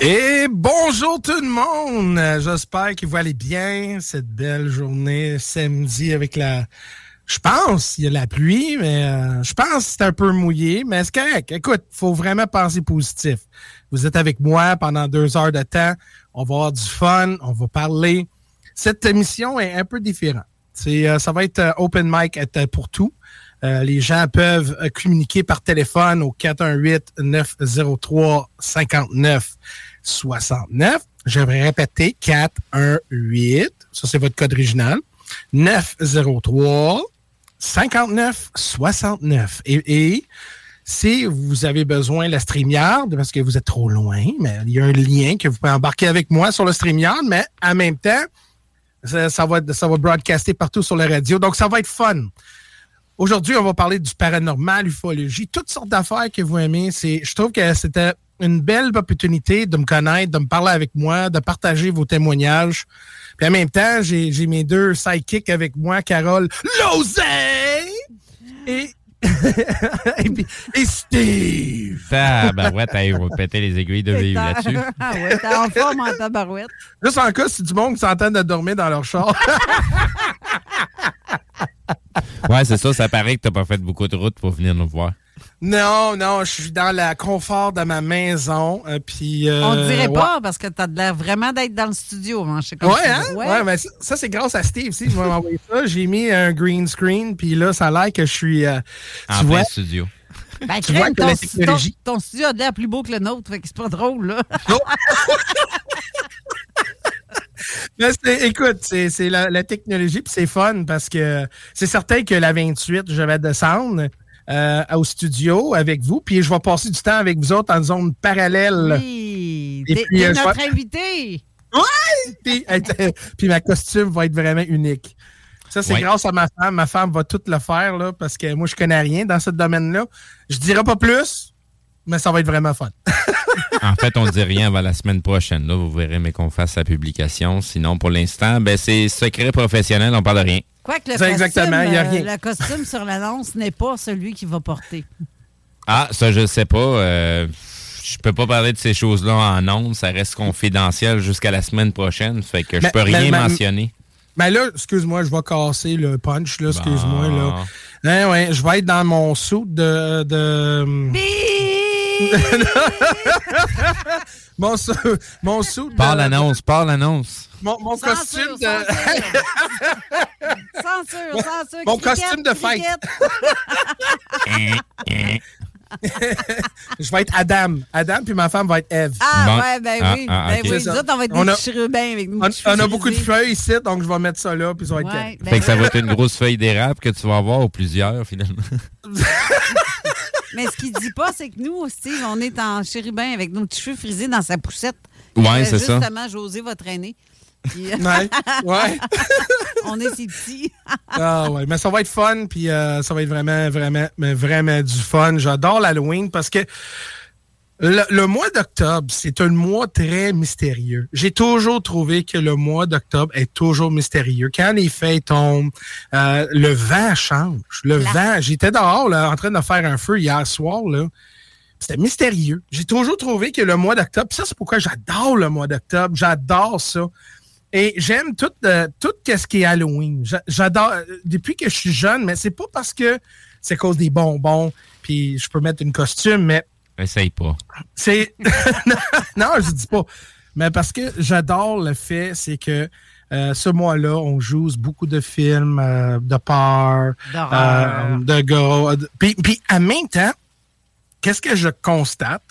Et bonjour tout le monde! J'espère que vous allez bien cette belle journée samedi avec la... Je pense il y a la pluie, mais euh, je pense que c'est un peu mouillé, mais c'est correct. Écoute, faut vraiment penser positif. Vous êtes avec moi pendant deux heures de temps. On va avoir du fun, on va parler. Cette émission est un peu différente. C'est, euh, ça va être euh, open mic être pour tout. Euh, les gens peuvent euh, communiquer par téléphone au 418-903-5969. Je vais répéter 418, ça c'est votre code original, 903 5969. Et, si vous avez besoin de la StreamYard, parce que vous êtes trop loin, mais il y a un lien que vous pouvez embarquer avec moi sur le StreamYard, mais en même temps, ça, ça va, ça va broadcaster partout sur la radio. Donc, ça va être fun. Aujourd'hui, on va parler du paranormal, ufologie, toutes sortes d'affaires que vous aimez. C'est, je trouve que c'était une belle opportunité de me connaître, de me parler avec moi, de partager vos témoignages. Puis en même temps, j'ai, mes deux sidekicks avec moi, Carole Lozé et, et, puis- et Steve. Ah, ben ouais, t'as on va péter les aiguilles de vivre là-dessus. Ah ouais, t'es en forme en tabarouette. Juste en cas, c'est du monde qui s'entend de dormir dans leur char. Ouais, c'est ça, ça paraît que t'as pas fait beaucoup de route pour venir nous voir. non, non, je suis dans le confort de ma maison. euh, puis, euh, On ne dirait ouais. pas parce que t'as l'air vraiment d'être dans le studio. hein, je sais comme Ouais, hein? dis. Ouais, mais ça, ça, c'est grâce à Steve, si, je vais m'envoyer ça. J'ai mis un green screen, puis là, ça a l'air que je suis. euh, En tu vois? studio. Ben, Tu vois crème, que ton, ton, ton studio a l'air plus beau que le nôtre, fait que c'est pas drôle, là. Mais écoute, c'est la, la technologie, puis c'est fun parce que c'est certain que la 28, je vais descendre euh, au studio avec vous, puis je vais passer du temps avec vous autres en zone parallèle. Oui, t'es euh, notre vais- invité. puis, euh, puis ma costume va être vraiment unique. Ça, c'est Ouais. grâce à ma femme. Ma femme va tout le faire, là, parce que moi, je connais rien dans ce domaine-là. Je dirai pas plus, mais ça va être vraiment fun. En fait, on dit rien avant la semaine prochaine. Là, vous verrez, mais qu'on fasse la publication. Sinon, pour l'instant, ben, c'est secret professionnel, on parle de rien. Quoique le C'est costume, exactement, il y a euh, le costume sur l'annonce n'est pas celui qu'il va porter. Ah, ça, je sais pas. euh, je peux pas parler de ces choses-là en ondes. Ça reste confidentiel jusqu'à la semaine prochaine. Fait que je Mais- peux rien mentionner. Mais là, excuse-moi, je vais casser le punch, là, excuse-moi, là. Hein, ouais, je vais être dans mon saut de... de... mon saut, mon de... Par l'annonce, par l'annonce. Mon, mon Censure, costume de... Censure, censure. Mon cricket, costume de fête. je vais être Adam. Adam, puis ma femme va être Eve. Ah, Bon. ouais, ben Ah, oui. ah, ben oui. Nous autres, on va être On des a- chérubins avec nous. On, on a beaucoup de feuilles ici, donc je vais mettre ça là, puis ça va être Ouais, ben fait que ça va être une grosse feuille d'érable que tu vas avoir ou plusieurs, finalement. Mais ce qu'il dit pas, c'est que nous, Steve, on est en chérubin avec nos petits cheveux frisés dans sa poussette. Ouais, Euh, c'est ça. Justement, José va traîner. Puis, euh, Ouais, ouais. on est si petits. Ah ouais, mais ça va être fun, puis euh, ça va être vraiment, vraiment, mais vraiment du fun. J'adore l'Halloween parce que le, le mois d'octobre, c'est un mois très mystérieux. J'ai toujours trouvé que le mois d'octobre est toujours mystérieux. Quand les feuilles tombent, euh, le vent change. Le vent, j'étais dehors là, en train de faire un feu hier soir. là. C'était mystérieux. J'ai toujours trouvé que le mois d'octobre, ça c'est pourquoi j'adore le mois d'octobre, j'adore ça. Et j'aime tout, euh, tout ce qui est Halloween. J'a- J'adore, euh, depuis que je suis jeune, mais c'est pas parce que c'est à cause des bonbons, puis je peux mettre une costume, mais Essaye pas. c'est... non, je dis pas. Mais parce que j'adore le fait, c'est que euh, ce mois-là, on joue beaucoup de films euh, de peur, D'horreur. euh, de gars. de- Puis, puis en même temps, qu'est-ce que je constate?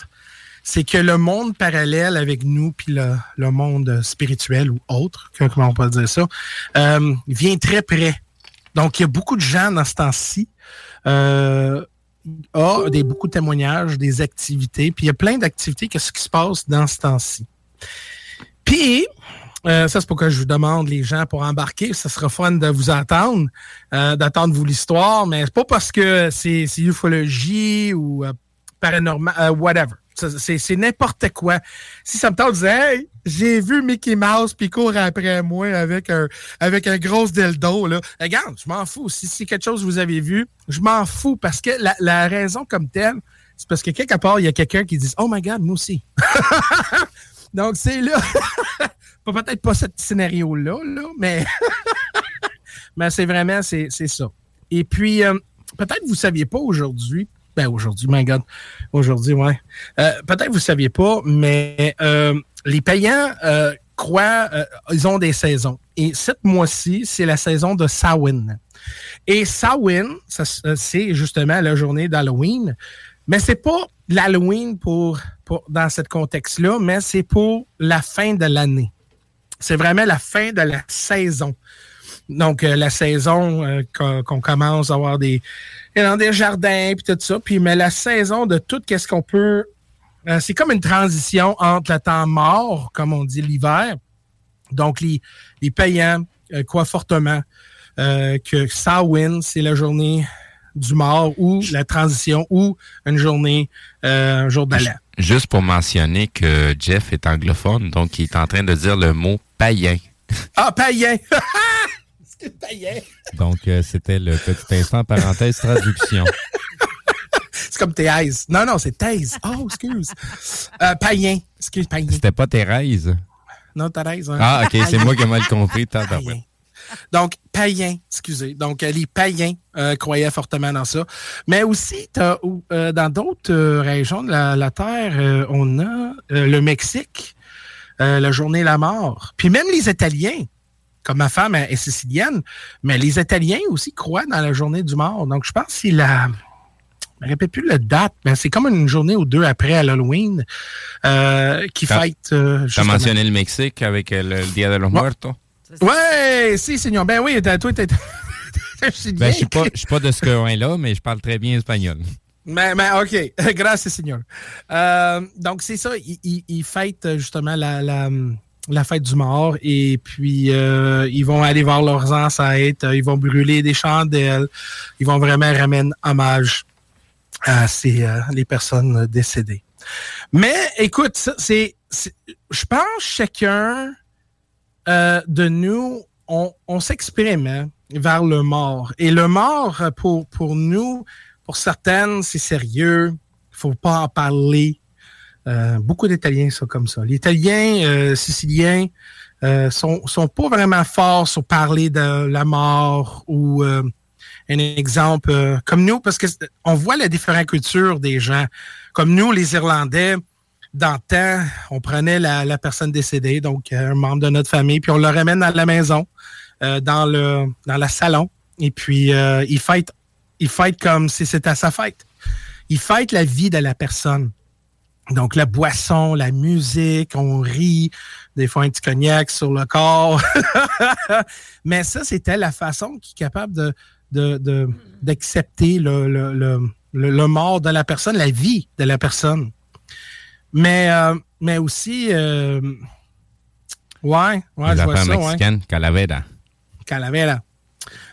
C'est que le monde parallèle avec nous, puis le, le monde spirituel ou autre, que- comment on peut dire ça, euh, vient très près. Donc, il y a beaucoup de gens dans ce temps-ci. A des, beaucoup de témoignages, des activités, puis il y a plein d'activités, qu'est-ce qui se passe dans ce temps-ci. Puis, euh, ça, c'est pourquoi je vous demande les gens pour embarquer. Ça sera fun de vous entendre, euh, d'attendre vous l'histoire, mais c'est pas parce que c'est c'est ufologie ou euh, paranormal, euh, whatever. C'est n'importe quoi. Si ça me tente dire, hey, j'ai vu Mickey Mouse puis court après moi avec un avec un gros dildo là. Regarde, je m'en fous. Si c'est quelque chose que vous avez vu, je m'en fous parce que la, raison comme telle, c'est parce que quelque part il y a quelqu'un qui dit, oh my God, moi aussi. Donc c'est là. Peut-être pas ce scénario-là, là, mais, mais c'est vraiment, c'est ça. Et puis, euh, peut-être vous ne saviez pas aujourd'hui, ben aujourd'hui, my God, aujourd'hui, ouais. Euh, peut-être vous ne saviez pas, mais euh, les payants euh, croient, ils ont des saisons. Et cette mois-ci, c'est la saison de Samhain. Et Samhain, c'est justement la journée d'Halloween. Mais c'est pas l'Halloween pour, pour dans ce contexte-là, mais c'est pour la fin de l'année. C'est vraiment la fin de la saison. Donc, la saison qu'on commence à avoir des, dans des jardins puis tout ça. Puis, mais la saison de tout qu'est-ce qu'on peut. euh, c'est comme une transition entre le temps mort, comme on dit l'hiver. Donc, les, les payants euh, croient fortement euh, que Samhain, c'est la journée du mort ou la transition ou une journée, euh, un jour de l'an. Juste pour mentionner que Jeff est anglophone, donc il est en train de dire le mot païen. Ah, païen! Donc, euh, c'était le petit instant parenthèse traduction. C'est comme Thèse. Non, non, c'est Thèse. Oh, excuse. Euh, païen. Excuse, païen. C'était pas Thérèse? Non, Thérèse. Hein? Ah, ok, c'est moi qui ai mal compris. Païen. Donc, païen, excusez. Donc, euh, les païens euh, croyaient fortement dans ça. Mais aussi, euh, dans d'autres régions de la, la Terre, on a le Mexique, la journée de la mort. Puis même les Italiens, comme ma femme est sicilienne, mais les Italiens aussi croient dans la journée du mort. Donc, je pense que c'est la... Je ne me rappelle plus la date, mais c'est comme une journée ou deux après à l'Halloween euh, qui fête... euh, T'as justement. mentionné le Mexique avec euh, le, le Dia de los Ouais. Muertos? Ouais, si, Seigneur. Ben oui, toi, t'es. Ben, je suis pas, je suis pas de ce coin-là, mais je parle très bien espagnol. Mais, mais OK. Grâce, Seigneur. Euh, donc, c'est ça. Ils, ils- ils fêtent euh, justement la, la, la fête du mort et puis euh, ils vont aller voir leurs ancêtres, euh, ils vont brûler des chandelles, ils vont vraiment ramener hommage à ces, euh, les personnes décédées. Mais écoute, c'est, je pense chacun euh, de nous, on, s'exprime hein, vers le mort. Et le mort, pour, pour nous, pour certaines, c'est sérieux. Il faut pas en parler. Euh, beaucoup d'Italiens sont comme ça. Les Italiens, euh, Siciliens, euh, sont, sont pas vraiment forts sur parler de la mort ou euh, un exemple euh, comme nous, parce que on voit la différente culture des gens. Comme nous, les Irlandais, dans le temps, on prenait la, la personne décédée, donc un membre de notre famille, puis on le ramène à la maison, dans le dans la salon, et puis il fête, il fête comme si c'était sa fête. Il fête la vie de la personne. Donc, la boisson, la musique, on rit, des fois un petit cognac sur le corps. Mais ça, c'était la façon qui est capable de, de, d'accepter le, le, le, le, mort de la personne, la vie de la personne. Mais, euh, mais aussi, euh, ouais, ouais, je vois ça, mexicaine, Calavera. Calavera.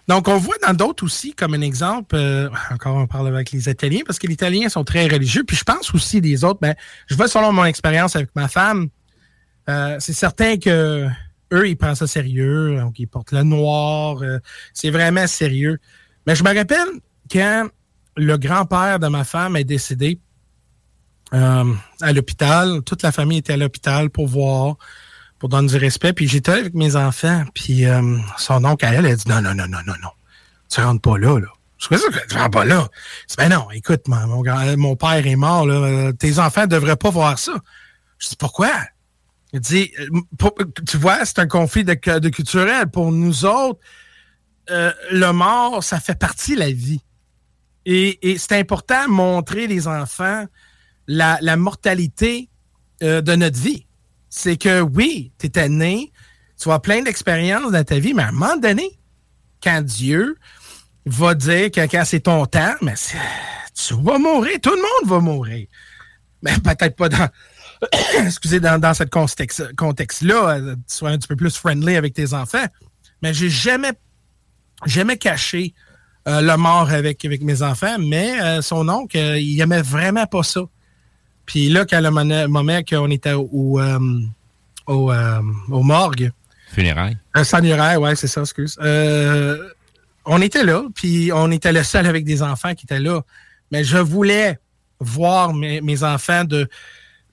Donc, on voit dans d'autres aussi, comme un exemple, euh, encore on parle avec les Italiens, parce que les Italiens sont très religieux, puis je pense aussi des autres, ben, je vois selon mon expérience avec ma femme, euh, c'est certain que eux, ils prennent ça sérieux, donc ils portent le noir, euh, c'est vraiment sérieux. Mais je me rappelle quand le grand-père de ma femme est décédé à l'hôpital, toute la famille était à l'hôpital pour voir pour donner du respect. Puis j'étais avec mes enfants, puis euh, son oncle à elle, a dit non, non, non, non, non, non. Tu rentres pas là, là. Je que tu rentres pas là. Je ben non, écoute, mon, mon, père est mort, là. Tes enfants devraient pas voir ça. Je dis pourquoi? Il dit, euh, tu vois, c'est un conflit de, culturel. Pour nous autres, euh, le mort, ça fait partie de la vie. Et, c'est important de montrer les enfants la mortalité de notre vie c'est que oui, tu étais né, tu as plein d'expériences dans ta vie, mais à un moment donné, quand Dieu va dire que quand c'est ton temps, mais tu vas mourir, tout le monde va mourir. Mais peut-être pas dans, excusez, dans, dans ce contexte, contexte-là, euh, tu sois un petit peu plus friendly avec tes enfants. Mais j'ai jamais, jamais caché euh, le mort avec, avec mes enfants, mais euh, son oncle, il aimait vraiment pas ça. Puis là, quand le moment qu'on était au, euh, au, euh, au, morgue. Funérailles. Un funérailles, ouais, c'est ça, excuse. Euh, on était là, puis on était le seul avec des enfants qui étaient là. Mais je voulais voir mes, mes enfants de,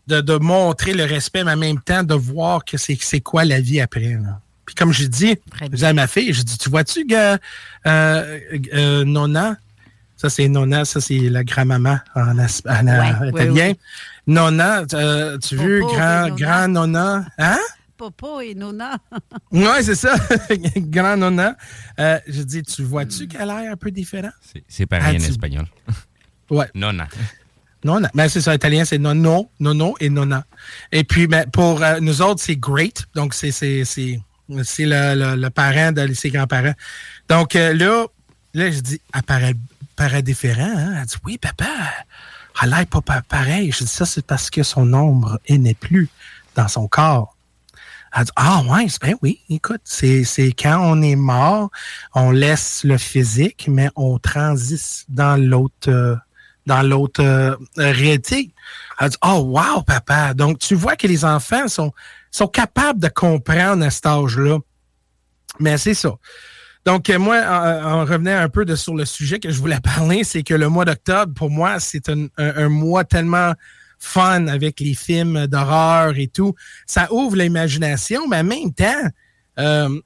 de, de, montrer le respect, mais en même temps de voir que c'est, c'est quoi la vie après. Puis comme je dis, j'ai à ma fille, je dis, tu vois-tu, euh, Nona, ça, c'est Nona, ça, c'est la grand-maman en, italien. Nona, euh, tu veux grand, grand Nona? Hein? Popo et Nona. oui, c'est ça. grand Nona. Euh, je dis, tu vois-tu qu'elle a l'air un peu différent? C'est pareil en espagnol. Ouais. Nona. Nona. Ben, c'est ça, italien, c'est nono, nono et nona. Et puis, ben, pour euh, nous autres, c'est great. Donc, c'est, c'est, c'est, c'est le, le, parent de ses grands-parents. Donc, là, là, je dis, elle paraît paraît différent. Hein? Elle dit Oui, papa, elle l'air pas pareil. Je dis ça, c'est parce que son ombre n'est plus dans son corps. Elle dit Ah ouais, ben oui, écoute, c'est, quand on est mort, on laisse le physique, mais on transite dans l'autre euh, dans l'autre euh, réalité. Elle dit Oh wow, papa. Donc tu vois que les enfants sont, sont capables de comprendre à cet âge-là. Mais c'est ça. Donc, euh, moi, en, revenant un peu de, sur le sujet que je voulais parler, c'est que le mois d'octobre, pour moi, c'est un, mois tellement fun avec les films d'horreur et tout. Ça ouvre l'imagination, mais en même temps, euh,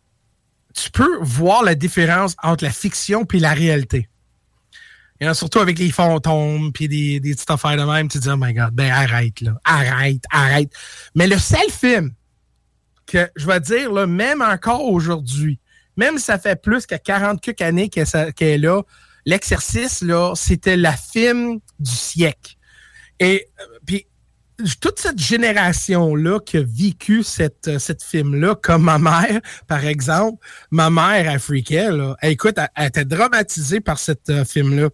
tu peux voir la différence entre la fiction puis la réalité. Et surtout avec les fantômes puis des, des petites affaires de même, tu te dis, oh my god, ben arrête là, arrête, arrête. Mais le seul film que je vais dire, là, même encore aujourd'hui, même si ça fait plus que 40 quelques années qu'elle est là, l'exercice, là, c'était la film du siècle. Et euh, puis toute cette génération-là qui a vécu cette, euh, cette film-là, comme ma mère, par exemple, ma mère africaine, là, écoute, elle, était dramatisée par cette euh, film-là.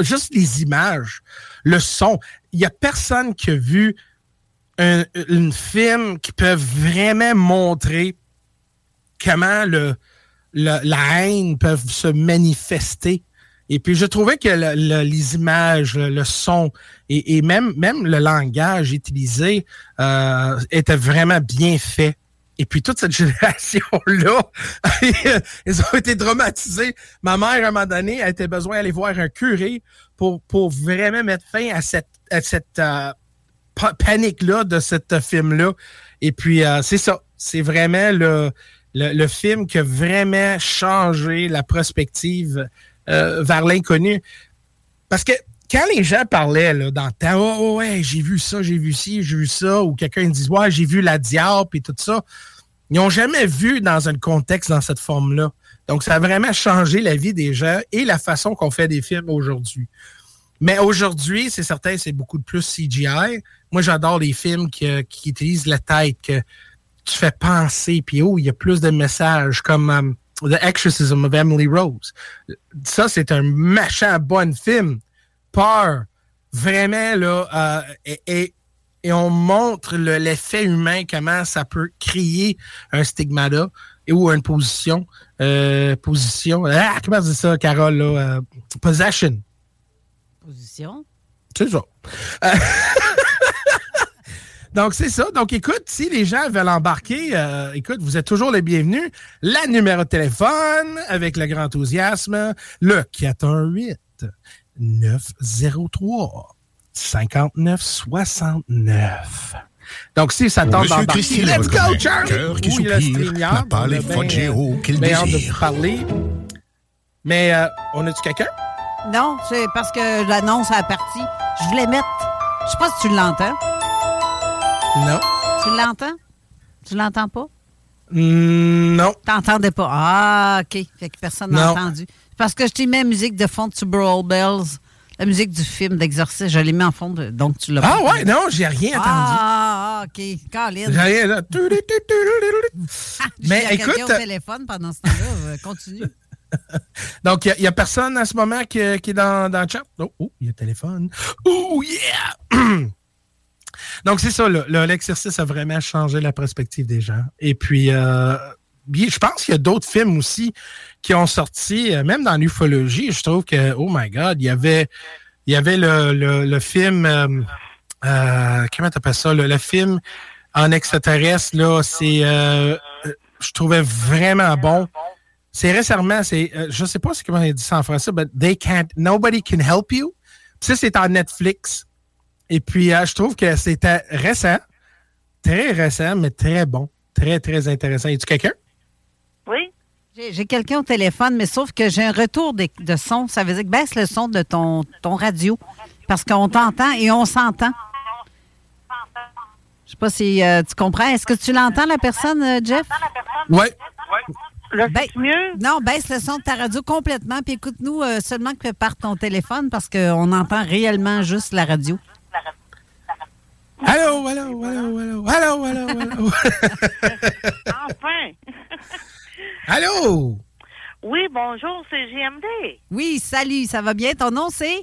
Juste les images, le son. Il n'y a personne qui a vu un, une film qui peut vraiment montrer comment le, la haine peut se manifester. Et puis, je trouvais que les images, le, son et, même, même le langage utilisé euh, était vraiment bien fait. Et puis, toute cette génération-là, ils ont été dramatisés. Ma mère, à un moment donné, a été besoin d'aller voir un curé pour, pour vraiment mettre fin à cette, à cette euh, panique-là de cette film-là. Et puis, euh, c'est ça. c'est vraiment le, le, film qui a vraiment changé la prospective euh, vers l'inconnu. Parce que quand les gens parlaient dans le temps, oh, ouais, j'ai vu ça, j'ai vu ci, j'ai vu ça, ou quelqu'un dit, ouais, j'ai vu la diable et tout ça, ils n'ont jamais vu dans un contexte dans cette forme-là. Donc, ça a vraiment changé la vie des gens et la façon qu'on fait des films aujourd'hui. Mais aujourd'hui, c'est certain, c'est beaucoup plus CGI. Moi, j'adore les films qui, utilisent la tête, tu fais penser, puis oh, il y a plus de messages comme um, The Exorcism of Emily Rose. Ça, c'est un machin bon film. Peur. Vraiment, là, euh, et, et, et, on montre l'effet humain, comment ça peut créer un stigmata et ou une position. Euh, position. Ah, comment c'est ça, Carole, là? Euh, possession. Position? C'est ça. Donc, c'est ça. Donc, écoute, si les gens veulent embarquer, euh, écoute, vous êtes toujours les bienvenus. La numéro de téléphone, avec le grand enthousiasme, le 418 903 5969. Donc, si ça tente d'embarquer, let's go, Charlie! Cœur qui soupire, n'a pas les Fogero qu'il désire. désire. de vous parler. Mais, euh, on a-tu quelqu'un? Non, c'est parce que l'annonce a parti. Je voulais mettre... Je sais pas si tu l'entends. Non. Tu l'entends? Tu l'entends pas? Mm, non. T'entendais pas? Ah, OK. Fait que personne n'a entendu. Parce que je t'ai mis la musique de fond de Super Bells, la musique du film d'Exorciste. Je l'ai mis en fond, de- donc tu l'as Ah ouais, non, j'ai rien entendu. Ah, ah, OK. Colin. J'ai rien. là. Mais Mais écoute- au téléphone pendant ce temps-là. Euh, continue. Donc, il n'y a, personne en ce moment qui, qui est dans, dans le chat? Oh, oh, il y a le téléphone. Oh, yeah! Donc, c'est ça, l'exercice a vraiment changé la perspective des gens. Et puis, euh, je pense qu'il y a d'autres films aussi qui ont sorti, euh, même dans l'ufologie, je trouve que, oh my God, il y avait, il y avait le, film, euh, euh, comment ça, le, film en extraterrestre, là, c'est, euh, je trouvais vraiment bon. C'est récemment, c'est, je sais pas comment il dit ça en français, but they can't, nobody can help you. Ça, c'est en Netflix. Et puis, euh, je trouve que c'était récent, très récent, mais très bon, très, très intéressant. Y a-tu quelqu'un? Oui. J'ai quelqu'un au téléphone, mais sauf que j'ai un retour de, de son. Ça veut dire que baisse le son de ton, ton radio. Parce qu'on t'entend et on s'entend. Je sais pas si euh, tu comprends. Est-ce que tu l'entends, la personne, euh, Jeff? Ouais. mieux? Non, baisse le son de ta radio complètement, puis écoute-nous euh, seulement que par ton téléphone parce qu'on entend réellement juste la radio. Allô, allô, allô, allô, allô, allô, allô. Enfin! allô? Oui, bonjour, c'est JMD. Oui, salut, ça va bien? Ton nom, c'est?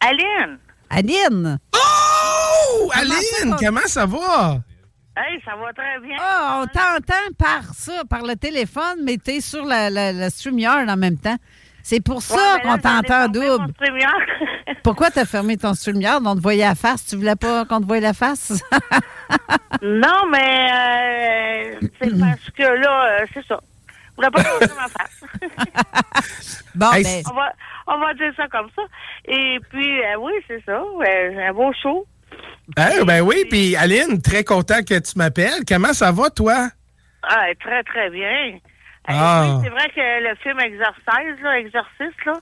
Aline. Aline. Oh! Comment ça Aline, comment ça va? Hey, ça va très bien. Ah, on t'entend par ça, par le téléphone, mais t'es sur la, la, la StreamYard en même temps. C'est pour ça Ouais, qu'on t'entend double. Pourquoi t'as fermé ton StreamYard? On te voyait la face. Tu voulais pas qu'on te voie la face? non, mais euh, c'est parce que là, euh, c'est ça. Je voulais pas montrer ma face. bon, Hey, ben, on, va, on va dire ça comme ça. Et puis, euh, oui, c'est ça. euh, un beau show. Hein, ben oui, puis Aline, très content que tu m'appelles. Comment ça va, toi? Ah, très, très bien. Ah. oui, c'est vrai que le film Exorcise, là, Exorciste, là,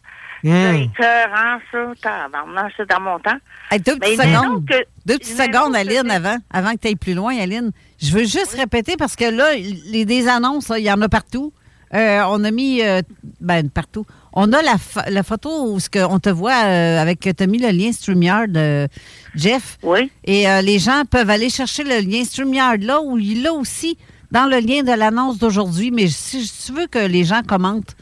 Hmm. c'est écœurant, ça. C'est dans mon temps. hey, deux petites secondes. disons que- Deux petites disons secondes, que Aline, avant, avant que tu ailles plus loin, Aline. Je veux juste répéter parce que là, les des annonces, il y en a partout. Euh, on a mis, euh, ben, partout. On a la, la photo où ce que on te voit euh, avec, tu as mis le lien StreamYard, euh, Jeff. Oui. Et euh, les gens peuvent aller chercher le lien StreamYard là, où il est aussi dans le lien de l'annonce d'aujourd'hui. Mais si tu veux que les gens commentent,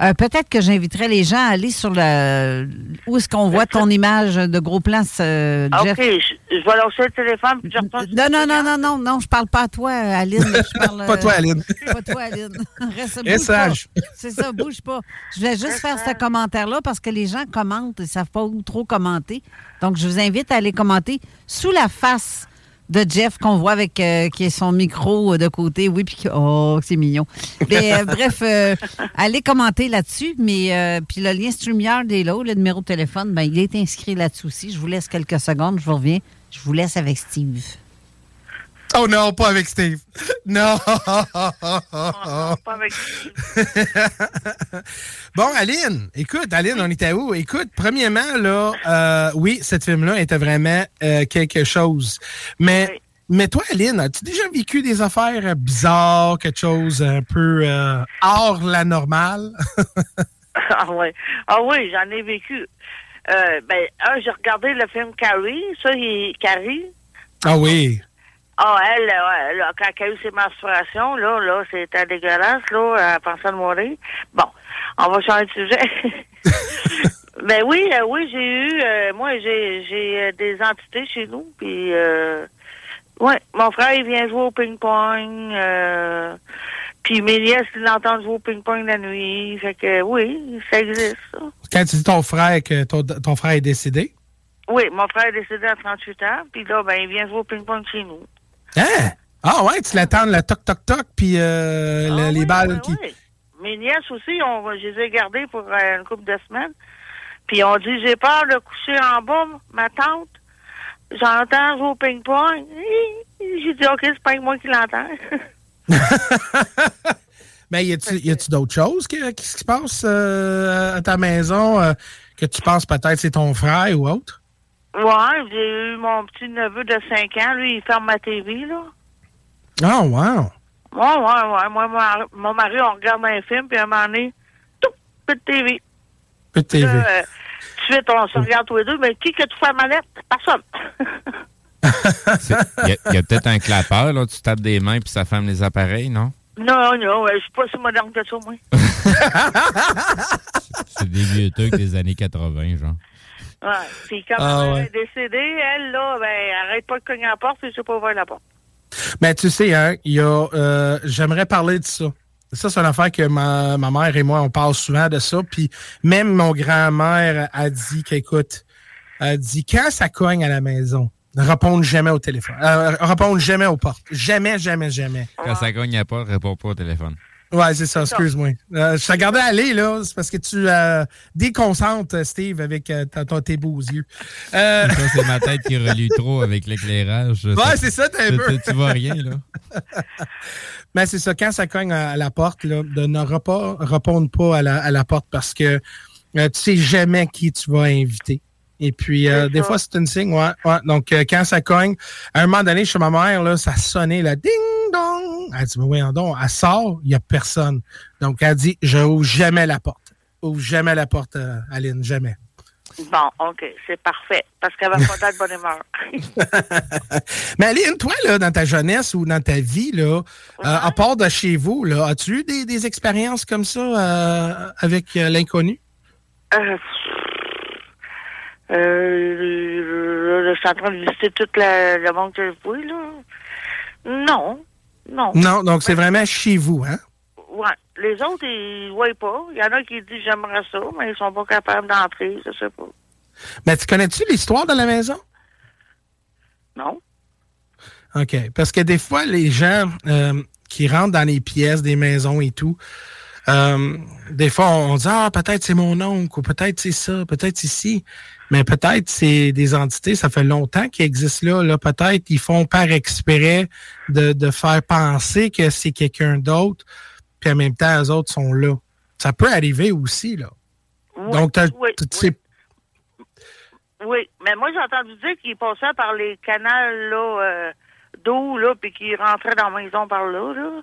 euh, peut-être que j'inviterai les gens à aller sur le. Où est-ce qu'on voit ton image de gros plan, euh, Ah, Jeff? OK, je, je vais lâcher le téléphone puis je retourne. sur Non, non, non, non, non, non, je parle pas à toi, Aline. Je parle, Pas toi, euh, Aline. Pas toi, Aline. Reste, bouge sage. pas. C'est ça, bouge pas. Je voulais juste faire ce commentaire-là parce que les gens commentent, ils savent pas où trop commenter. Donc, je vous invite à aller commenter sous la face de Jeff qu'on voit avec euh, qui est son micro de côté. Oui, puis oh, c'est mignon. Mais, euh, bref, euh, allez commenter là-dessus. Mais euh, puis le lien StreamYard est là, le numéro de téléphone, ben, il est inscrit là-dessus aussi. Je vous laisse quelques secondes, je vous reviens. Je vous laisse avec Steve. Oh non, pas avec Steve. Non. pas avec bon, Aline, écoute, Aline, on était où? Écoute, premièrement, là, euh, oui, cette film-là était vraiment euh, quelque chose. Mais, mais toi, Aline, as-tu déjà vécu des affaires bizarres, quelque chose un peu euh, hors la normale? ah oui, ah oui j'en ai vécu. Ben, un, j'ai regardé le film Carrie, ça, il, Carrie. Ah oui. Ah, elle, ouais, là, quand elle a eu ses menstruations, là, là, c'était dégueulasse, là, elle pensait de mourir. Bon, on va changer de sujet. ben oui, euh, oui, j'ai eu, euh, moi, j'ai, j'ai des entités chez nous, puis, euh, ouais, mon frère, il vient jouer au ping-pong, euh, puis mes nièces, ils l'entendent jouer au ping-pong la nuit, fait que oui, ça existe, ça. Quand tu dis ton frère que ton, ton frère est décédé? Oui, mon frère est décédé à 38 ans, puis là, ben, il vient jouer au ping-pong chez nous. Hein? Ah ouais, tu l'attends le toc-toc-toc, puis euh, Ah le- les oui, balles oui, qui... oui. Mes nièces aussi, on, je les ai gardées pour euh, une couple de semaines. Puis on dit, j'ai peur de coucher en bas, ma tante. J'entends jouer au ping-pong. J'ai dit, OK, c'est pas moi qui l'entends. Mais y a-tu d'autres choses que- qui se passent euh, à ta maison euh, que tu penses peut-être c'est ton frère ou autre? Ouais, j'ai eu mon petit neveu de 5 ans. Lui, il ferme ma TV, là. Oh, wow! Ouais, ouais, ouais. Moi, mon, mon mari, on regarde un film, puis à un moment donné, tout, plus de TV. Peu de TV. Euh, de suite, on se regarde tous les deux. Mais qui que tu fais la manette? Personne. Il y a, peut-être un clapeur, là, tu tapes des mains puis ça ferme les appareils, non? non, non, ouais, je suis pas si moderne que ça, moi. C'est des vieux trucs des années 80, genre. Ouais. Puis quand Ah, ouais. est décédée, elle, là, ben, arrête pas de cogner à la porte, puis je pas ouvrir la porte. Mais tu sais, hein, il y a, euh, j'aimerais parler de ça. Ça, c'est une affaire que ma, ma mère et moi, on parle souvent de ça. Puis même mon grand-mère a dit qu'écoute, a dit quand ça cogne à la maison, ne répondre jamais au téléphone. Euh, répondre jamais aux portes. Jamais, jamais, jamais. Quand ça cogne à pas, réponds pas au téléphone. Ouais, c'est ça, excuse-moi. Euh, je te regardais aller, là, c'est parce que tu euh, déconcentres, Steve, avec euh, ton- tes beaux yeux. Euh, Ça, c'est ma tête qui relie trop avec l'éclairage. Ouais, c'est ça, t'as un Tu- peu. Tu, vois rien, là. Mais c'est ça, quand ça cogne à, à la porte, là, de ne repas, répondre pas à la, à la porte parce que euh, tu sais jamais qui tu vas inviter. Et puis, euh, des fois, c'est une signe, ouais. ouais. Donc, euh, quand ça cogne, à un moment donné, chez ma mère, là, ça sonnait, là, ding dong. Elle dit, mais voyons donc, elle sort, il n'y a personne. Donc, elle dit, je ouvre jamais la porte. Ouvre jamais la porte, euh, Aline, jamais. Bon, OK, c'est parfait. Parce qu'elle va pas d'être de bonne humeur. Mais Aline, toi, là, dans ta jeunesse ou dans ta vie, là, euh, à part de chez vous, là, as-tu eu des, des expériences comme ça euh, avec l'inconnu? Je suis en train de visiter tout le, le monde que je vois, là. Non. Non. Non, donc c'est vraiment chez vous, hein? Ouais. Les autres, ils voient pas. Il y en a qui disent j'aimerais ça, mais ils sont pas capables d'entrer, je sais pas. Mais tu connais-tu l'histoire de la maison? Non. OK. Parce que des fois, les gens euh, qui rentrent dans les pièces des maisons et tout, euh, des fois, on dit Ah, peut-être c'est mon oncle, ou peut-être c'est ça, peut-être c'est ci. Mais peut-être c'est des entités, ça fait longtemps qu'ils existent là. là. Peut-être ils font par exprès de, de faire penser que c'est quelqu'un d'autre, puis en même temps, les autres sont là. Ça peut arriver aussi, là. Oui, Donc, oui, tu sais- Oui, mais moi, j'ai entendu dire qu'ils passaient par les canals là, euh, d'eau, là, puis qu'ils rentraient dans la maison par là, là.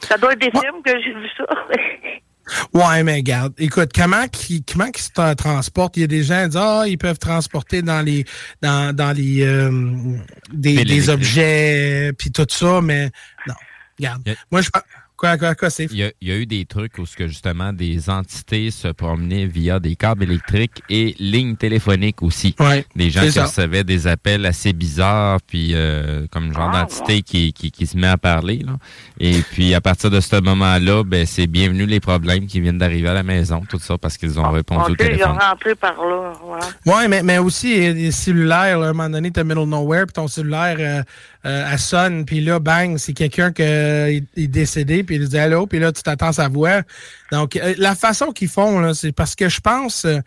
Ça doit être des films que j'ai vu ça. Ouais, mais regarde, écoute, comment qui comment qu'ils se tra- transportent? Il y a des gens qui disent Ah, ils peuvent transporter dans les dans, dans les euh, des, des objets puis tout ça, mais non. Regarde. Moi je pense- quoi, quoi, quoi, c'est Il y, a, il y a eu des trucs où ce que justement des entités se promenaient via des câbles électriques et lignes téléphoniques aussi. Ouais, Des gens qui ça. recevaient des appels assez bizarres, puis euh, comme genre Ah, d'entité qui, qui, qui se met à parler. Là. Et puis à partir de ce moment-là, ben c'est bienvenu les problèmes qui viennent d'arriver à la maison, tout ça parce qu'ils ont répondu au OK, ils ont téléphone. rentré par là. Voilà. Ouais, mais, mais aussi, il y a des cellulaires, là, à un moment donné, t'es middle nowhere, puis ton cellulaire, euh, euh, elle sonne, puis là, bang, c'est quelqu'un qui est décédé, puis il dit allô, puis là, tu t'attends sa voix. Donc, euh, la façon qu'ils font, c'est parce que je pense, euh,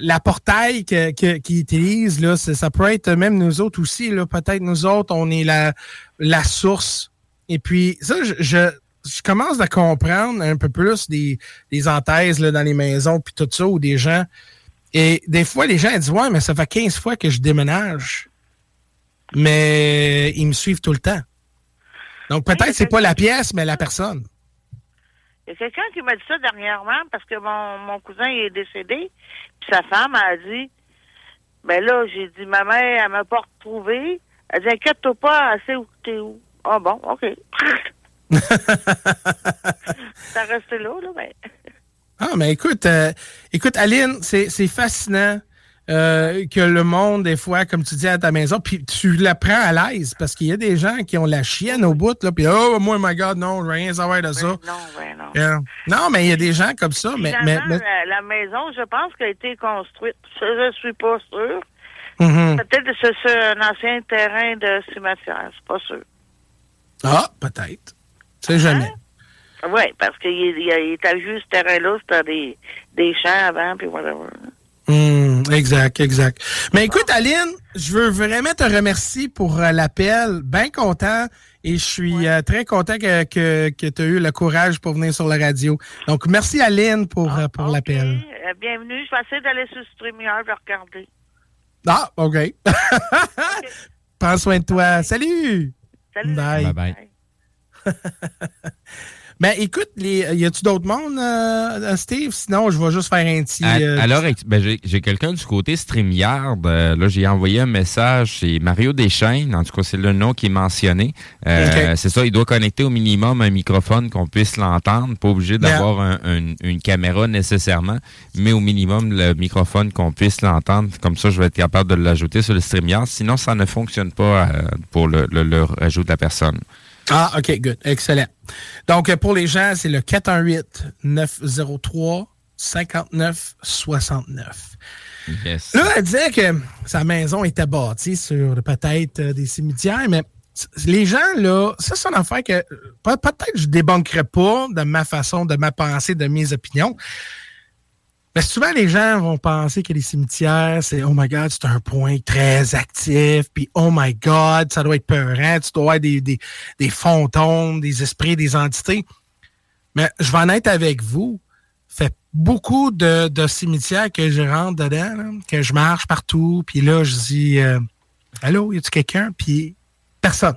la portail qu'ils utilisent, là, ça peut être même nous autres aussi. Peut-être nous autres, on est la, source. Et puis, ça, je, commence à comprendre un peu plus des, des là, dans les maisons, puis tout ça, ou des gens. Et des fois, les gens disent Ouais, mais ça fait 15 fois que je déménage. Mais ils me suivent tout le temps. Donc, peut-être c'est pas la pièce, mais la personne. Il y a quelqu'un qui m'a dit ça dernièrement parce que mon, mon cousin est décédé. Puis sa femme a dit Ben là, j'ai dit Ma mère, elle m'a pas retrouvé. Elle dit Inquiète-toi pas, elle sait où t'es où. Ah bon, OK. ça resté là, là, mais. Ah, mais écoute, euh, écoute, Aline, c'est fascinant. Euh, que le monde, des fois, comme tu dis à ta maison, puis tu la prends à l'aise parce qu'il y a des gens qui ont la chienne au bout, là, puis oh, moi, my God, non, rien savoir de ça. Non, ouais, non. non, mais il y a des gens comme ça. Mais, mais, La, maison, je pense qu'elle a été construite. Je ne suis pas sûr. Mm-hmm. Peut-être que c'est un ancien terrain de cimetière, c'est pas sûr. Ah, peut-être. C'est jamais. Hein? Oui, parce qu'il était juste ce terrain-là, c'était des, des champs avant, puis whatever. Hmm, exact, exact. Mais écoute, Aline, je veux vraiment te remercier pour euh, l'appel. Bien content et je suis euh, très content que, que, que tu as eu le courage pour venir sur la radio. Donc, merci, Aline, pour, euh, pour l'appel. bienvenue. Je vais essayer d'aller sur StreamYard et regarder. Ah, OK. Prends soin de toi. Salut! Salut. Bye. bye. bye. Ben, écoute, les, y a-tu d'autres mondes, euh, Steve? Sinon, je vais juste faire un petit. Euh, alors, ben, j'ai quelqu'un du côté StreamYard. Euh, là, j'ai envoyé un message. C'est Mario Deschaines. En tout cas, c'est le nom qui est mentionné. C'est ça, il doit connecter au minimum un microphone qu'on puisse l'entendre. Pas obligé d'avoir une caméra nécessairement, mais au minimum le microphone qu'on puisse l'entendre. Comme ça, je vais être capable de l'ajouter sur le StreamYard. Sinon, ça ne fonctionne pas pour le, le, le rajout de la personne. Ah, OK, good. Excellent. Donc, pour les gens, c'est le 418-903-5969. Yes. Là, elle disait que sa maison était bâtie sur peut-être euh, des cimetières, mais les gens, là, ça, c'est une affaire que peut-être je débunkerai pas de ma façon, de ma pensée, de mes opinions. Mais souvent, les gens vont penser que les cimetières, c'est Oh my God, c'est un point très actif, puis Oh my God, ça doit être peurant, tu dois avoir des, des, des fantômes, des esprits, des entités. Mais je vais en être avec vous. Fait beaucoup de, de cimetières que je rentre dedans, que je marche partout, puis là, je dis euh, Allô, y a-tu quelqu'un? Puis personne.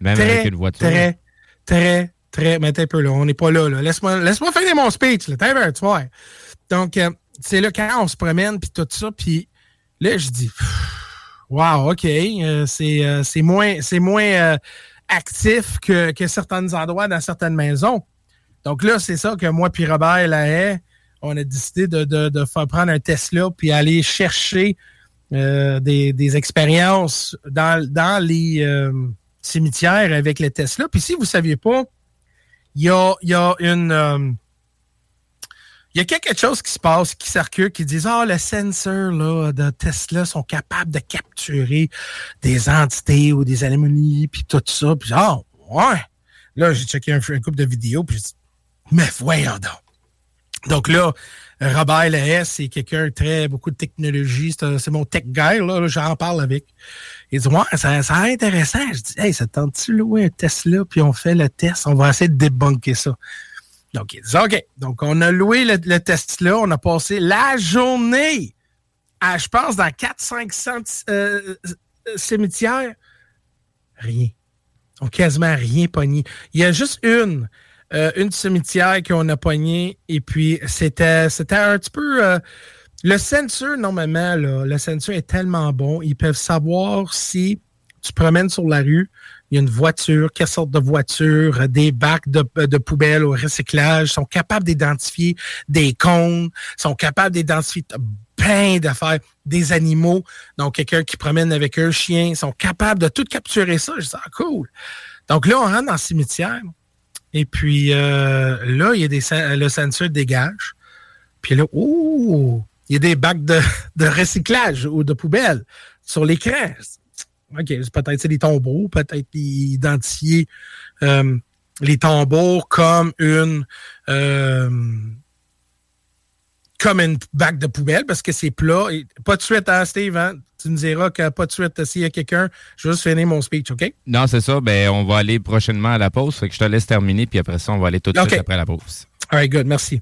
Même très, avec une voiture. Très, très, très. Mais un peu là, on n'est pas là. là. Laisse-moi laisse finir mon speech. Là. tu vois. Donc, euh, c'est là quand on se promène, puis tout ça, puis là, je dis, wow, OK, euh, euh, c'est moins, moins actif que, que certains endroits dans certaines maisons. Donc là, c'est ça que moi puis Robert Lahaye, on a décidé de, de, faire prendre un Tesla puis aller chercher des, des, expériences dans, dans les cimetières avec les Tesla. Puis si vous ne saviez pas, il y a, y a une il y a quelque chose qui se passe, qui circule, qui disent Ah, le sensor là, de Tesla sont capables de capturer des entités ou des anomalies, puis tout ça. Puis ah, ouais. Là, j'ai checké un, couple de vidéos, puis j'ai dit Mais voyons donc. Donc là, Robert Lahaye, c'est quelqu'un très beaucoup de technologie. C'est mon tech guy, là, j'en parle avec. Il dit Ouais, ça, intéressant. Je dis Hey, ça tente-tu louer un Tesla, puis on fait le test, on va essayer de débunker ça. Donc, il dit, OK. Donc, on a loué le, le Tesla. On a passé la journée à, je pense, dans 400-500 euh, cimetières. Rien. On quasiment rien pogné. Il y a juste une, euh, une cimetière qu'on a pogné. Et puis, c'était, c'était un petit peu... Euh, le censure, normalement, là, le censure est tellement bon. Ils peuvent savoir si tu promènes sur la rue, il y a une voiture, quelle sorte de voiture, des bacs de, de poubelles au recyclage, sont capables d'identifier des cônes, sont capables d'identifier plein d'affaires, des animaux, donc quelqu'un qui promène avec un chien, sont capables de tout capturer ça. Je dis, ah, cool. Donc là, on rentre dans le cimetière, et puis euh, là, il y a le censure dégage, puis là, ouh, il y a des bacs de, de recyclage ou de poubelles sur l'écran. OK, peut-être c'est des tombeaux, peut-être identifier euh, les tombeaux comme une euh, comme une bague de poubelle parce que c'est plat. Pas de suite, hein, Steve? Hein? Tu nous diras que pas de suite s'il y a quelqu'un. Je vais juste finir mon speech, OK? Non, c'est ça. Ben, on va aller prochainement à la pause. Fait que je te laisse terminer, puis après ça, on va aller tout de suite après la pause. All right, good, merci.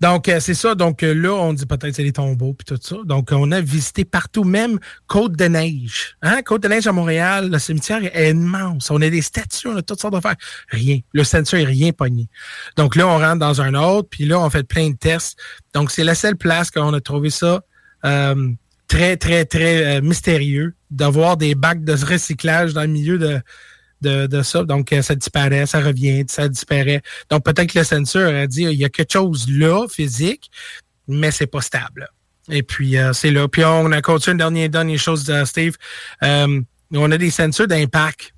Donc, euh, c'est ça. Donc, euh, là, on dit peut-être c'est les tombeaux puis tout ça. Donc, on a visité partout, même Côte-de-Neige. Hein? Côte-de-Neige à Montréal, le cimetière est immense. On a des statues, on a toutes sortes d'affaires. Rien. Le cimetière est rien pogné. Donc, là, on rentre dans un autre, puis là, on fait plein de tests. Donc, c'est la seule place qu'on a trouvé ça euh, très, très, très mystérieux d'avoir des bacs de recyclage dans le milieu de de, ça. Donc, euh, ça disparaît, ça revient, ça disparaît. Donc, peut-être que le censure a dit il y a quelque chose là, physique, mais c'est pas stable. Et puis, euh, c'est là. Puis, on a continué une dernière, dernière chose, de Steve. Euh, on a des sensors d'impact.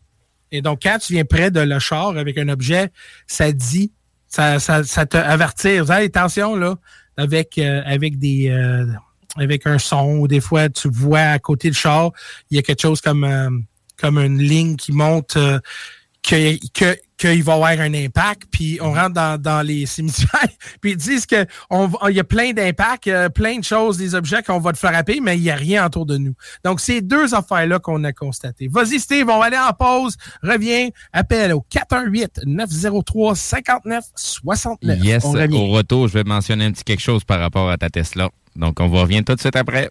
Et donc, quand tu viens près de le char avec un objet, ça dit, ça, ça, ça te avertit. attention, là, avec, avec des avec un son, ou des fois, tu vois à côté du char, il y a quelque chose comme comme une ligne qui monte euh, qu'il va y avoir un impact, puis on rentre dans, dans les cimetières, puis ils disent qu'il y a plein d'impacts, euh, plein de choses, des objets qu'on va te frapper, mais il n'y a rien autour de nous. Donc, c'est deux affaires-là qu'on a constatées. Vas-y, Steve, on va aller en pause. Reviens, appelle au 418-903-5969. Yes, au retour, je vais mentionner un petit quelque chose par rapport à ta Tesla. Donc, on va revenir tout de suite après.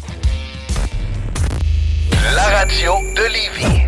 la radio de Lévis.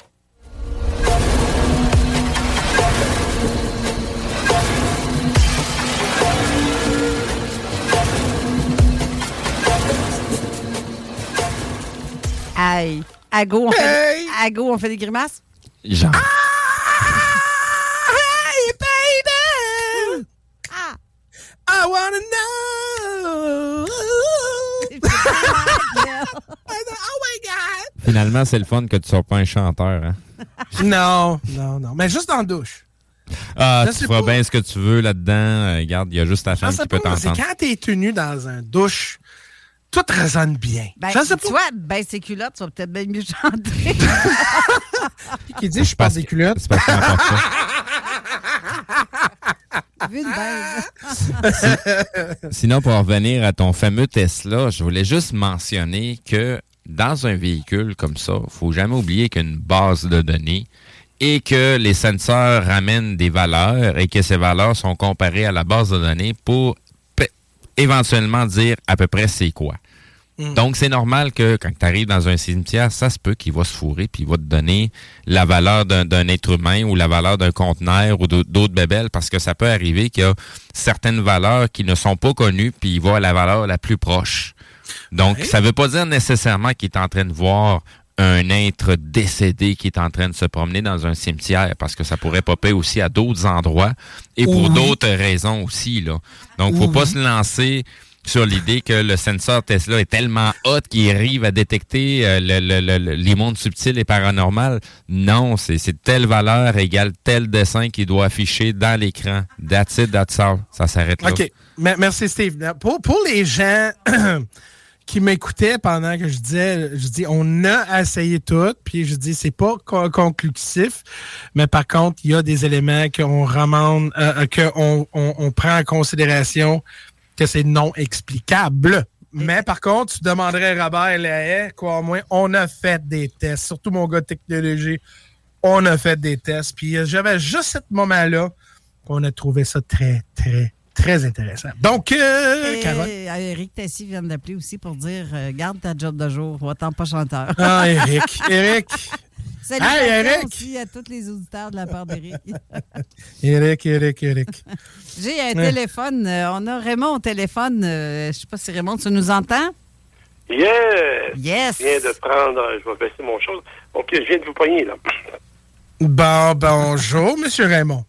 Aïe. À go, on, fait, on fait des grimaces? Genre. Ah! Hey, baby! Ah! I wanna know! oh my God! Finalement, c'est le fun que tu sois pas un chanteur, hein? non, non, non. Mais juste en douche. Ah, tu feras bien ce que tu veux là-dedans. Euh, regarde, il y a juste ta femme qui peut t'entendre. C'est quand t'es tenu dans un douche tout résonne bien. Ben, tu vois, ben, ces culottes, tu vas peut-être bien mieux chanter. Qui dit je passe des culottes? C'est pas Vu Sinon, pour revenir à ton fameux Tesla, je voulais juste mentionner que dans un véhicule comme ça, il faut jamais oublier qu'une base de données et que les senseurs ramènent des valeurs et que ces valeurs sont comparées à la base de données pour éventuellement dire à peu près c'est quoi. Mm. Donc, c'est normal que quand tu arrives dans un cimetière, ça se peut qu'il va se fourrer puis il va te donner la valeur d'un être humain ou la valeur d'un conteneur ou d'autres bébelles parce que ça peut arriver qu'il y a certaines valeurs qui ne sont pas connues puis il va à la valeur la plus proche. Donc, ça ne veut pas dire nécessairement qu'il est en train de voir un être décédé qui est en train de se promener dans un cimetière parce que ça pourrait popper aussi à d'autres endroits et pour d'autres raisons aussi. Là. Donc, faut pas se lancer sur l'idée que le sensor Tesla est tellement hot qu'il arrive à détecter euh, les mondes subtils et paranormaux. Non, c'est telle valeur égale tel dessin qu'il doit afficher dans l'écran. That's it, that's all. Ça s'arrête là. OK. Merci, Steve. Pour, pour les gens qui m'écoutait pendant que je disais, je dis, on a essayé tout, puis je dis, c'est pas co- conclusif, mais par contre, il y a des éléments qu'on ramène, euh, qu'on on, on prend en considération que c'est non explicable. Mais par contre, tu demanderais à Robert Lahaye, quoi au moins, on a fait des tests, surtout mon gars de technologie, on a fait des tests, puis euh, j'avais juste ce moment-là qu'on a trouvé ça très, très, très intéressant. Donc, euh, Et, Carole. euh, Eric Tessie vient d'appeler aussi pour dire euh, garde ta job de jour, va-t'en pas chanteur. Ah, Eric, Eric. Salutations Hey, Eric. aussi à tous les auditeurs de la part d'Éric. Eric, Eric, Eric. J'ai un Ouais. téléphone. euh, on a Raymond au téléphone. euh, je sais pas si Raymond, tu nous entends? Yeah! Yes! Je viens de prendre, je vais baisser mon chose. OK, je viens de vous poigner, là. Bon, bonjour, Monsieur Raymond.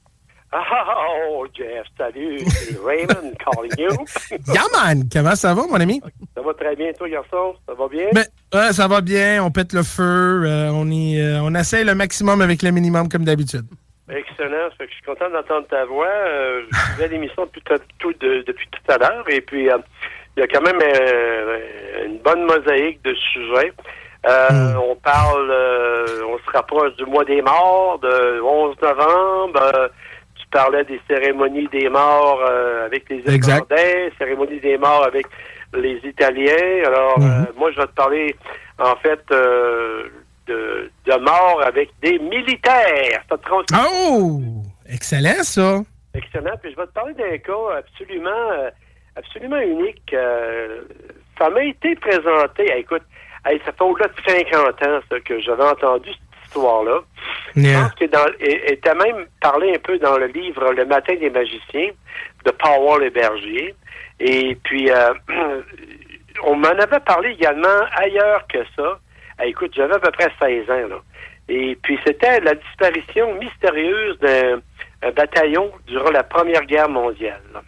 Oh, Jeff, salut. C'est Raymond calling you. Yaman, comment ça va, mon ami? Ça va très bien, toi, garçon? Ça va bien? Ben, ouais, ça va bien, on pète le feu, euh, on, y, euh, on essaye le maximum avec le minimum comme d'habitude. Excellent. Ça fait que je suis content d'entendre ta voix. Euh, je suivais l'émission depuis tout, tout- de- depuis tout à l'heure. Et puis, euh, il y a quand même une bonne mosaïque de sujets. Euh, On parle, on se rapproche du mois des morts, de 11 novembre. Parlais des cérémonies des morts euh, avec les. Irlandais, cérémonies des morts avec les Italiens. Alors, euh, moi, je vais te parler, en fait, euh, de, de morts avec des militaires. Ça te rend- Oh! Excellent, ça. Excellent. Puis je vais te parler d'un cas absolument, absolument unique. Ça m'a été présenté. écoute, ça fait au-delà de 50 ans ça, que j'avais entendu histoire-là. Je pense que dans, et- même parlé un peu dans le livre Le matin des magiciens de Powell et Bergier. Et puis, euh, on m'en avait parlé également ailleurs que ça. Eh, écoute, j'avais à peu près 16 ans. Là. Et puis, c'était la disparition mystérieuse d'un un bataillon durant la Première Guerre mondiale. là.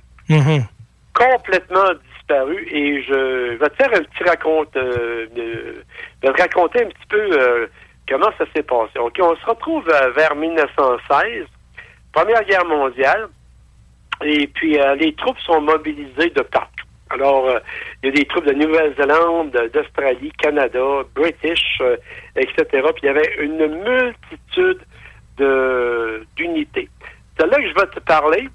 Complètement disparu. Et je vais te faire un petit raconte. euh, de- je vais te raconter un petit peu euh, comment ça s'est passé? OK, on se retrouve euh, vers 1916, Première Guerre mondiale. Et puis, euh, les troupes sont mobilisées de partout. Alors, euh, il y a des troupes de Nouvelle-Zélande, d'Australie, Canada, British, etc. Puis, il y avait une multitude de d'unités. Celle-là que je vais te parler,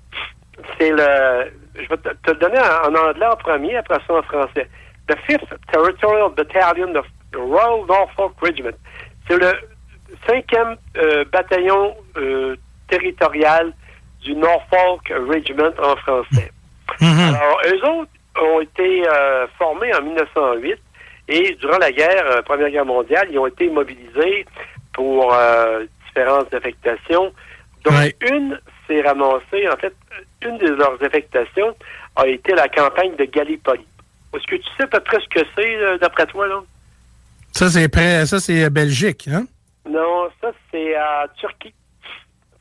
c'est le... Je vais te, le donner en, anglais en premier, après ça en français. The 5th Territorial Battalion of Royal Norfolk Regiment. C'est le cinquième euh, bataillon euh, territorial du Norfolk Regiment en français. Alors, eux autres ont été euh, formés en 1908 et durant la guerre, euh, Première Guerre mondiale, ils ont été mobilisés pour différentes affectations. Donc, une s'est ramassée, en fait, une de leurs affectations a été la campagne de Gallipoli. Est-ce que tu sais à peu près ce que c'est, d'après toi, là? Ça, c'est prêt, ça, c'est Belgique, hein? Non, ça, c'est à Turquie.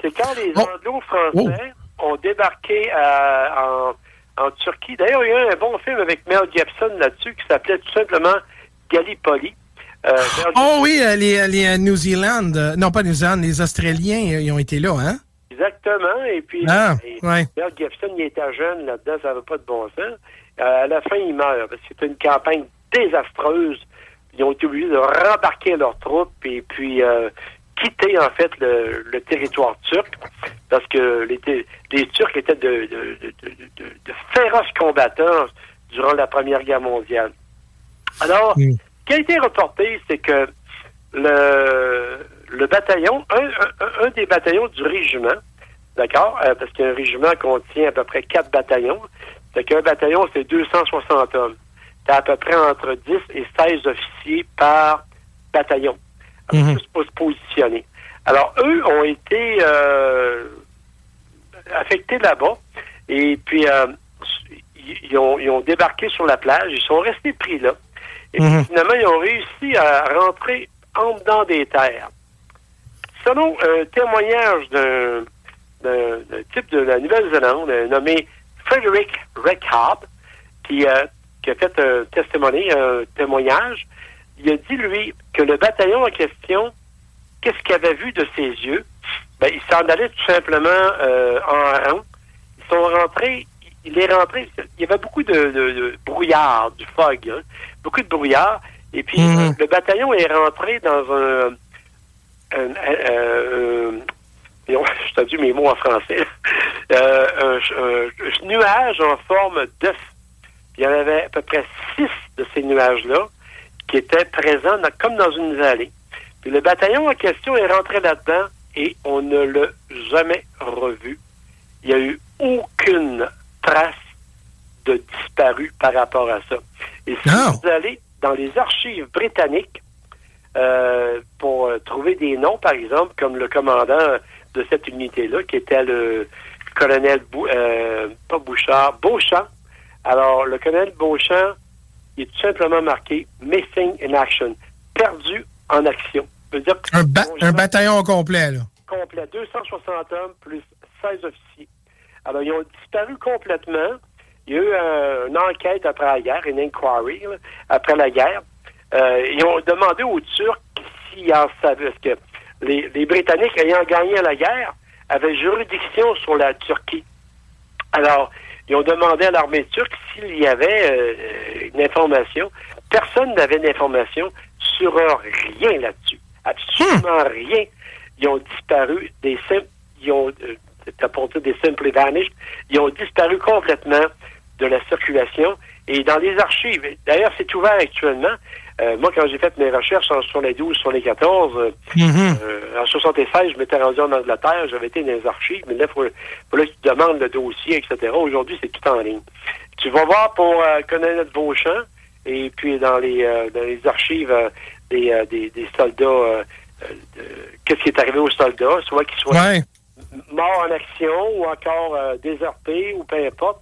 C'est quand les Oh. Anglo-Français ont débarqué euh, en, en Turquie. D'ailleurs, il y a eu un bon film avec Mel Gibson là-dessus qui s'appelait tout simplement Gallipoli. Euh, Oh oui, euh, les, les euh, New Zealand, euh, non pas New Zealand, les Australiens, euh, ils ont été là, hein? Exactement. Et puis, Ah, et ouais. Mel Gibson, il était jeune là-dedans, ça n'avait pas de bon sens. Euh, à la fin, il meurt parce que c'était une campagne désastreuse. Ils ont été obligés de rembarquer leurs troupes et puis euh, quitter, en fait, le, le territoire turc parce que les, Turcs étaient de, de, de- de- de- de féroces combattants durant la Première Guerre mondiale. Alors, ce qui a été reporté, c'est que le, le bataillon, un, un- un des bataillons du régiment, d'accord, euh, parce qu'un régiment contient à peu près quatre bataillons, c'est qu'un bataillon, c'est 260 hommes. T'as à peu près entre 10 et 16 officiers par bataillon. Juste pour se positionner. Alors, eux ont été euh, affectés là-bas. Et puis, euh, ils, ont, ils ont débarqué sur la plage. Ils sont restés pris là. Et puis, finalement, ils ont réussi à rentrer en dedans des terres. Selon un témoignage d'un type de la Nouvelle-Zélande euh, nommé Frederick Reckard, qui, euh, qui a fait un testimony, un témoignage, il a dit, lui, que le bataillon en question, qu'est-ce qu'il avait vu de ses yeux? Ben, il s'en allait tout simplement euh, en rang. Ils sont rentrés, il est rentré, il y avait beaucoup de, de- de brouillard, du fog, hein, beaucoup de brouillard. Et puis, Mhm. euh, le bataillon est rentré dans un... un, un- un- voyons, je traduis mes mots en français. Euh, un nuage en forme d'œuf. Il y en avait à peu près six de ces nuages-là qui étaient présents dans- comme dans une vallée. Puis le bataillon en question est rentré là-dedans et on ne l'a jamais revu. Il n'y a eu aucune trace de disparu par rapport à ça. Et si vous allez dans les archives britanniques euh, pour euh, trouver des noms, par exemple, comme le commandant de cette unité-là, qui était le colonel, Bou- euh, pas Bouchard, Beauchamp. Alors, le colonel Beauchamp, il est tout simplement marqué Missing in Action, perdu en action. Ça veut dire que Un, ba- Beauchamp- un bataillon complet, là. complet, 260 hommes plus 16 officiers. Alors, ils ont disparu complètement. Il y a eu euh, une enquête après la guerre, une inquiry, là, après la guerre. Euh, ils ont demandé aux Turcs s'ils en savaient, parce que les, les Britanniques, ayant gagné la guerre, avaient juridiction sur la Turquie. Alors, ils ont demandé à l'armée turque s'il y avait euh, une information. Personne n'avait d'information sur rien là-dessus. Absolument rien. Ils ont disparu des simples, ils ont, euh, des simples vanished. Ils ont disparu complètement de la circulation et dans les archives. D'ailleurs, c'est ouvert actuellement. Euh, moi, quand j'ai fait mes recherches en 72, 74, euh, euh, en 76, je m'étais rendu en Angleterre, j'avais été dans les archives, mais là, il faut, faut là que tu demandes le dossier, etc. Aujourd'hui, c'est tout en ligne. Tu vas voir pour euh, Colonel Beauchamp, et puis dans les euh, dans les archives euh, des, euh, des, des soldats, euh, euh, de- qu'est-ce qui est arrivé aux soldats, soit qu'ils soient Ouais. morts en action ou encore euh, désertés ou peu importe.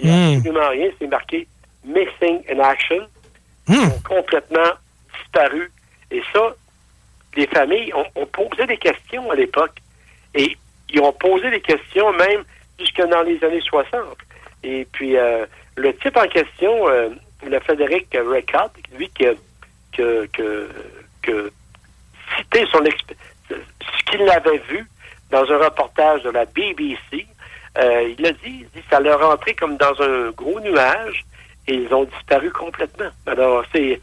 Il n'y a Hmm. absolument rien, c'est marqué Missing in Action. Ont complètement disparu. Et ça, les familles ont, posé des questions à l'époque. Et ils ont posé des questions même jusque dans les années 60. Et puis, euh, le type en question, euh, le Frédéric Rickard, lui qui a que, que, que cité son ce qu'il avait vu dans un reportage de la BBC. Euh, il a dit, il dit, ça leur rentrait comme dans un gros nuage et ils ont disparu complètement. Alors, c'est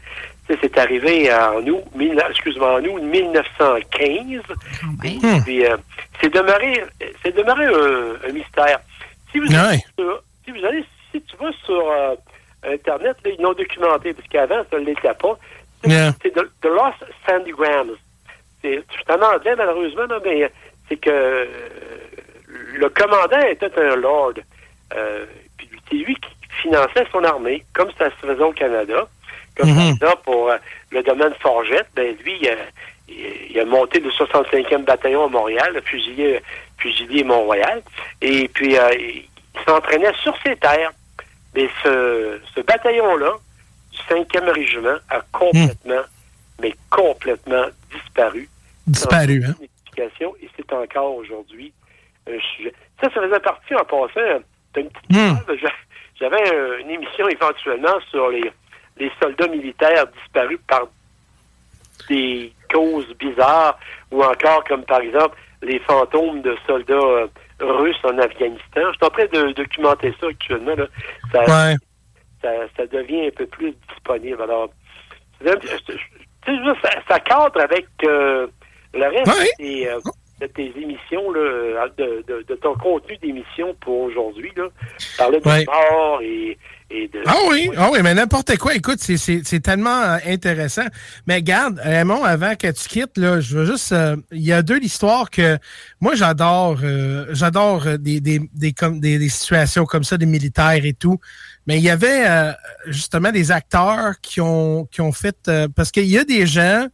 c'est arrivé en août, excuse-moi, en août 1915. Et puis, euh, c'est demeuré, c'est demeuré un, un mystère. Si vous, allez sur, si vous allez, si tu vas sur euh, Internet, là, ils l'ont documenté, parce qu'avant, ça ne l'était pas. C'est Yeah. The, The Lost Sandygrams. C'est c'est en anglais, malheureusement, là, mais c'est que euh, le commandant était un lord. Euh, puis c'est lui qui finançait son armée, comme ça se faisait au Canada. Comme par exemple, pour euh, le domaine Forgette, ben lui, il a, il- il a monté le 65e bataillon à Montréal, le fusilier, fusilier Mont-Royal. Et puis, euh, il s'entraînait sur ses terres. Mais ce, ce bataillon-là, du 5e régiment, a complètement, mais complètement disparu. Disparu, hein? Et c'est encore aujourd'hui un sujet. Ça, ça faisait partie, en passant, d'une petite phrase, j'a- J'avais euh, une émission éventuellement sur les, les soldats militaires disparus par des causes bizarres, ou encore comme par exemple les fantômes de soldats euh, russes en Afghanistan. Je suis en train de documenter ça actuellement. Là. Ça, Ouais. ça, ça devient un peu plus disponible. Alors, ça, ça cadre avec euh, le reste tes, euh, de tes émissions, là, de, de, de ton contenu d'émission pour aujourd'hui. là. Parler de Ouais. mort et, et de... Ah oui, ah oui, mais n'importe quoi. Écoute, c'est- c'est c'est tellement euh, intéressant. Mais garde, Raymond, avant que tu quittes, là, je veux juste. euh, Il y a deux histoires que moi j'adore. euh, j'adore euh, des, des, des, comme, des, des situations comme ça, des militaires et tout. Mais il y avait euh, justement des acteurs qui ont qui ont fait euh, parce qu'il y a des gens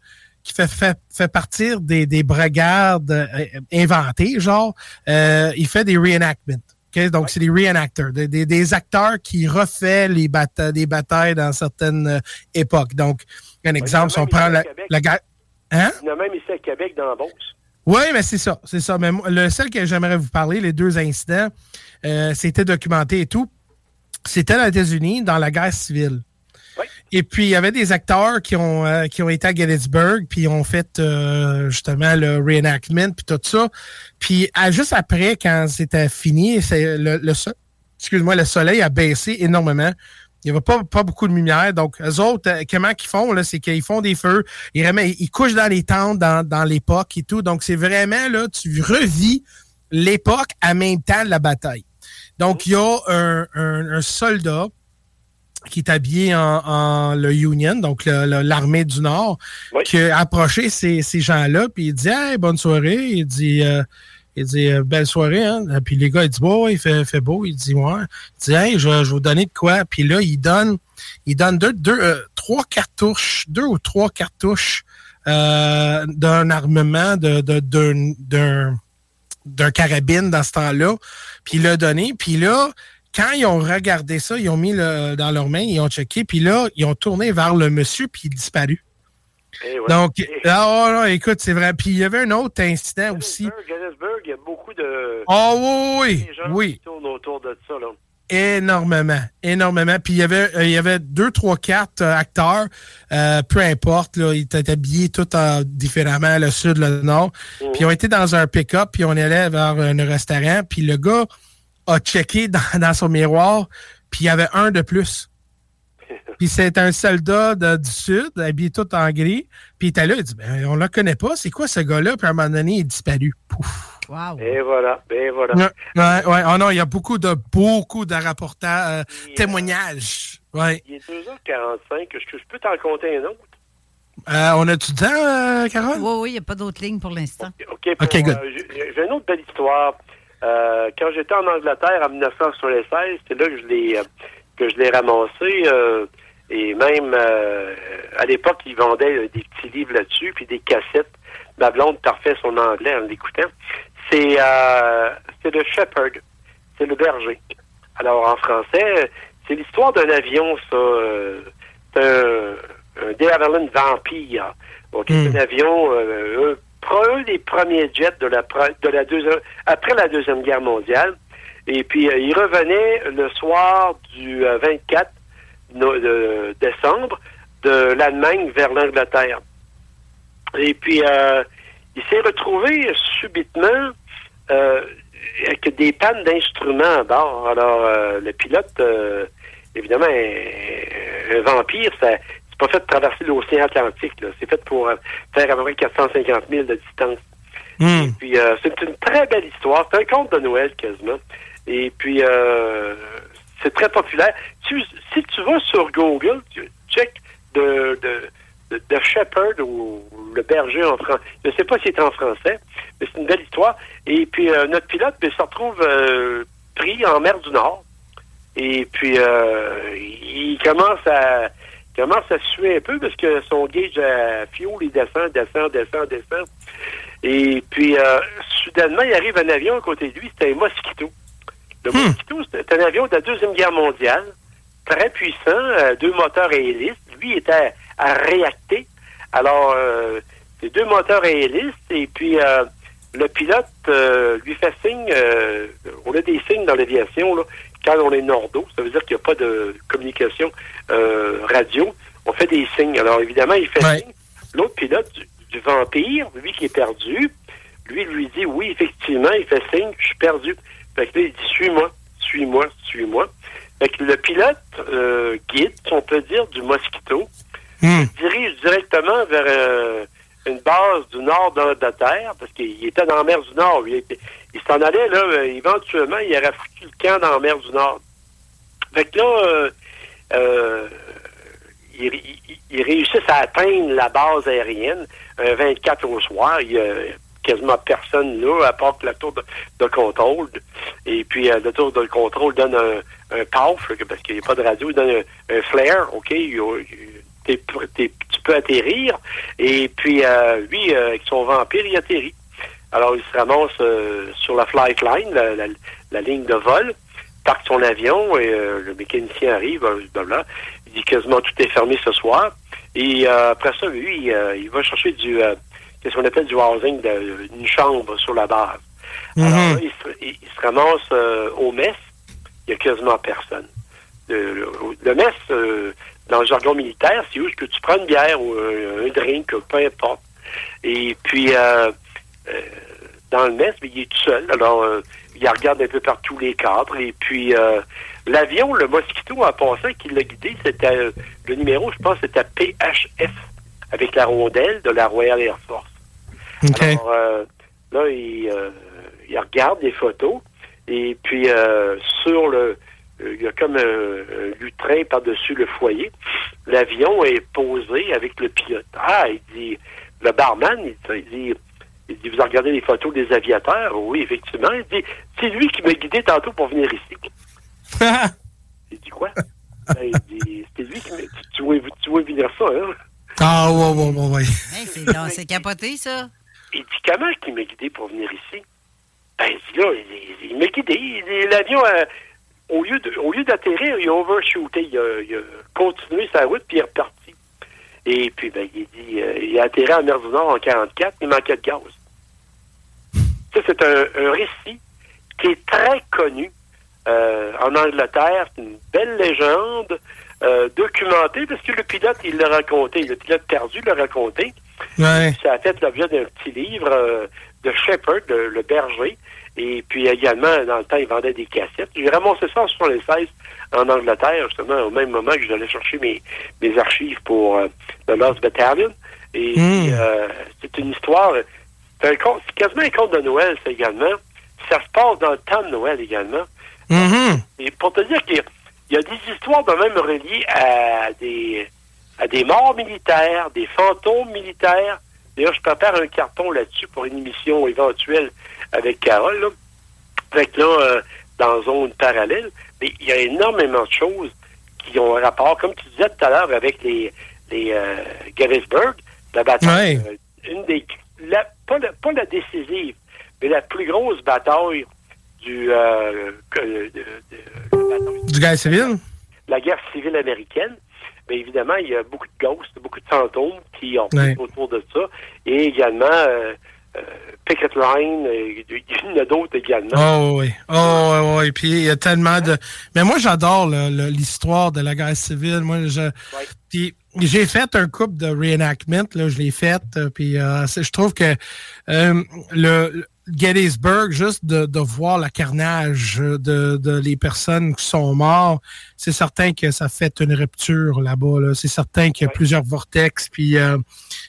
qui fait, fait, fait partir des, des brigades euh, inventées, genre, euh, il fait des reenactments. Donc, c'est des reenactors, des, des, des acteurs qui refait les des batailles dans certaines euh, époques. Donc, un exemple, si on prend la, la guerre. Hein? Il y en a même ici à Québec, dans la Beauce. Oui, mais c'est ça, c'est ça. Mais le seul que j'aimerais vous parler, les deux incidents, euh, c'était documenté et tout. C'était aux États-Unis dans la guerre civile. Et puis, il y avait des acteurs qui ont, euh, qui ont été à Gettysburg, puis ont fait euh, justement le reenactment, puis tout ça. Puis, à- juste après, quand c'était fini, c'est le, le excuse-moi, le soleil a baissé énormément. Il n'y avait pas, pas beaucoup de lumière. Donc, eux autres, euh, comment qu'ils font, là, c'est qu'ils font des feux. Ils, remettent- ils couchent dans les tentes, dans, dans l'époque et tout. Donc, c'est vraiment, là, tu revis l'époque en même temps de la bataille. Donc, il y a un, un- un soldat qui est habillé en, en le Union, donc l'armée du Nord, qui a approché ces, ces gens-là, puis il dit Hey, bonne soirée. Il dit euh, il dit euh, belle soirée, hein. Puis les gars, ils disent Bon, il fait, fait beau. Il dit Ouais. Il dit Hey, je, vais- je vais vous donner de quoi. Puis là, il donne, il donne deux, deux, euh, trois cartouches, deux ou trois cartouches euh, d'un armement de, d'un carabine dans ce temps-là. Puis il l'a donné. Puis là, quand ils ont regardé ça, ils ont mis le, dans leurs mains, ils ont checké. Puis là, ils ont tourné vers le monsieur, puis il disparu. Eh ouais. Donc, ah, oh, non, écoute, c'est vrai. Puis il y avait un autre incident aussi. Gettysburg, il y a beaucoup de Oh oui, des gens oui. qui tournent autour de ça. Là. Énormément, énormément. Puis il y avait, euh, il y avait deux, trois, quatre euh, acteurs, euh, peu importe, là, ils étaient habillés tout en- différemment, le sud, le nord. Puis ils ont été dans un pick-up, puis on allait vers un restaurant, puis le gars a checké dans, dans son miroir, puis il y avait un de plus. Puis c'est un soldat de- du sud, habillé tout en gris, puis il était là, il dit, ben, on le connaît pas, c'est quoi ce gars-là? Puis à un moment donné, il est disparu. Wow. Et voilà, et voilà. Ouais, ouais, ouais. Oh non, il y a beaucoup de beaucoup de rapportages, euh, témoignages. Ouais. Il est 2h45. Est-ce que je peux t'en compter un autre? Euh, on a-tu du temps, euh, Carole? Oui, oui, il n'y a pas d'autres lignes pour l'instant. OK, pour, OK, good. euh, j'ai j'ai une autre belle histoire. Euh, quand j'étais en Angleterre en 1976, c'est là que je l'ai euh, que je l'ai ramassé. euh, et même euh, à l'époque, ils vendaient euh, des petits livres là-dessus, puis des cassettes. Ma blonde parfait son anglais en l'écoutant. C'est euh, c'est le shepherd, c'est le berger. Alors en français, c'est l'histoire d'un avion, ça. euh, c'est un, un Havilland Vampire. Donc, c'est un avion, euh, un, des premiers jets de la, de la deuxième, après la Deuxième Guerre mondiale. Et puis, euh, il revenait le soir du euh, 24 no- de décembre de l'Allemagne vers l'Angleterre. Et puis, euh, il s'est retrouvé subitement euh, avec des pannes d'instruments à bord. Alors, euh, le pilote, euh, évidemment, un, un vampire, ça, pas fait de traverser l'océan Atlantique. C'est fait pour euh, faire à peu près 450 000 de distance. Hmm. Puis, euh, c'est une très belle histoire. C'est un conte de Noël, quasiment. Et puis, euh, c'est très populaire. Tu- si tu vas sur Google, tu check de, de, de, de Shepherd ou le berger en français. Je ne sais pas si c'est en français, mais c'est une belle histoire. Et puis, euh, notre pilote ben, se retrouve pris en mer du Nord. Et puis, euh, il commence à commence à suer un peu? Parce que son gauge à fuel, il descend, descend, descend, descend. Et puis, euh, soudainement, il arrive un avion à côté de lui, c'était un Mosquito. Le Mosquito, c'était un avion de la Deuxième Guerre mondiale, très puissant, euh, deux moteurs à hélice. Lui était à, à réacter. Alors, euh, c'est deux moteurs à hélice, et puis le pilote lui fait signe, on a des signes dans l'aviation, là, quand on est nordo, ça veut dire qu'il n'y a pas de communication euh, radio, on fait des signes. Alors, évidemment, il fait signe. L'autre pilote du, du vampire, lui qui est perdu, lui lui dit oui, effectivement, il fait signe, je suis perdu. Fait que là, il dit suis-moi, suis-moi, suis-moi. Fait que le pilote euh, guide, si on peut dire, du Mosquito, dirige directement vers euh, une base du nord de, de terre, parce qu'il était dans la mer du Nord. Il, il s'en allait, là, euh, éventuellement, il aurait foutu le camp dans la mer du Nord. Fait que là, euh, euh, ils, ils réussissent à atteindre la base aérienne un 24 au soir. Il y a quasiment personne là, à part que la tour de, contrôle. Et puis, euh, la tour de contrôle donne un, paf, parce qu'il n'y a pas de radio, il donne un, un flare, OK? Il tu peux atterrir. Et puis, euh, lui, euh, avec son vampire, il atterrit. Alors, il se ramasse euh, sur la flight line, la, la- la ligne de vol, parque son avion et euh, le mécanicien arrive, blablabla. il dit quasiment tout est fermé ce soir. Et après ça, lui, il va chercher du, qu'est-ce qu'on appelle du housing, de- une chambre sur la base. Alors là, il se, il- il se ramasse au mess, il n'y a quasiment personne. Le, le- le mess, euh, dans le jargon militaire, c'est où est-ce que tu prends une bière ou un, un drink, peu importe. Et puis, euh, euh, dans le mess, mais il est tout seul. Alors, euh, il regarde un peu partout les cadres. Et puis, euh, l'avion, le Mosquito, en passant, qui l'a guidé, c'était euh, le numéro, je pense, c'était PHF, avec la rondelle de la Royal Air Force. Alors, euh, là, il, euh, il regarde des photos. Et puis, euh, sur le... euh, Il y a comme un, un lutrin par-dessus le foyer. L'avion est posé avec le pilote. Ah, il dit... Le barman, il, il dit... Il dit, vous avez regardé les photos des aviateurs? Oui, effectivement. Il dit, c'est lui qui m'a guidé tantôt pour venir ici. il dit, quoi? Ben, il dit, c'était lui qui m'a... Tu, tu, vois, tu venir ça, hein? Ah, ouais, ouais, ouais, ouais. Hey, c'est c'est capoté, ça. Il dit, comment il m'a guidé pour venir ici? Ben, il dit, là, il, il- il m'a guidé. Il L'avion, euh, au lieu de- au lieu d'atterrir, il a overshooté. Il a, il a continué sa route, puis il est reparti. Et puis, ben, il dit, euh, il a atterri en mer du Nord en 44, il manquait de gaz. Ça, c'est un, un récit qui est très connu euh, en Angleterre. C'est une belle légende euh, documentée, parce que le pilote, il l'a raconté. Le pilote perdu l'a raconté. Ouais. Ça a fait l'objet d'un petit livre de Shepard, le, le berger. Et puis également, dans le temps, il vendait des cassettes. J'ai ramassé ça en 76 en Angleterre, justement, au même moment que j'allais chercher mes, mes archives pour euh, le Lost Battalion. Et Mm. euh, c'est une histoire, c'est un conte- c'est quasiment un conte de Noël, ça également. Ça se passe dans le temps de Noël également. Mhm. Et pour te dire qu'il y a- il y a des histoires de même reliées à des, à des morts militaires, des fantômes militaires. D'ailleurs, je prépare un carton là-dessus pour une émission éventuelle avec Carole. Là. Fait que là, euh, dans zone parallèle, mais il y a énormément de choses qui ont un rapport, comme tu disais tout à l'heure, avec les, les euh, Gettysburg, la bataille, Ouais. euh, une des, la, pas, la, pas la décisive, mais la plus grosse bataille du, que- de- de- la bataille Du gars civil? la guerre civile américaine. Mais évidemment, il y a beaucoup de ghosts, beaucoup de fantômes qui ont Ouais. autour de ça. Et également, Picket Line, euh, il y en a d'autres également. Oh oui. Oh oui, oui. Puis il y a tellement de. Mais moi, j'adore l'histoire de la guerre civile. Moi, je. Puis j'ai fait un couple de reenactment, là, je l'ai fait. euh, Puis euh, je trouve que euh, le le Gettysburg, juste de, de voir le carnage de, de les personnes qui sont mortes, c'est certain que ça fait une rupture là-bas. Là. C'est certain qu'il y a plusieurs vortex, puis euh,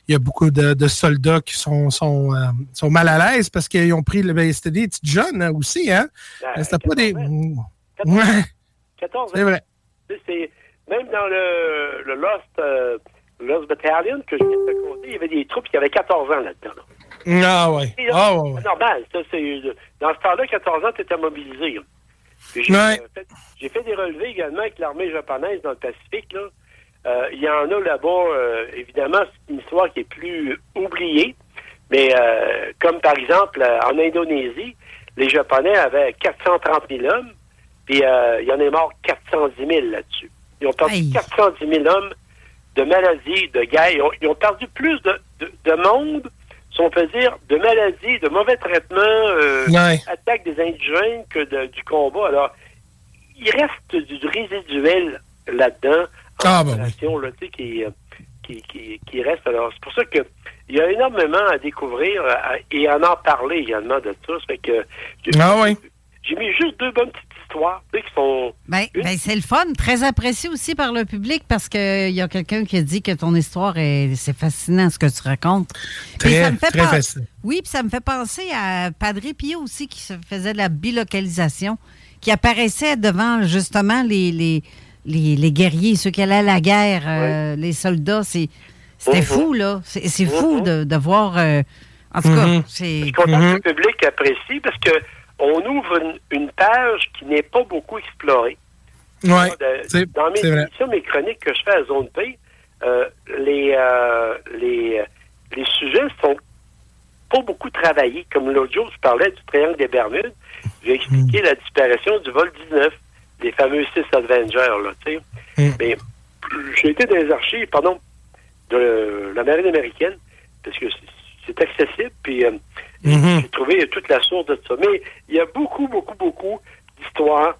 il y a beaucoup de, de soldats qui sont, sont, euh, sont mal à l'aise parce qu'ils ont pris le. ben, C'était des petites jeunes hein, aussi, hein? Ben, C'était pas des. 14 Ouais, 14 c'est vrai. C'est- même dans le, le Lost, euh, Lost Battalion que je viens de te compter, il y avait des troupes qui avaient 14 ans là-dedans. là. Ah ouais. Là, Ah ouais, normal. Ça, c'est, dans ce temps-là, 14 ans, tu étais mobilisé. J'ai Ouais. euh, fait, j'ai fait des relevés également avec l'armée japonaise dans le Pacifique. Là. Euh, Il y en a là-bas, euh, évidemment, c'est une histoire qui est plus oubliée. Mais euh, comme par exemple, euh, en Indonésie, les Japonais avaient 430 000 hommes, puis euh, il y en est mort 410 000 là-dessus. Ils ont perdu 410 000 hommes de maladies, de guerre. Ils ont, ils ont perdu plus de, de, de monde, si on peut dire, de maladies, de mauvais traitements, euh, Ouais. attaques des indigènes que de- du combat. Alors, il reste du résiduel là-dedans, en Ah, ben là, tu sais, qui, euh, qui, qui, qui reste. Alors, c'est pour ça que il y a énormément à découvrir euh, à- et à en parler également de. Ça fait que Ah ouais. J'ai mis juste deux bonnes petites histoires, tu sais, qui sont... Ben, ben, c'est le fun, très apprécié aussi par le public parce qu'il y a quelqu'un qui a dit que ton histoire est c'est fascinant ce que tu racontes. Puis Très, ça me fait très pen- fascinant. Oui, puis ça me fait penser à Padre Pio aussi qui se faisait de la bilocalisation, qui apparaissait devant justement les, les, les, les guerriers, ceux qui allaient à la guerre, euh, les soldats. C'est, c'était Mhm. fou, là. C'est, c'est fou de, de voir. euh, en tout cas, Mhm. c'est. Je suis content que le public apprécie parce que on ouvre une, une page qui n'est pas beaucoup explorée. Ouais. De- C'est dans mes émissions, mes chroniques que je fais à Zone P, euh, les, euh, les, les sujets sont pas beaucoup travaillés. Comme l'autre jour, je parlais du triangle des Bermudes. J'ai expliqué Hmm. la disparition du vol 19, des fameux six Avengers, là, sais. Hmm. Mais j'ai été dans les archives, pardon, de la marine américaine, parce que c'est- c'est accessible, puis euh, Mhm. j'ai trouvé toute la source de ça. Mais il y a beaucoup, beaucoup, beaucoup d'histoires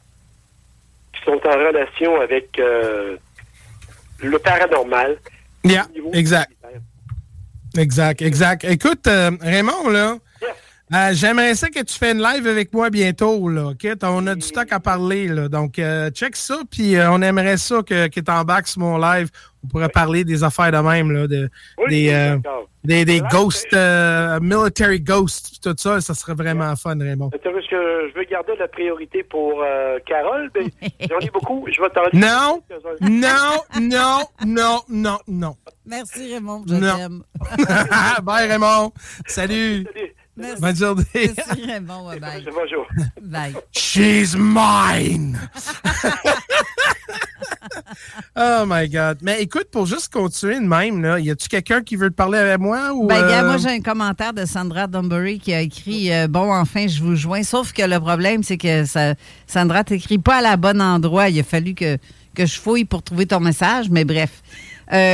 qui sont en relation avec euh, le paranormal. Yeah, exact. Exact, exact. Écoute, euh, Raymond, là, Euh, J'aimerais ça que tu fais une live avec moi bientôt, là, OK? On a du stock à parler, là. Donc, euh, check ça, puis euh, on aimerait ça que, que tu embarques sur mon live. On pourrait parler des affaires de même, là, de, Oui, des, oui, euh, des, des ghosts, euh, military ghosts, tout ça. Ça serait vraiment fun, Raymond. Parce que je veux garder la priorité pour euh, Carole, j'en ai beaucoup. Je vais t'en Non, non, non, non, non, non. Merci, Raymond. Je t'aime. Bye, Raymond. Salut. Merci. Bonne journée. Merci, Raymond. Bye bye. Bonjour. Bye. She's mine! oh my God. Mais écoute, pour juste continuer de même, là, y a-tu quelqu'un qui veut te parler avec moi? Ou, Ben, gars, euh, moi, j'ai un commentaire de Sandra Dunbury qui a écrit euh, Bon, enfin, je vous joins. Sauf que le problème, c'est que ça, Sandra t'écrit pas à la bonne endroit. Il a fallu que, que je fouille pour trouver ton message, mais bref. Euh,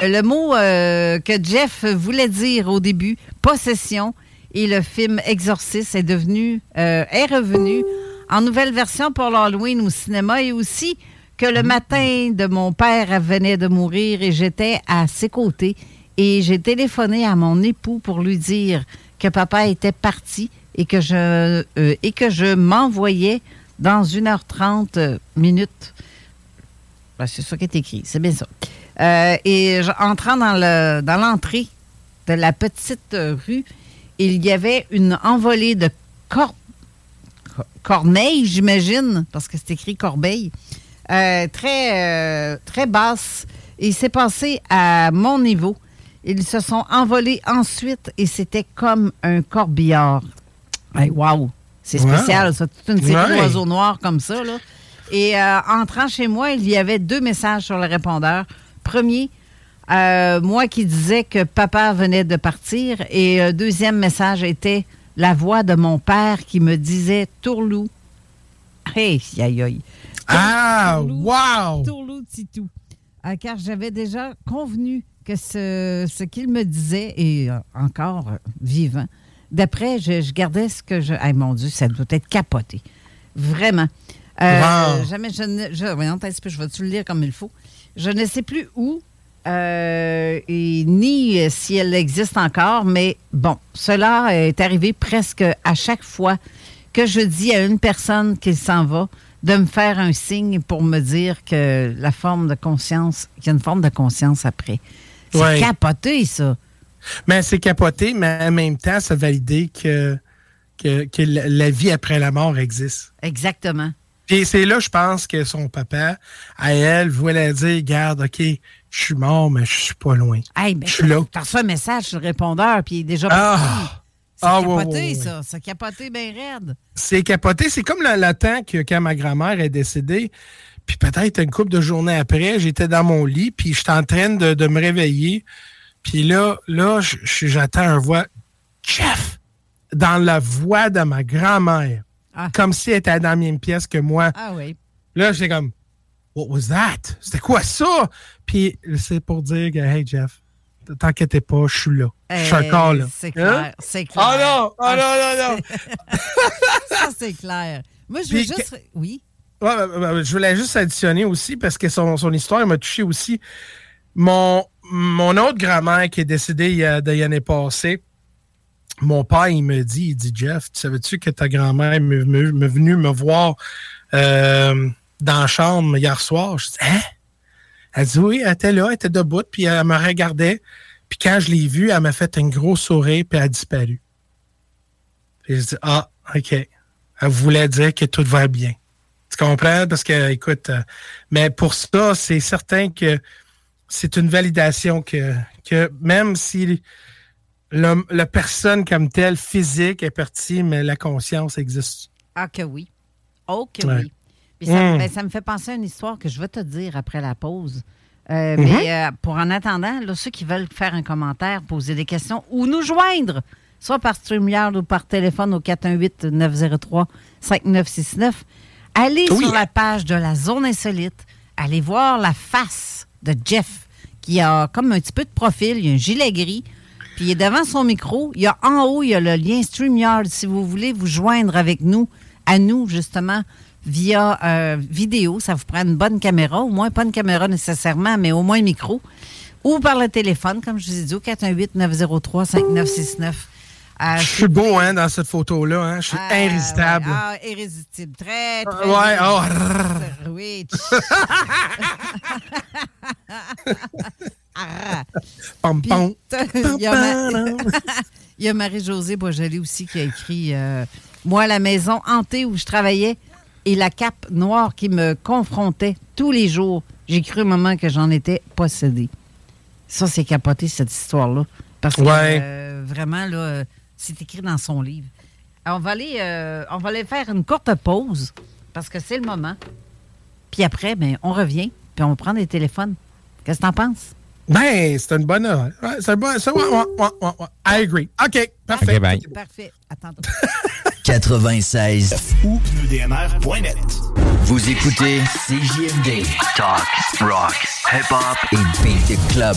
Le mot euh, que Jeff voulait dire au début, possession, et le film Exorcist est devenu, euh, est revenu en nouvelle version pour l'Halloween au cinéma et aussi que le matin de mon père venait de mourir et j'étais à ses côtés et j'ai téléphoné à mon époux pour lui dire que papa était parti et que je, euh, et que je m'envoyais dans 1h30 minutes. Ben, c'est ça qui est écrit, c'est bien ça. Euh, et entrant dans le dans l'entrée de la petite rue, il y avait une envolée de cor cor- corneilles, j'imagine, parce que c'est écrit corbeille, euh, très, euh, très basse. Et c'est passé à mon niveau. Ils se sont envolés ensuite et c'était comme un corbillard. Hey, wow! C'est Wow. spécial, ça. Toute une série Ouais. d'oiseaux noirs comme ça, là. Et euh, entrant chez moi, il y avait deux messages sur le répondeur. Premier, euh, moi qui disais que papa venait de partir. Et euh, deuxième message était la voix de mon père qui me disait Tourlou. Hey, aïe, aïe. Ah, Tourlou, wow! Tourlou, Titou. Euh, car j'avais déjà convenu que ce, ce qu'il me disait est euh, encore vivant. D'après, je, je gardais ce que je. Hey, mon Dieu, ça doit être capoté. Vraiment. Wow. Jamais je ne. Je, voyons, je vais-tu le lire comme il faut? Je ne sais plus où euh, et ni euh, si elle existe encore, mais bon, cela est arrivé presque à chaque fois que je dis à une personne qu'il s'en va de me faire un signe pour me dire que la forme de conscience, qu'il y a une forme de conscience après. C'est Ouais. capoté, ça. Mais c'est capoté, mais en même temps, ça valide que, que, que la vie après la mort existe. Exactement. Puis c'est là, je pense, que son papa, à elle, voulait dire Garde, OK, je suis mort, mais je suis pas loin. Hey, ben, je suis là. Tu reçois un message sur le répondeur, puis il est déjà Ah! parti. C'est Ah, ouais, capoté, ouais, ouais. ça. C'est capoté bien raide. C'est capoté. C'est comme temps que quand ma grand-mère est décédée, puis peut-être une couple de journées après, j'étais dans mon lit, puis j'étais en train de, de me réveiller. Puis là, là, j'attends un voix Jeff dans la voix de ma grand-mère. Comme si elle était dans la même pièce que moi. Ah oui. Là, j'étais comme What was that? C'était quoi ça? Puis c'est pour dire que Hey Jeff, t'inquiète pas, je suis là. Je suis Euh, encore là. C'est clair. Hein? C'est clair. Oh non! Oh non, non, non! ça, c'est clair. Moi, je veux Puis juste. Oui? Ouais, je voulais juste additionner aussi parce que son, son histoire m'a touché aussi. Mon, mon autre grand-mère qui est décédée il y a des années passées, mon père, il me dit, il dit, Jeff, tu savais-tu que ta grand-mère m'est m'est- m'est venue me voir euh, dans la chambre hier soir? Je dis, hein? Elle dit, oui, elle était là, elle était debout, puis elle me regardait. Puis Puis quand je l'ai vue, elle m'a fait un gros sourire, puis elle a disparu. Puis je dis, ah, OK. Elle voulait dire que tout va bien. Tu comprends? Parce que, écoute, euh, mais pour ça, c'est certain que c'est une validation que, que même si la personne comme telle, physique, est partie, mais la conscience existe. Ah, que oui. Oh, que oui. Puis ça, hmm. ben, ça, me fait penser à une histoire que je vais te dire après la pause. Euh, mhm. Mais euh, pour en attendant, là, ceux qui veulent faire un commentaire, poser des questions ou nous joindre, soit par StreamYard ou par téléphone au 418-903-5969, allez sur la page de la Zone Insolite, allez voir la face de Jeff, qui a comme un petit peu de profil, il a un gilet gris, puis il est devant son micro. Il y a en haut, il y a le lien StreamYard si vous voulez vous joindre avec nous, à nous justement, via euh, vidéo. Ça vous prend une bonne caméra, au moins pas une caméra nécessairement, mais au moins un micro. Ou par le téléphone, comme je vous ai dit, au 418-903-5969. Euh, je suis beau, hein, dans cette photo-là. Hein? Je suis ah, irrésistible. Ah, irrésistible. Très, très. Ouais, oh. Oui. pom, pom. Il y a Marie-Josée Boisjoli aussi qui a écrit euh, Moi, la maison hantée où je travaillais et la cape noire qui me confrontait tous les jours. J'ai cru un moment que j'en étais possédée. Ça, c'est capoté, cette histoire-là. Parce que euh, vraiment, là, c'est écrit dans son livre. on va aller, euh, on va aller faire une courte pause parce que c'est le moment. Puis après, ben, on revient, puis on prend des téléphones. Qu'est-ce que t'en penses? Ben, c'est une bonne heure. C'est un bon. I agree. OK, parfait. bye. Parfait. Attends. 96 ou pneudmr.net. Vous écoutez CJMD. Talk, rock, hip-hop et beat club.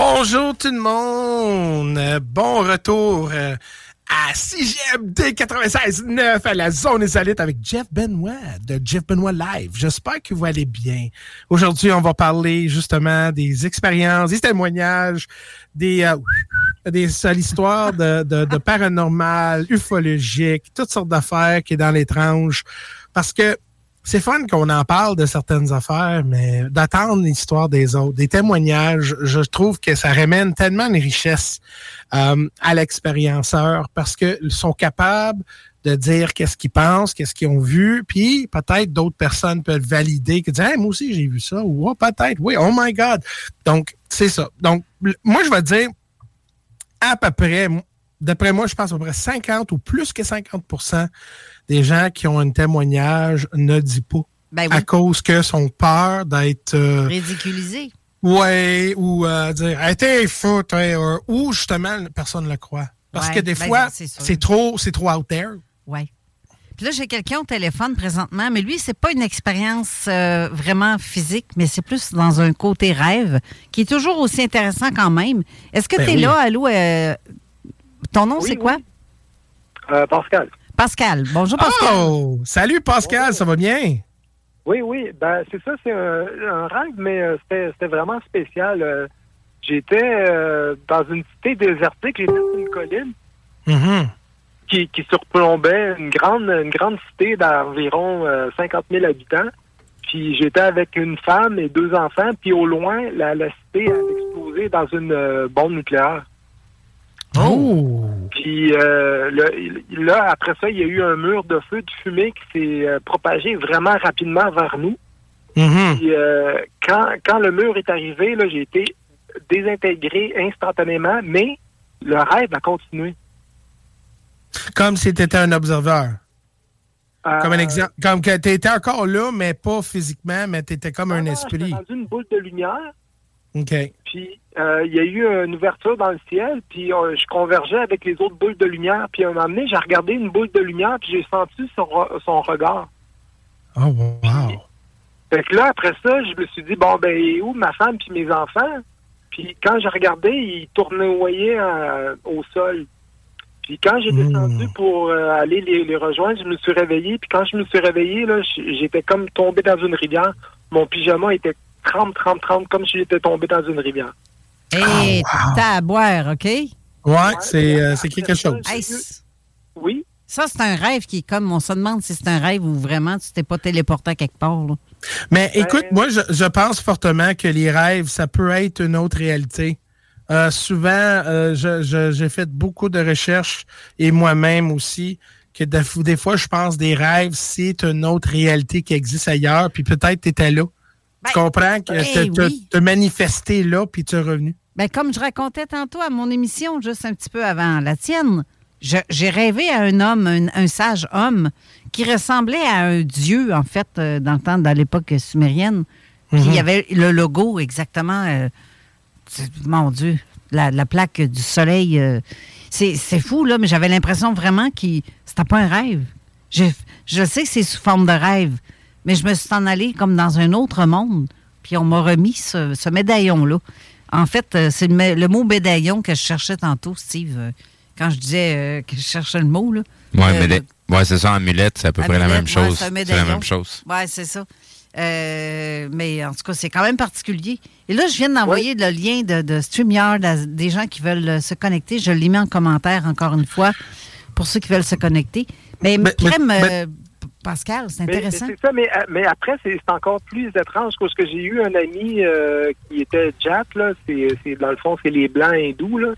Bonjour tout le monde. Bon retour euh, à CGMD 96.9 à la zone insolite avec Jeff Benoit de Jeff Benoit Live. J'espère que vous allez bien. Aujourd'hui, on va parler justement des expériences, des témoignages, des euh, des histoires de, de, de paranormal, ufologique, toutes sortes d'affaires qui est dans l'étrange. Parce que c'est fun qu'on en parle de certaines affaires, mais d'attendre l'histoire des autres, des témoignages, je trouve que ça ramène tellement de richesse euh, à l'expérienceur parce qu'ils sont capables de dire qu'est-ce qu'ils pensent, qu'est-ce qu'ils ont vu, puis peut-être d'autres personnes peuvent valider, que dire moi aussi j'ai vu ça, ou oh, peut-être, oui, oh my God. Donc, c'est ça. Donc, moi, je vais dire à peu près, d'après moi, je pense à peu près 50 ou plus que 50% des gens qui ont un témoignage ne disent pas. Ben à cause que sont peur d'être... Euh, Ridiculisés. Ouais, ou euh, dire « t'es fou, ou justement, personne ne le croit. Parce que des ben, fois, c'est trop, c'est trop out there. Oui. Puis là, j'ai quelqu'un au téléphone présentement, mais lui, c'est pas une expérience euh, vraiment physique, mais c'est plus dans un côté rêve, qui est toujours aussi intéressant quand même. Est-ce que Ben tu es oui. là, allô? Ton nom, c'est quoi? Euh, Pascal. Pascal. Bonjour, Pascal. Oh! Salut, Pascal, ça va bien? Oui, oui, ben c'est ça, c'est un, un rêve, mais euh, c'était c'était vraiment spécial. Euh, J'étais euh, dans une cité désertique, j'étais sur une colline Mm-hmm. qui, qui surplombait une grande une grande cité d'environ euh, 50 000 habitants. Puis j'étais avec une femme et deux enfants, puis au loin, la, la cité a explosé dans une euh, bombe nucléaire. Oh! Puis euh, là, après ça, il y a eu un mur de feu, de fumée qui s'est euh, propagé vraiment rapidement vers nous. Mm-hmm. Puis, euh, quand, quand le mur est arrivé, j'ai été désintégré instantanément, mais le rêve a continué. Comme si tu étais un observeur. Comme un exemple. Comme que tu étais encore là, mais pas physiquement, mais tu étais comme un non, esprit. rendu une boule de lumière, OK. puis euh, il y a eu une ouverture dans le ciel, puis euh, je convergeais avec les autres boules de lumière. Puis à un moment donné, j'ai regardé une boule de lumière, puis j'ai senti son, son regard. Oh, wow. Fait que là, après ça, je me suis dit, bon, ben, où ma femme puis mes enfants? Puis quand j'ai regardé, ils tournoyaient euh, au sol. Puis quand j'ai descendu pour aller les, les rejoindre, je me suis réveillé. Puis quand je me suis réveillé, là, j'étais comme tombé dans une rivière. Mon pyjama était trempe, trempe, trempe, comme si j'étais tombé dans une rivière. Hé, t'as à boire, OK? Ouais, c'est euh, c'est quelque chose. Hey, Oui. Ça, c'est un rêve qui est comme, on se demande si c'est un rêve ou vraiment tu t'es pas téléporté à quelque part. Là. Mais écoute, moi, je, je pense fortement que les rêves, ça peut être une autre réalité. Euh, souvent, euh, je- je- j'ai fait beaucoup de recherches et moi-même aussi, que des fois, je pense des rêves, c'est une autre réalité qui existe ailleurs, puis peut-être tu étais là. Tu comprends que eh tu te, oui. te manifesté là, puis tu es revenu. Ben, comme je racontais tantôt à mon émission, juste un petit peu avant la tienne, je- j'ai rêvé à un homme, un, un sage homme, qui ressemblait à un dieu, en fait, euh, dans le temps, dans l'époque sumérienne. Puis Mhm. il y avait le logo exactement, euh, mon Dieu, la, la plaque du soleil. euh, c'est fou, là, mais j'avais l'impression vraiment que c'était pas un rêve. J'ai- Je sais que c'est sous forme de rêve, mais je me suis en allée comme dans un autre monde. Puis on m'a remis ce, ce médaillon-là. En fait, euh, c'est le, mot médaillon que je cherchais tantôt, Steve, euh, quand je disais euh, que je cherchais le mot. Là. Ouais, Euh, mais ouais, c'est ça, amulette, c'est à peu près la même ouais, chose. c'est la même chose. Oui, c'est ça. Euh, mais en tout cas, c'est quand même particulier. Et là, je viens d'envoyer le lien de, de StreamYard à des gens qui veulent se connecter. Je l'ai mis en commentaire encore une fois pour ceux qui veulent se connecter. Mais, crème, euh, Pascal, c'est intéressant. C'est ça, mais, mais après, c'est encore plus étrange parce que j'ai eu un ami euh, qui était Jat, là. C'est, dans le fond, c'est les Blancs hindous, là.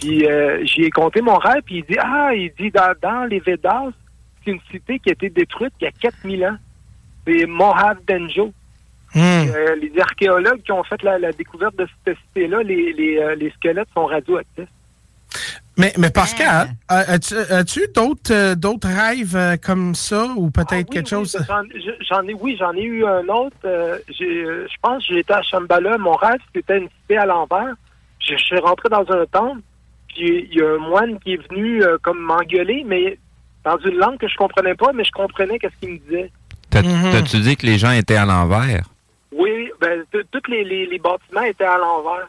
Puis euh, j'y ai compté mon rêve, puis il dit Ah, il dit dans, dans les Vedas, c'est une cité qui a été détruite il y a 4000 ans. C'est Mohabdenjo. Euh, les archéologues qui ont fait la, la découverte de cette cité-là, les, les, euh, les squelettes sont radioactifs. Mais, mais Pascal, euh, as-tu as-tu d'autres euh, d'autres rêves euh, comme ça ou peut-être quelque chose? J'en, je- j'en ai, oui, j'en ai eu un autre. euh, j'ai, je pense que j'étais à Shambhala. Mon rêve, c'était une cité à l'envers. Je, je suis rentré dans un temple, puis il y a un moine qui est venu euh, comme m'engueuler, mais dans une langue que je comprenais pas, mais je comprenais qu'est-ce qu'il me disait. T'as- Mhm. T'as-tu dit que les gens étaient à l'envers? Oui, ben, tous les, les, les bâtiments étaient à l'envers.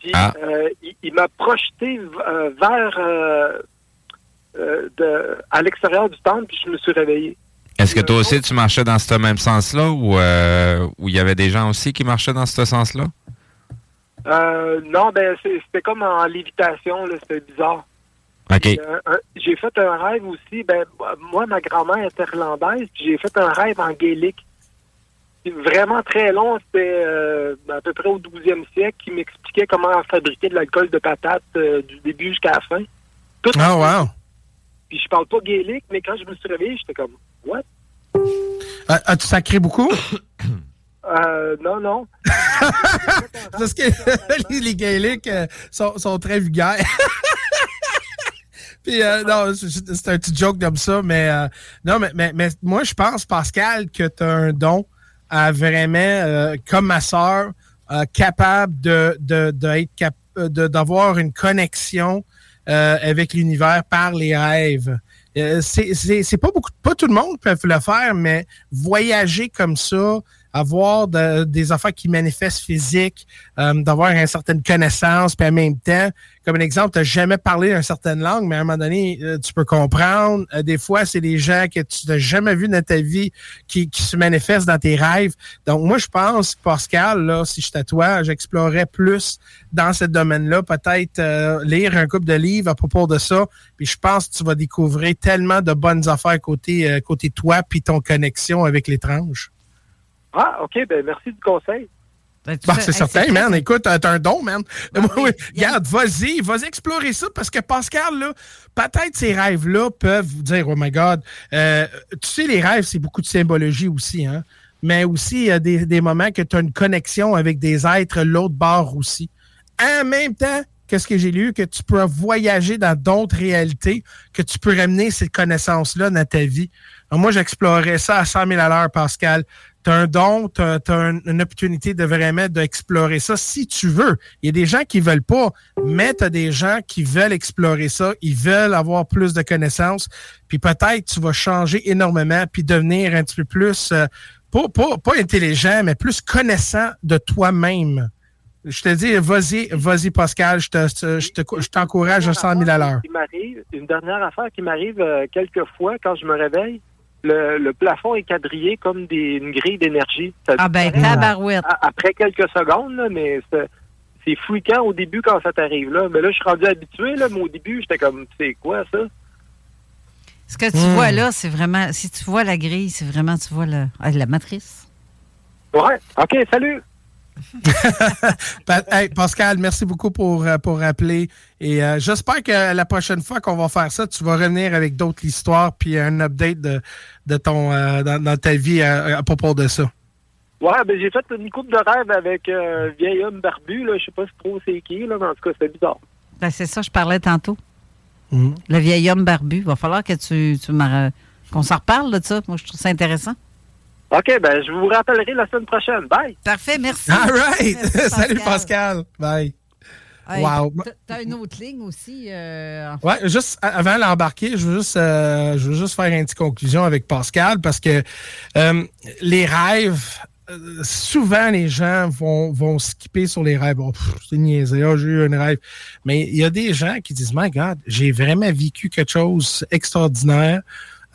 Puis Ah. euh, il, il m'a projeté euh, vers euh, de, à l'extérieur du temple, puis je me suis réveillé. Est-ce que toi aussi, tu marchais dans ce même sens-là ou il y avait des gens aussi qui marchaient dans ce sens-là? Non, ben c'était comme en lévitation, c'était bizarre. Euh, j'ai fait un rêve aussi. Ben, moi, ma grand-mère est irlandaise, puis j'ai fait un rêve en gaélique. Vraiment très long, c'était euh, à peu près au 12e siècle, qui m'expliquait comment fabriquer de l'alcool de patate euh, du début jusqu'à la fin. Tout Ah, wow. Puis je parle pas gaélique, mais quand je me suis réveillé, j'étais comme, what? Euh, As-tu sacré beaucoup? Euh, non, non. Parce que les, gaéliques sont, sont très vulgaires. Puis, euh, non, c'est c'est un petit joke comme ça, mais euh, non, mais, mais, mais moi, je pense, Pascal, que tu as un don à vraiment, euh, comme ma soeur, capable de, euh, de- d'avoir une connexion euh, avec l'univers par les rêves. Euh, c'est pas beaucoup, pas tout le monde peut le faire, mais voyager comme ça, avoir de- des affaires qui manifestent physiques, euh, d'avoir une certaine connaissance, puis en même temps, comme un exemple, tu n'as jamais parlé d'une certaine langue, mais à un moment donné, euh, tu peux comprendre. Euh, des fois, c'est des gens que tu n'as jamais vus dans ta vie qui, qui se manifestent dans tes rêves. Donc, moi, je pense, Pascal, là, si je toi, j'explorerais plus dans ce domaine-là, peut-être euh, lire un couple de livres à propos de ça. Puis je pense que tu vas découvrir tellement de bonnes affaires côté, euh, côté toi, puis ton connexion avec l'étrange. Ah, OK, ben merci du conseil. Bah, c'est certain, man. Écoute, t'as un don, man. Oui, Regarde, vas-y, vas-y explorer ça parce que Pascal, là, peut-être ces rêves-là peuvent vous dire, oh my God. Euh, tu sais, les rêves, c'est beaucoup de symbologie aussi, hein. Mais aussi, il y a des, des moments que tu as une connexion avec des êtres l'autre bord aussi. En même temps, qu'est-ce que j'ai lu? Que tu peux voyager dans d'autres réalités, que tu peux ramener ces connaissances-là dans ta vie. Alors, moi, j'explorerais ça à 100 000 à l'heure, Pascal. Tu as un don, tu as, une opportunité de vraiment d'explorer ça si tu veux. Il y a des gens qui veulent pas, mais tu as des gens qui veulent explorer ça, ils veulent avoir plus de connaissances, puis peut-être tu vas changer énormément, puis devenir un petit peu plus, euh, pas, pas, pas intelligent, mais plus connaissant de toi-même. Je te dis, vas-y, vas-y, Pascal, je, te, je, t'encourage à 100 000 à l'heure. Une dernière affaire qui m'arrive euh, quelques fois quand je me réveille, le, plafond est quadrillé comme des, une grille d'énergie. ah ben, tabarouette. Après quelques secondes, mais c'est fouillant au début quand ça t'arrive là. Mais là, je suis rendu habitué, là, mais au début, j'étais comme, c'est quoi ça? Ce que tu hmm. vois là, c'est vraiment, si tu vois la grille, c'est vraiment, tu vois la, ah, la matrice. Ouais. OK, salut. Pascal, merci beaucoup pour, euh, pour rappeler. Et euh, j'espère que la prochaine fois qu'on va faire ça, tu vas revenir avec d'autres histoires puis un update de, de ton euh, dans, ta vie à, propos de ça. Ouais, ben j'ai fait une coupe de rêve avec un vieil homme barbu. Là. Je sais pas trop c'est qui, là, mais en tout cas, c'est bizarre. Ben, c'est ça, je parlais tantôt. Mm-hmm. Le vieil homme barbu. Il va falloir que tu, tu qu'on s'en reparle de ça. Moi, je trouve ça intéressant. OK, ben je vous rappellerai la semaine prochaine. Bye. Parfait, merci. All right. Salut Pascal. Bye. wow. T'as une autre ligne aussi. Euh, ouais, juste avant d'embarquer, je veux juste, euh, je veux juste faire une petite conclusion avec Pascal parce que euh, les rêves, souvent les gens vont, vont skipper sur les rêves. Bon, c'est niaisé, ah, j'ai eu un rêve. Mais il y a des gens qui disent, my God, j'ai vraiment vécu quelque chose d'extraordinaire.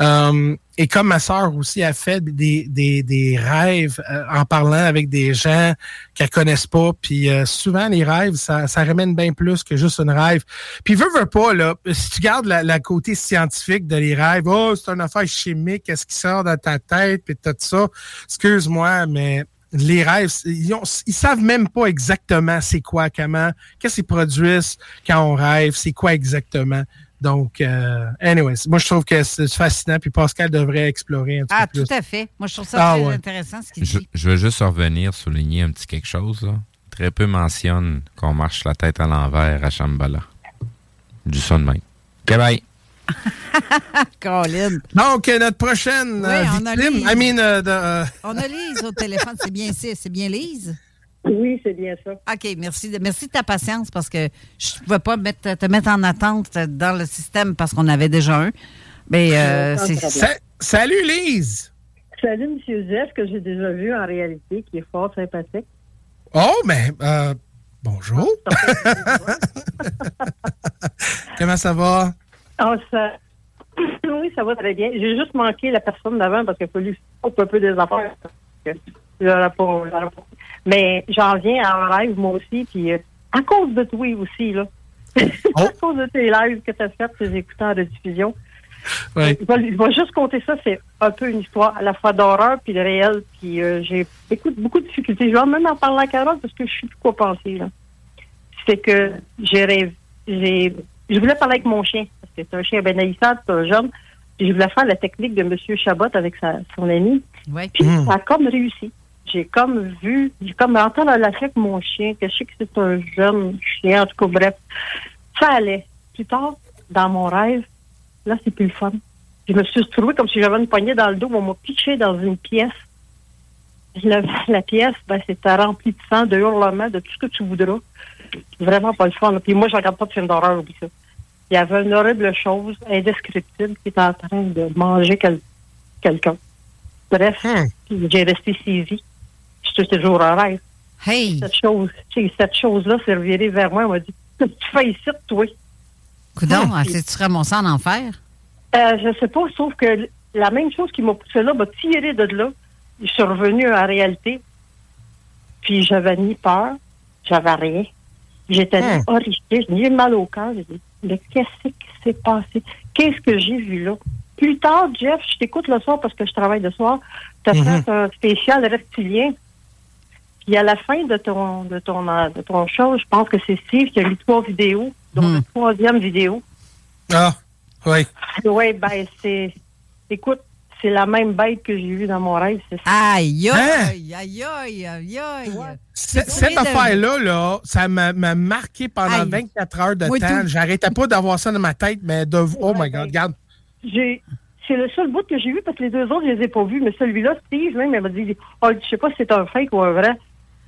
Euh, et comme ma sœur aussi a fait des, des, des rêves euh, en parlant avec des gens qu'elle connaissent pas, puis euh, souvent les rêves, ça, ramène bien plus que juste une rêve. Puis veux, veux pas, là, si tu gardes la, côté scientifique de les rêves, oh, c'est une affaire chimique, qu'est-ce qui sort de ta tête, puis tout ça, excuse-moi, mais les rêves, ils, ils savent même pas exactement c'est quoi, comment, qu'est-ce qu'ils produisent quand on rêve, c'est quoi exactement. Donc, euh, anyways, moi, je trouve que c'est fascinant, puis Pascal devrait explorer un petit ah, peu plus. Ah, tout à fait. Moi, je trouve ça ah, très intéressant ce qu'il dit. Je veux juste revenir, souligner un petit quelque chose. Là. Très peu mentionne qu'on marche la tête à l'envers à Shambhala. Du son de même. OK, bye. Colin. Donc, notre prochaine euh, victime, I mean, euh, On a Lise au téléphone, c'est bien, c'est bien Lise? Oui, c'est bien ça. OK, merci de, merci de ta patience parce que je ne pouvais pas mettre, te mettre en attente dans le système parce qu'on avait déjà un. Mais euh, Salut Lise! Salut M. Jeff, que j'ai déjà vu en réalité, qui est fort sympathique. Oh, mais euh, bonjour! Comment ça va? Oh, ça... Oui, ça va très bien. J'ai juste manqué la personne d'avant parce qu'il a fallu un peu des affaires. Mais j'en viens en rêve, moi aussi, puis euh, à cause de toi aussi, là. à oh. cause de tes lives que tu as fait, tes écoutants en rediffusion. Ouais. Je, vais, juste compter ça, c'est un peu une histoire à la fois d'horreur puis de réel, puis euh, j'ai beaucoup de difficultés. Je vais même en parler à Carole parce que je sais plus quoi penser, là. C'est que j'ai rêvé, j'ai, je voulais parler avec mon chien, parce que c'est un chien bénéficiaire, c'est un jeune, puis je voulais faire la technique de M. Chabot avec sa, son ami. Puis hmm. ça a comme réussi j'ai comme vu, j'ai comme entendu la avec mon chien, que je sais que c'est un jeune chien, en tout cas, bref. Ça allait. Plus tard, dans mon rêve, là, c'est plus le fun. Je me suis retrouvée comme si j'avais une poignée dans le dos, on m'a pitché dans une pièce. La, pièce, ben, c'était rempli de sang, de hurlements, de tout ce que tu voudras. Vraiment pas le fun. Puis moi, je regarde pas de film d'horreur, oublie ça. Il y avait une horrible chose indescriptible qui était en train de manger quelqu'un. Bref, hmm. j'ai resté saisie je suis toujours en rêve. Hey! Cette chose, cette chose-là s'est revirée vers moi. Elle m'a dit Tu fais ici, toi. Coudon, ah, tu serais mon sang en enfer? Euh, je sais pas, sauf que la même chose qui m'a poussé là m'a tiré de là. Je suis revenu en réalité. Puis j'avais ni peur, j'avais rien. J'étais hmm. horrifiée, j'ai mal au cœur. J'ai dit, mais qu'est-ce qui s'est passé? Qu'est-ce que j'ai vu là? Plus tard, Jeff, je t'écoute le soir parce que je travaille le soir. Tu as mm-hmm. fait un spécial reptilien. Puis à la fin de ton de ton de ton show, je pense que c'est Steve qui a mis trois vidéos, dont hmm. la troisième vidéo. Ah, oui. Oui, ben c'est écoute, c'est la même bête que j'ai vue dans mon rêve. Aïe, aïe, aïe, aïe, aïe, aïe. Cette, affaire-là, là, ça m'a marqué pendant 24 heures de temps. J'arrêtais pas d'avoir ça dans ma tête, mais de Oh my God, regarde. J'ai c'est le seul bout que j'ai vu parce que les deux autres, je les ai pas vus. Mais celui-là, Steve, même, il m'a dit oh, Je sais pas si c'est un fake ou un vrai.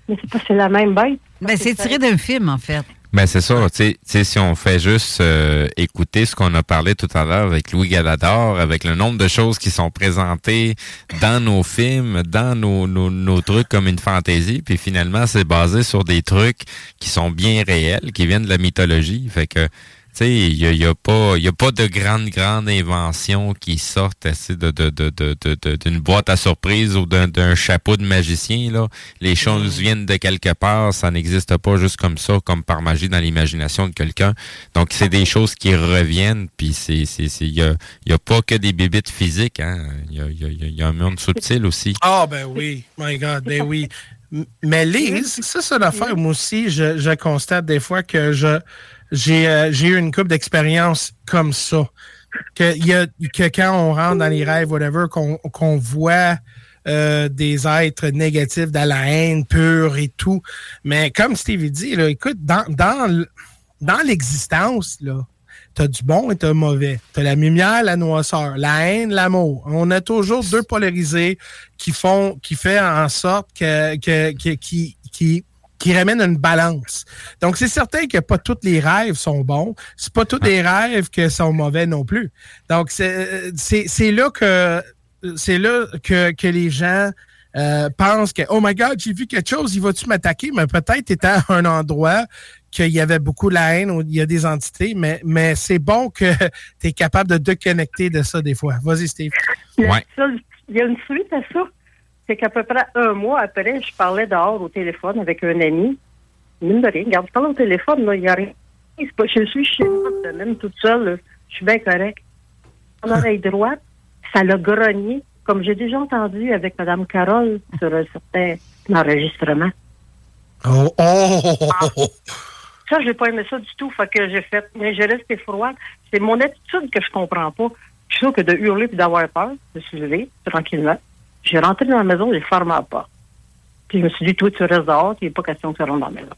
Mais c'est pas c'est la même bête. Ben, c'est tiré d'un film, en fait. Ben c'est ça, tu sais, si on fait juste euh, écouter ce qu'on a parlé tout à l'heure avec Louis Galador, avec le nombre de choses qui sont présentées dans nos films, dans nos, nos, nos trucs comme une fantaisie, puis finalement c'est basé sur des trucs qui sont bien réels, qui viennent de la mythologie, fait que il n'y a, y a, pas, y a pas de grande, grande invention qui sortent assez de, de, de, de, d'une boîte à surprise ou d'un, d'un chapeau de magicien. Là. Les choses viennent de quelque part, ça n'existe pas juste comme ça, comme par magie dans l'imagination de quelqu'un. Donc, c'est des choses qui reviennent, puis c'est, c'est, c'est, y a, y a pas que des bébites physiques, hein. Il y a, y, a, y a un monde subtil aussi. Ah, ben oui, my God, ben oui. Mais Lise, ça, c'est l'affaire. Moi aussi, je, je constate des fois que je euh, j'ai eu une coupe d'expérience comme ça. Que, y a, que quand on rentre dans les rêves, whatever, qu'on voit euh, des êtres négatifs, de la haine pure et tout. Mais comme Stevie dit, là, écoute, dans, dans, dans l'existence, là, t'as du bon et t'as mauvais. T'as la lumière, la noirceur, la haine, l'amour. On a toujours deux polarisés qui font, qui fait en sorte que, que, que qui, qui qui ramène une balance. Donc, c'est certain que pas tous les rêves sont bons. C'est pas tous les rêves qui sont mauvais non plus. Donc, c'est là que c'est là que, que les gens euh, pensent que Oh my God, j'ai vu quelque chose, il va-tu m'attaquer? Mais peut-être était à un endroit qu'il y avait beaucoup de la haine ou il y a des entités, mais, mais c'est bon que tu es capable de déconnecter de ça des fois. Vas-y, Steve. Ouais. Il y a une suite à ça c'est qu'à peu près un mois après, je parlais dehors au téléphone avec un ami. Mine de rien, regarde, je parle au téléphone, là, il n'y a rien. Pas, je suis chez moi même toute seule, je suis bien correct. Mon oreille droite, ça l'a grogné, comme j'ai déjà entendu avec Mme Carole sur un certain enregistrement. Oh, oh, oh, Ça, j'ai pas aimé ça du tout. Fait que j'ai fait, mais j'ai resté froide. C'est mon attitude que je comprends pas. Je suis sûr que de hurler et d'avoir peur, je suis levé tranquillement. J'ai rentré dans la maison, j'ai fermé la porte. Puis je me suis dit, toi, tu restes dehors, il n'est pas question que tu rentres dans la maison.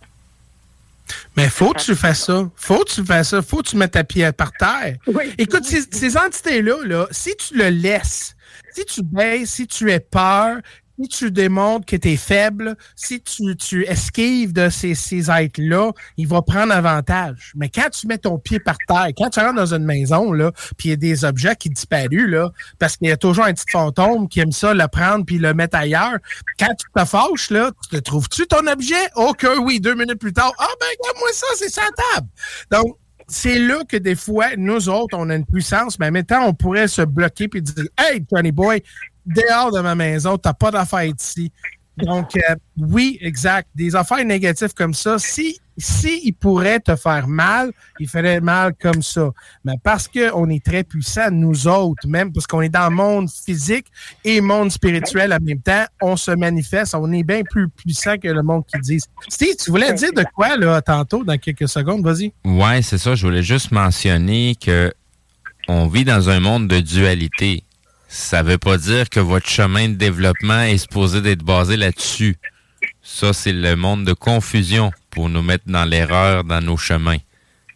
Mais faut que tu fasses ça. Faut que tu fasses ça. Faut que tu mettes ta pied par terre. Écoute, Ces, ces, entités-là, là, si tu le laisses, si tu baisses, si tu es peur, si tu démontres que tu es faible, si tu, tu esquives de ces, ces êtres-là, il va prendre avantage. Mais quand tu mets ton pied par terre, quand tu rentres dans une maison, là, puis il y a des objets qui disparuent, là, parce qu'il y a toujours un petit fantôme qui aime ça le prendre puis le mettre ailleurs, quand tu te fâches, là, tu te trouves-tu ton objet? Ok, oui, deux minutes plus tard. Ah ben, regarde-moi ça, c'est sa table. Donc, c'est là que des fois, nous autres, on a une puissance, mais maintenant, on pourrait se bloquer puis dire Hey, Tony Boy, dehors de ma maison, t'as pas d'affaires ici. Donc, euh, oui, exact. Des affaires négatives comme ça, si, si te faire mal, il ferait mal comme ça. Mais parce qu'on est très puissant, nous autres, même parce qu'on est dans le monde physique et monde spirituel en même temps, on se manifeste, on est bien plus puissant que le monde qui dit. Steve, tu voulais dire de quoi, là, tantôt, dans quelques secondes? Vas-y. Ouais, c'est ça. Je voulais juste mentionner que on vit dans un monde de dualité ça veut pas dire que votre chemin de développement est supposé d'être basé là-dessus. Ça, c'est le monde de confusion pour nous mettre dans l'erreur dans nos chemins.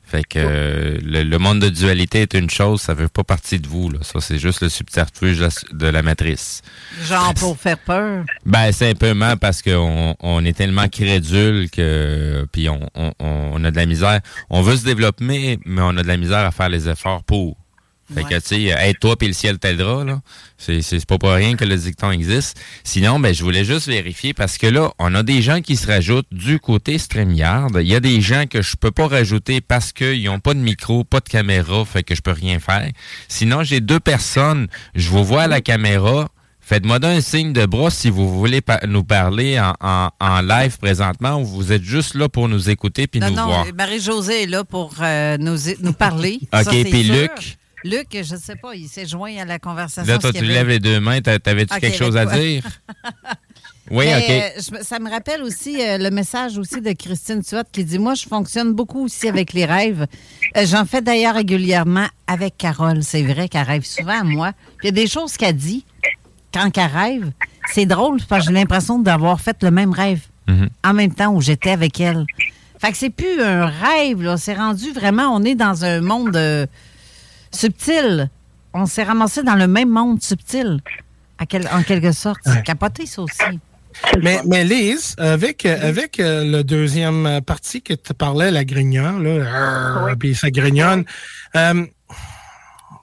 Fait que le, monde de dualité est une chose, ça veut pas partie de vous. Là. Ça, c'est juste le subterfuge de la matrice. Genre pour faire peur? Ben, simplement parce qu'on on est tellement crédule que puis on, on, a de la misère. On veut se développer, mais on a de la misère à faire les efforts pour. Fait que, tu sais, aide-toi puis le ciel t'aidera, là. C'est, c'est pas pour rien que le dicton existe. Sinon, ben, je voulais juste vérifier parce que là, on a des gens qui se rajoutent du côté StreamYard. Il y a des gens que je peux pas rajouter parce qu'ils ont pas de micro, pas de caméra, fait que je peux rien faire. Sinon, j'ai deux personnes. Je vous vois à la caméra. Faites-moi un signe de bras si vous voulez nous parler en, en, live présentement ou vous êtes juste là pour nous écouter puis nous voir. Non, Marie-Josée est là pour euh, nous, nous parler. OK, puis Luc, Luc, je ne sais pas, il s'est joint à la conversation. Là, toi, tu lèves les deux mains. T'avais-tu quelque chose à dire? oui, OK. Euh, ça me rappelle aussi euh, le message aussi de Christine Tuat qui dit Moi, je fonctionne beaucoup aussi avec les rêves. Euh, j'en fais d'ailleurs régulièrement avec Carole. C'est vrai qu'elle rêve souvent à moi. il y a des choses qu'elle dit quand elle rêve. C'est drôle parce que j'ai l'impression d'avoir fait le même rêve mm-hmm. en même temps où j'étais avec elle. Fait que c'est plus un rêve, là. C'est rendu vraiment, on est dans un monde subtil. on s'est ramassé dans le même monde subtil, à quel- en quelque sorte. C'est capoté, ça aussi. Mais, mais Lise, avec, avec euh, le deuxième partie que tu parlais, la grignon, là, arr, puis ça grignonne, euh,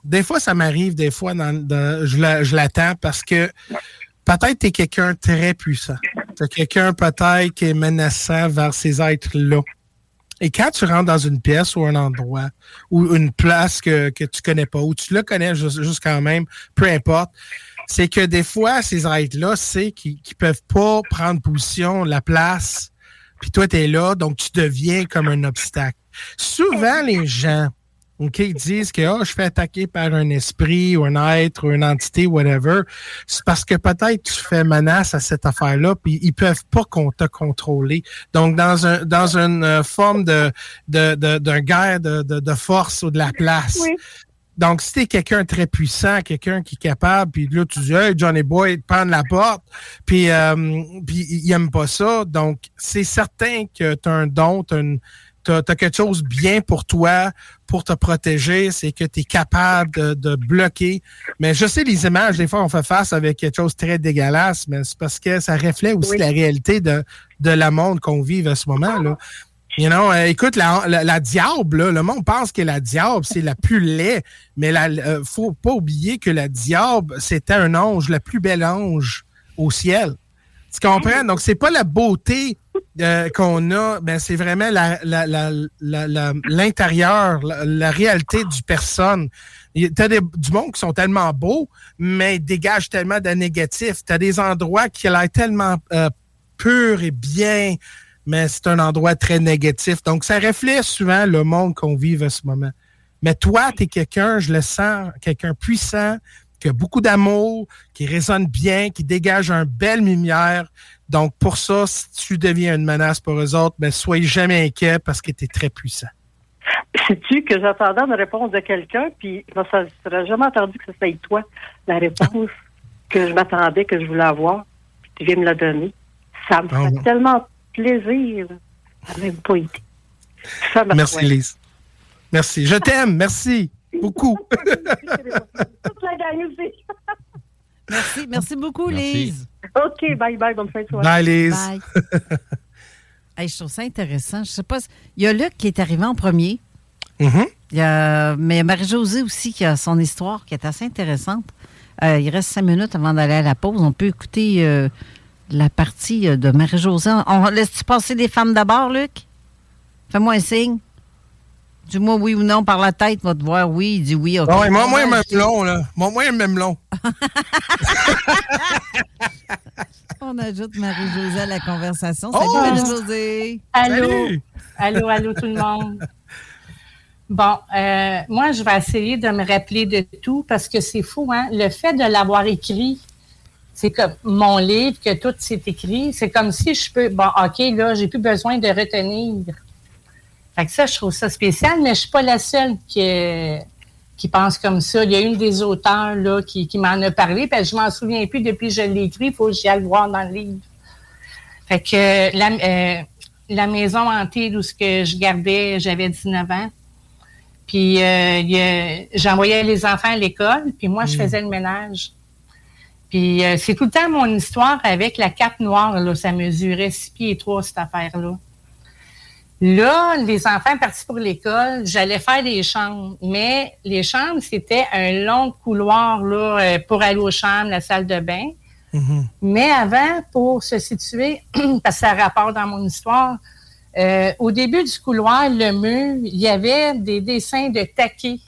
des fois, ça m'arrive, des fois, dans, dans- je la- je l'attends parce que peut-être tu es quelqu'un très puissant. Tu quelqu'un peut-être qui est menaçant vers ces êtres-là. Et quand tu rentres dans une pièce ou un endroit ou une place que, que tu connais pas, ou tu le connais juste, quand même, peu importe, c'est que des fois, ces êtres-là, c'est qu'ils ne peuvent pas prendre position, la place, puis toi, tu là, donc tu deviens comme un obstacle. Souvent, les gens, OK, ils disent que oh, je fais attaquer par un esprit ou un être ou une entité, whatever, c'est parce que peut-être tu fais menace à cette affaire-là, puis ils peuvent pas qu'on te contrôler. Donc, dans un dans une euh, forme de de, de, d'un guerre de, de, de force ou de la place. Donc, si t'es quelqu'un de très puissant, quelqu'un qui est capable, puis là, tu dis, hey, Johnny Boy, prendre la porte, puis, euh, puis il aime pas ça. Donc, c'est certain que tu as un don, tu as, quelque chose bien pour toi, pour te protéger, c'est que tu es capable de, de bloquer. Mais je sais, les images, des fois, on fait face avec quelque chose de très dégueulasse, mais c'est parce que ça reflète aussi la réalité de, de la monde qu'on vit à ce moment-là. You know, euh, écoute, la, la, la diable, là, le monde pense que la diable, c'est la plus laid, mais la, euh, faut pas oublier que la diable, c'était un ange, le plus bel ange au ciel. Tu comprends? Donc, c'est pas la beauté euh, qu'on a, ben, c'est vraiment la, la, la, la- la- l'intérieur, la, réalité du personne. T'as des, du monde qui sont tellement beaux, mais dégagent tellement de négatif. T'as des endroits qui ont l'air tellement euh, purs et bien, mais c'est un endroit très négatif. Donc, ça reflète souvent le monde qu'on vit à ce moment. Mais toi, tu es quelqu'un, je le sens, quelqu'un puissant, qui a beaucoup d'amour, qui résonne bien, qui dégage une belle lumière. Donc, pour ça, si tu deviens une menace pour eux autres, ben, soyez jamais inquiet parce que tu es très puissant. Sais-tu que j'attendais une réponse de quelqu'un, puis ça serait jamais entendu que ce soit toi, la réponse que je m'attendais, que je voulais avoir, puis tu viens me la donner. Ça me fait Ah bon. tellement plaisir. Ça n'a même pas été. Ça Merci, fait- Lise. Merci. Je t'aime. Merci. Beaucoup. Toute la gang aussi. Merci, merci beaucoup, Merci. Lise. OK, bye bye, bonne fin de soirée. Bye, Lise. Bye. Hey, je trouve ça intéressant. Je sais pas. si- Il y a Luc qui est arrivé en premier. Mhm. Il y a, mais Marie-Josée aussi qui a son histoire qui est assez intéressante. Euh, il reste cinq minutes avant d'aller à la pause. On peut écouter euh, la partie euh, de Marie-Josée. On laisse-tu passer les femmes d'abord, Luc? Fais-moi un signe. Dis-moi oui ou non par la tête, va te voir oui. Il dit oui, OK. Ouais, moi, moi, On il va m'aime acheter- long, là. Moi, moi, il m'aime long. On ajoute Marie-Josée à la conversation. Oh! Salut, Marie-Josée. Allô? Salut. Allô, allô tout le monde. Bon, euh, moi, je vais essayer de me rappeler de tout parce que c'est fou, hein? Le fait de l'avoir écrit, c'est comme mon livre, que tout s'est écrit, c'est comme si je peux, bon, OK, là, j'ai plus besoin de retenir. Fait que ça, je trouve ça spécial, mais je suis pas la seule qui, qui pense comme ça. Il y a une des auteurs, là, qui, qui m'en a parlé, puis je m'en souviens plus depuis que je l'ai écrit, il faut que j'y aille le voir dans le livre. Fait que euh, la, euh, la maison hantée d'où ce que je gardais, j'avais 19 ans. Puis euh, j'envoyais les enfants à l'école, puis moi, je faisais le ménage. Puis euh, c'est tout le temps mon histoire avec la cape noire, là. Ça mesurait six pieds et trois, cette affaire-là. Là, les enfants partis pour l'école, j'allais faire des chambres. Mais les chambres, c'était un long couloir là, euh, pour aller aux chambres, la salle de bain. Mais avant, pour se situer, parce que ça rapporte dans mon histoire, euh, au début du couloir, le mur, il y avait des dessins de taquets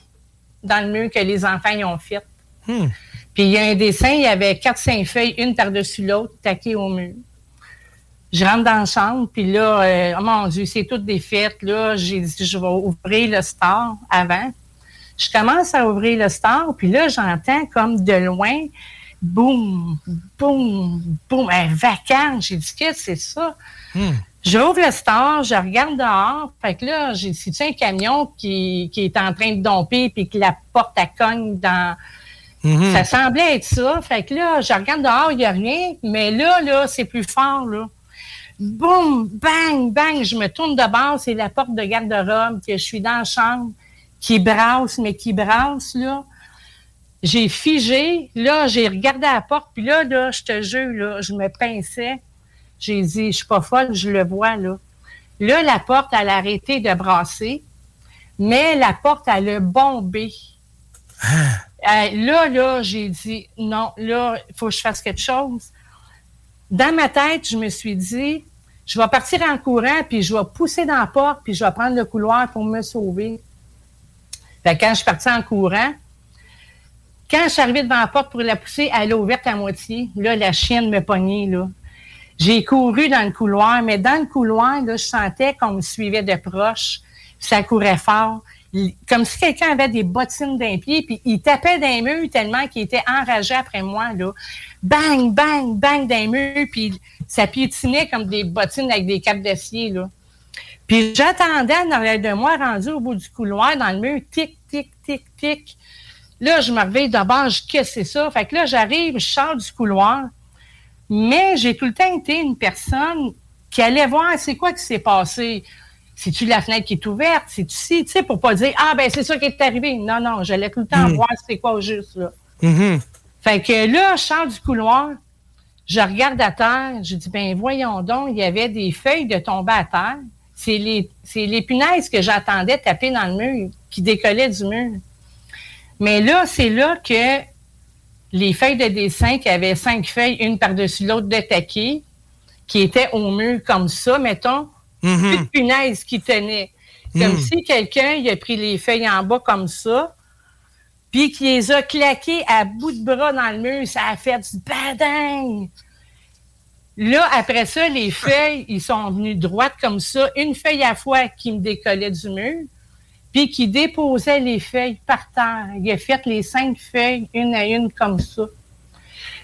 dans le mur que les enfants y ont fait. Puis il y a un dessin, il y avait quatre, cinq feuilles, une par-dessus l'autre, taquées au mur. Je rentre dans la chambre, puis là, euh, oh mon Dieu, c'est toutes des fêtes. Là, j'ai dit, je vais ouvrir le store avant. Je commence à ouvrir le store, puis là, j'entends comme de loin, boum, boum, boum, un vacarme. J'ai dit, qu'est-ce que c'est ça? J'ouvre le store, je regarde dehors. Fait que là, j'ai dit, un camion qui, qui est en train de domper puis que la porte à cogne dans. Mhm. Ça semblait être ça. Fait que là, je regarde dehors, il n'y a rien. Mais là, là, c'est plus fort, là. Boum, bang, bang. Je me tourne de bord, c'est la porte de garde-robe que je suis dans la chambre qui brasse, mais qui brasse, là. j'ai figé. Là, j'ai regardé à la porte. Puis là, là, je te jure, là, je me pinçais. J'ai dit, je suis pas folle, je le vois, là. Là, la porte, elle a arrêté de brasser. Mais la porte, elle a bombé. Euh, là, là, j'ai dit, non, là, il faut que je fasse quelque chose. Dans ma tête, je me suis dit, je vais partir en courant, puis je vais pousser dans la porte, puis je vais prendre le couloir pour me sauver. Quand je suis partie en courant, quand je suis arrivée devant la porte pour la pousser, elle est ouverte à moitié. Là, la chienne me pognait. J'ai couru dans le couloir, mais dans le couloir, je sentais qu'on me suivait de proche. Ça courait fort. Comme si quelqu'un avait des bottines d'un pied, puis il tapait d'un mur tellement qu'il était enragé après moi, là. Bang, bang, bang d'un mur, puis ça piétinait comme des bottines avec des capes d'acier, là. Puis j'attendais en arrière de moi, rendu au bout du couloir, dans le mur, tic, tic, tic, tic. Là, je me réveille d'abord, je que c'est ça? Fait que là, j'arrive, je sors du couloir. Mais j'ai tout le temps été une personne qui allait voir c'est quoi qui s'est passé. C'est-tu la fenêtre qui est ouverte? C'est-tu ci? Tu sais, pour pas dire Ah ben c'est ça qui est arrivé. Non, non, j'allais tout le temps Mm. voir c'est quoi au juste là. Mhm. Fait que là, je sors du couloir, je regarde à terre, je dis, ben voyons donc, il y avait des feuilles de tomber à terre. C'est les, c'est les punaises que j'attendais taper dans le mur, qui décollaient du mur. Mais là, c'est là que les feuilles de dessin, qui avaient cinq feuilles, une par-dessus l'autre de taquet, qui étaient au mur comme ça, mettons, Mhm. une punaise qui tenait. Comme Mm. si quelqu'un il a pris les feuilles en bas comme ça, puis qui les a claquées à bout de bras dans le mur, ça a fait du bading. Là, après ça, les feuilles, ils sont venus droites comme ça, une feuille à fois qui me décollait du mur, puis qui déposait les feuilles par terre. Il a fait les cinq feuilles, une à une, comme ça.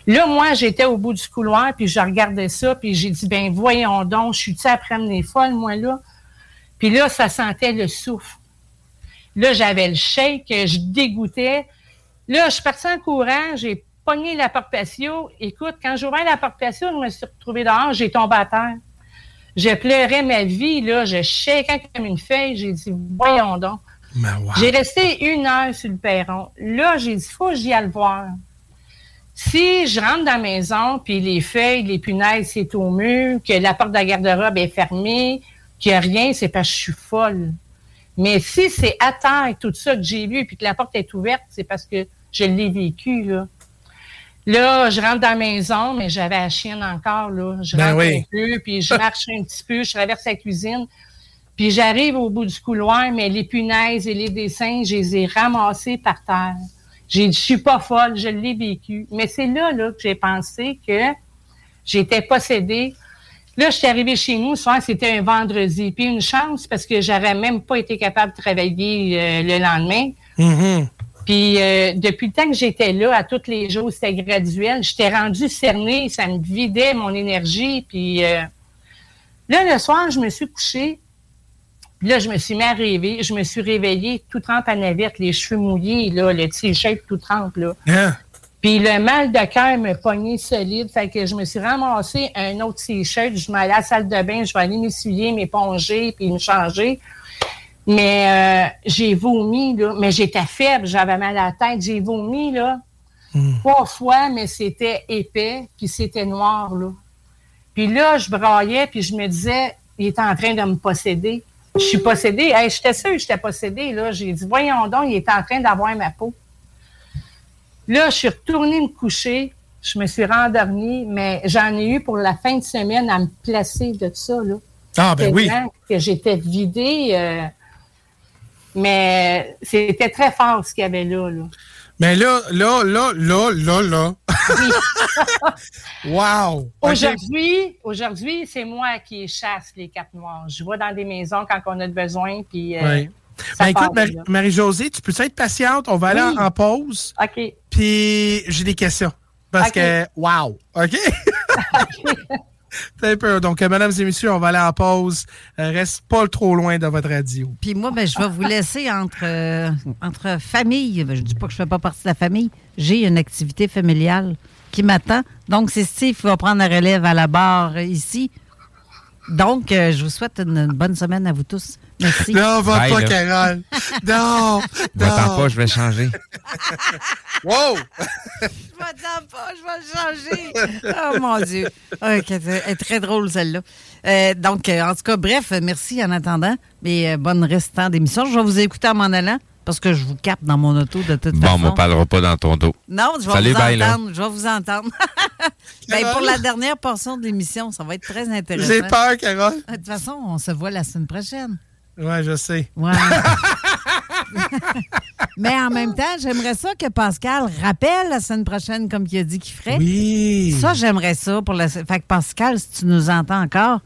Là, moi, j'étais au bout du couloir, puis je regardais ça, puis j'ai dit, ben voyons donc, je suis-tu à prendre les folles, moi, là? Puis là, ça sentait le souffle. Là, j'avais le shake, je dégoûtais. Là, je suis partie en courant, j'ai pogné la porte patio. Écoute, quand j'ai ouvert la porte patio, je me suis retrouvée dehors, j'ai tombé à terre. Je pleurais ma vie, là, je shakeais comme une feuille. J'ai dit, voyons donc. J'ai resté une heure sur le perron. Là, j'ai dit, faut que j'y aille le voir. Si je rentre dans la maison, puis les feuilles, les punaises, c'est au mur, que la porte de la garde-robe est fermée, qu'il n'y a rien, c'est parce que je suis folle. Mais si c'est à terre, tout ça que j'ai vu, puis que la porte est ouverte, c'est parce que je l'ai vécu, là. Là, je rentre dans la maison, mais j'avais la chienne encore, là. Je Ben rentre oui. un peu, puis je marche un petit peu, je traverse la cuisine, puis j'arrive au bout du couloir, mais les punaises et les dessins, je les ai ramassés par terre. J'ai dit, je suis pas folle, je l'ai vécu. Mais c'est là, là, que j'ai pensé que j'étais possédée. Là, je suis arrivée chez nous, soir, c'était un vendredi. Puis une chance, parce que j'aurais même pas été capable de travailler euh, le lendemain. Mhm. Puis euh, depuis le temps que j'étais là, à tous les jours, c'était graduel. J'étais rendue cernée, ça me vidait mon énergie. Puis euh, là, le soir, je me suis couchée. Puis là, je me suis mis à rêver. Je me suis réveillée tout trempe à navette, les cheveux mouillés, là, le t-shirt tout trempe, là. Hein? Puis le mal de cœur me pognait solide. Fait que je me suis ramassé un autre t-shirt. Je m'allais à la salle de bain. Je vais aller m'essuyer, m'éponger, puis me changer. Mais euh, j'ai vomi, là. Mais j'étais faible. J'avais mal à la tête. J'ai vomi, là. Trois fois, mais c'était épais, puis c'était noir, là. Puis là, je braillais, puis je me disais, il est en train de me posséder. Je suis possédée. Hey, j'étais sûre que j'étais possédée, là. J'ai dit, voyons donc, il est en train d'avoir ma peau. Là, je suis retournée me coucher. Je me suis rendormie, mais j'en ai eu pour la fin de semaine à me placer de ça, là. Ah, ben oui. Que j'étais vidée. euh, mais c'était très fort ce qu'il y avait là, là. Mais là, là, là, là, là, là. wow! Aujourd'hui, aujourd'hui, c'est moi qui chasse les quatre noirs. Je vais dans des maisons quand on a besoin, puis euh, ça Ben, écoute, Marie-. Marie-Josée, tu peux être patiente? On va aller Oui. en, pause. OK. Puis j'ai des questions. Parce que, wow! OK? Donc, euh, mesdames et messieurs, on va aller en pause. Euh, reste pas trop loin de votre radio. Puis moi, ben, je vais vous laisser entre, euh, entre famille. Ben, je dis pas que je fais pas partie de la famille. J'ai une activité familiale qui m'attend. Donc, c'est Steve qui va prendre la relève à la barre ici. Donc, je vous souhaite une bonne semaine à vous tous. Merci. Non, va Bye, pas, là. Carole. Non, Va-t'en pas, je vais changer. Wow! Je m'attends pas, je vais changer. Oh mon Dieu. Ok, elle est très drôle celle-là. Euh, donc, euh, en tout cas, bref, merci en attendant. Mais euh, bonne restant d'émission. Je vais vous écouter en m'en allant parce que je vous capte dans mon auto de toute Bon, façon. on ne parlera pas dans ton dos. Non, je vais Salut, vous bye, là. entendre. Je vais vous entendre. Ben, pour la dernière portion de l'émission, ça va être très intéressant. J'ai peur, Carole. De toute façon, on se voit la semaine prochaine. Ouais, je sais. Ouais. Mais en même temps, j'aimerais ça que Pascal rappelle la semaine prochaine comme il a dit qu'il ferait. Oui. Ça, j'aimerais ça pour la. Fait que Pascal, si tu nous entends encore,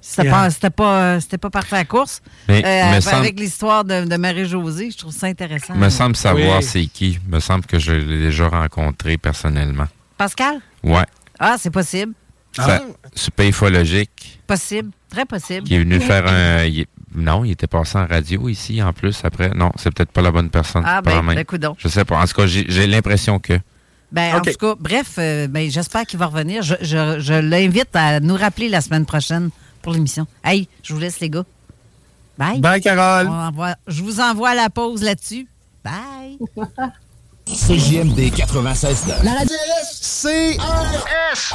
c'était Yeah. pas, c'était pas, c'était pas parti à la course. Mais- Euh, avec semble- l'histoire de, de Marie-Josée, je trouve ça intéressant. me semble savoir Oui. c'est qui. me semble que je l'ai déjà rencontré personnellement. Pascal? Ouais. Ah, c'est possible. Ça- Super ufologique. Possible. Très possible. Qui est venu faire un. Non, il était passé en radio ici en plus après. Non, c'est peut-être pas la bonne personne. Ah, ben, ben, coudonc. Je sais pas. En tout cas, j'ai l'impression que. Ben. En tout cas, bref, euh, ben, j'espère qu'il va revenir. Je, je- je l'invite à nous rappeler la semaine prochaine pour l'émission. Hey, je vous laisse, les gars. Bye. Bye, Carole. On envoie- je vous envoie à la pause là-dessus. Bye. CJMD 96.9. La radio CRF